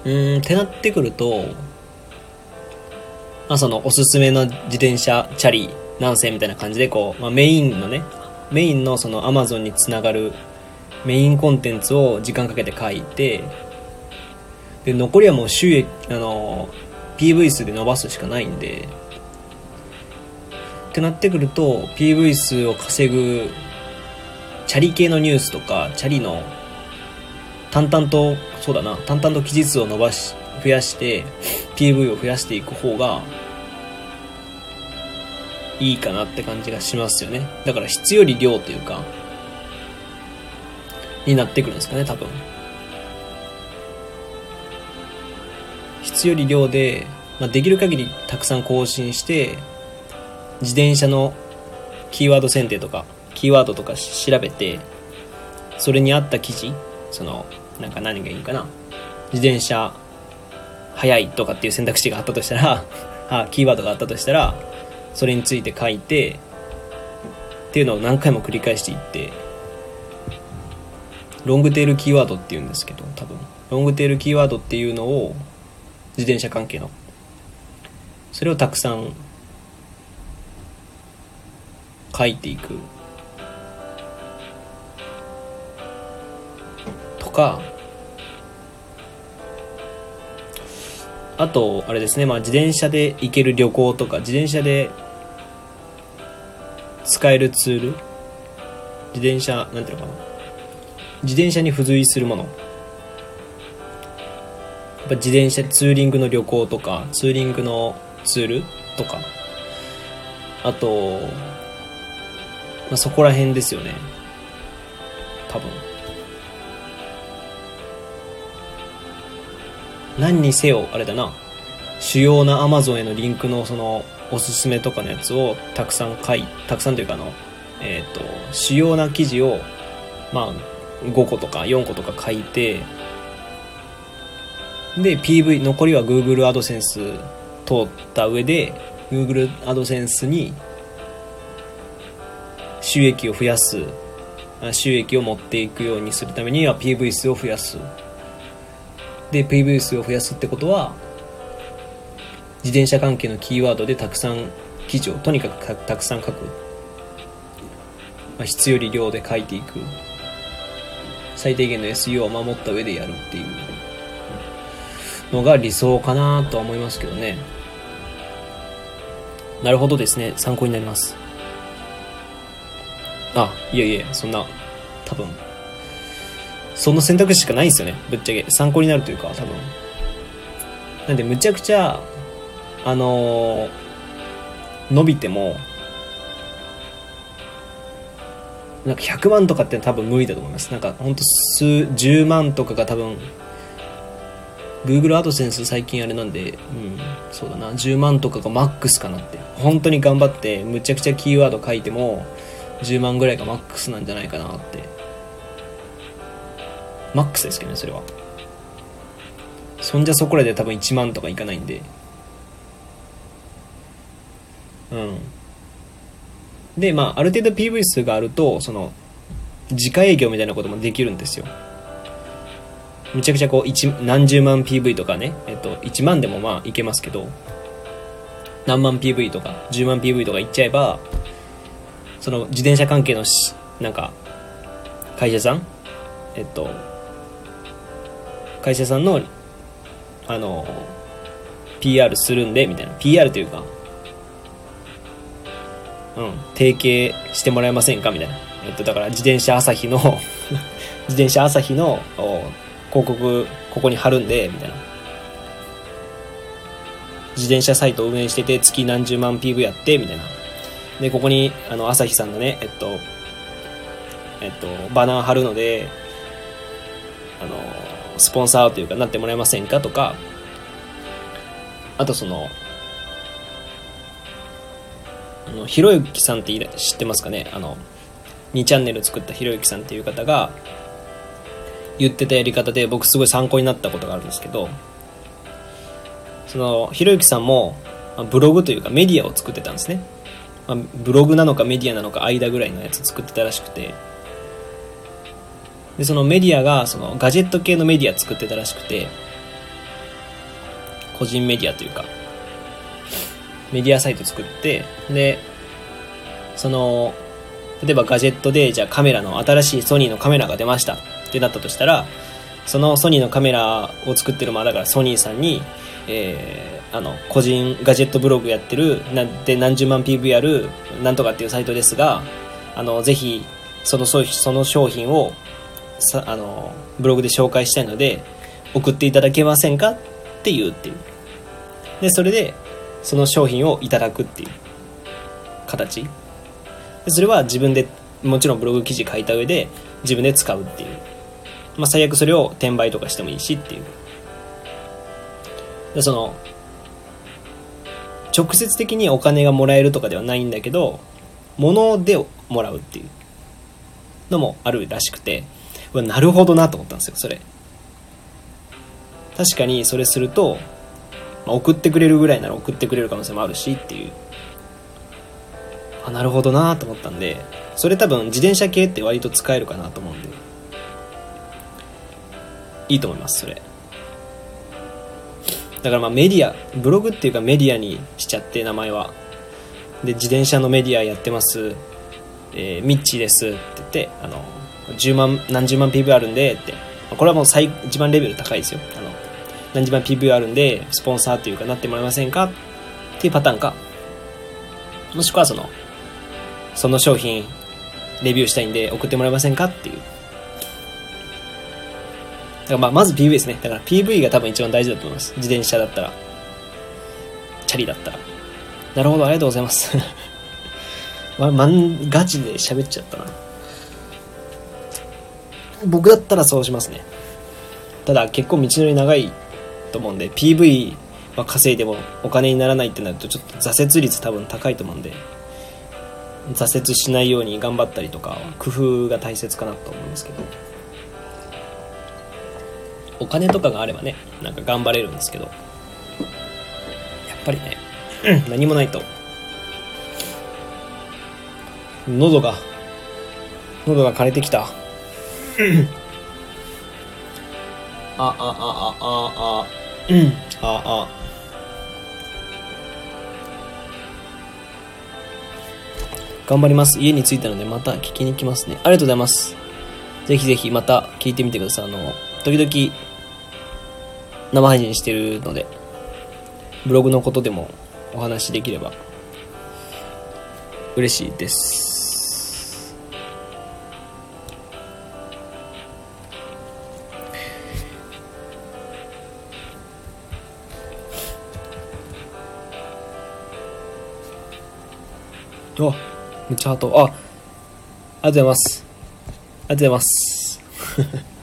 うーんってなってくるとまあそのおすすめの自転車チャリ何世みたいな感じでこう、まあ、メインのねメインのそのアマゾンにつながるメインコンテンツを時間かけて書いてで残りはもう収益あの PV 数で伸ばすしかないんでってなってくると PV 数を稼ぐチャリ系のニュースとかチャリの淡々とそうだな淡々と記事数を伸ばし増やして PV を増やしていく方がいいかなって感じがしますよねだから質より量というかになってくるんですかね、多分。質より量で、まあ、できる限りたくさん更新して、自転車のキーワード選定とか、キーワードとか調べて、それに合った記事、その、なんか何がいいかな。自転車、速いとかっていう選択肢があったとしたら、あ、キーワードがあったとしたら、それについて書いて、っていうのを何回も繰り返していって、ロングテールキーワードっていうんですけど、多分。ロングテールキーワードっていうのを、自転車関係の。それをたくさん書いていく。とか、あと、あれですね、まあ自転車で行ける旅行とか、自転車で使えるツール？自転車、なんていうのかな？自転車に付随するもの。やっぱ自転車ツーリングの旅行とか、ツーリングのツールとか、あと、まあ、そこら辺ですよね。多分。何にせよ、あれだな。主要な Amazon へのリンクのそのおすすめとかのやつをたくさん書い、たくさんというかあの、えっ、ー、と、主要な記事を、まあ、5個とか4個とか書いて、で、PV、残りは Google AdSense 通った上で、Google AdSense に収益を増やす、収益を持っていくようにするためには PV 数を増やす。で、PV 数を増やすってことは、自転車関係のキーワードでたくさん記事をとにかくたくさん書く、まあ、質より量で書いていく。最低限の SEO を守った上でやるっていう。のが理想かなとは思いますけどね。なるほどですね。参考になります。あいやいやそんな多分。その選択肢しかないんですよね。ぶっちゃけ。参考になるというか多分。なんでむちゃくちゃあのー、伸びても、なんか100万とかって多分無理だと思います。なんかほんと数、10万とかが多分、Google AdSense 最近あれなんで、うん、そうだな、10万とかがマックスかなって。本当に頑張って、むちゃくちゃキーワード書いても、10万ぐらいがマックスなんじゃないかなって。マックスですけどね、それは。そんじゃそこらで多分1万とかいかないんで。うん。でまあある程度 PV 数があるとその自家営業みたいなこともできるんですよ。めちゃくちゃこう何十万 PV とかね、えっと、1万でもまあいけますけど何万 PV とか10万 PV とかいっちゃえばその自転車関係のしなんか会社さんえっと会社さんのあの PR するんでみたいな。PR というか、提携してもらえませんか？みたいな。えっと、だから自転車朝日の 自転車朝日の広告ここに貼るんで、みたいな。自転車サイトを運営してて月何十万 PV やって、みたいな。で、ここに、あの、朝日さんのね、えっと、えっと、バナー貼るので、あの、スポンサーというかなってもらえませんか？とか、あとその、あのひろゆきさんって知ってますかね？あの2チャンネル作ったひろゆきさんっていう方が言ってたやり方で僕すごい参考になったことがあるんですけどそのひろゆきさんもブログというかメディアを作ってたんですね、あ、ブログなのかメディアなのか間ぐらいのやつ作ってたらしくて。でそのメディアがそのガジェット系のメディア作ってたらしくて。個人メディアというか。メディアサイト作って、で、その、例えばガジェットで、じゃあカメラの新しいソニーのカメラが出ましたってなったとしたら、そのソニーのカメラを作ってる、まあだからソニーさんに、えー、あの、個人ガジェットブログやってる、なんで何十万 PV ある、なんとかっていうサイトですが、あの、ぜひ、その、その商品を、さ、あの、ブログで紹介したいので、送っていただけませんか？って言うっていう。で、それで、その商品をいただくっていう形。それは自分でもちろんブログ記事書いた上で自分で使うっていう。まあ、最悪それを転売とかしてもいいしっていう。でその直接的にお金がもらえるとかではないんだけど物でもらうっていう。のもあるらしくて。なるほどなと思ったんですよそれ。確かにそれすると、まあ、送ってくれるぐらいなら送ってくれる可能性もあるしっていう。あなるほどなと思ったんでそれ多分自転車系って割と使えるかなと思うんで。いいと思いますそれ。だからまあメディアブログっていうかメディアにしちゃって名前は。で自転車のメディアやってます。えー、ミッチーですって言ってあの10万何十万 PV あるんでって。これはもう最一番レベル高いですよ。あの何十万 PV あるんでスポンサーというかなってもらえませんか？っていうパターンか。もしくはそのその商品レビューしたいんで送ってもらえませんか？っていう。だからまあまず PV ですね。だから PV が多分一番大事だと思います。自転車だったら。チャリだったら。なるほどありがとうございます。ま、まん、ガチで喋っちゃったな。僕だったらそうしますね。ただ結構道のり長いと思うんで、PV は稼いでもお金にならないってなるとちょっと挫折率多分高いと思うんで、挫折しないように頑張ったりとか、工夫が大切かなと思うんですけど。お金とかがあればね、なんか頑張れるんですけど、やっぱりね、何もないと喉が、喉が枯れてきた。あ、あ、あ、あ、あ、あ、うん、あ、あ。頑張ります。家に着いたのでまた聞きに来ますね。ありがとうございます。ぜひぜひまた聞いてみてください。あの、時々生配信してるので、ブログのことでもお話しできれば嬉しいです。あ、めっちゃハート。あ、ありがとうございます。ありがとうございます。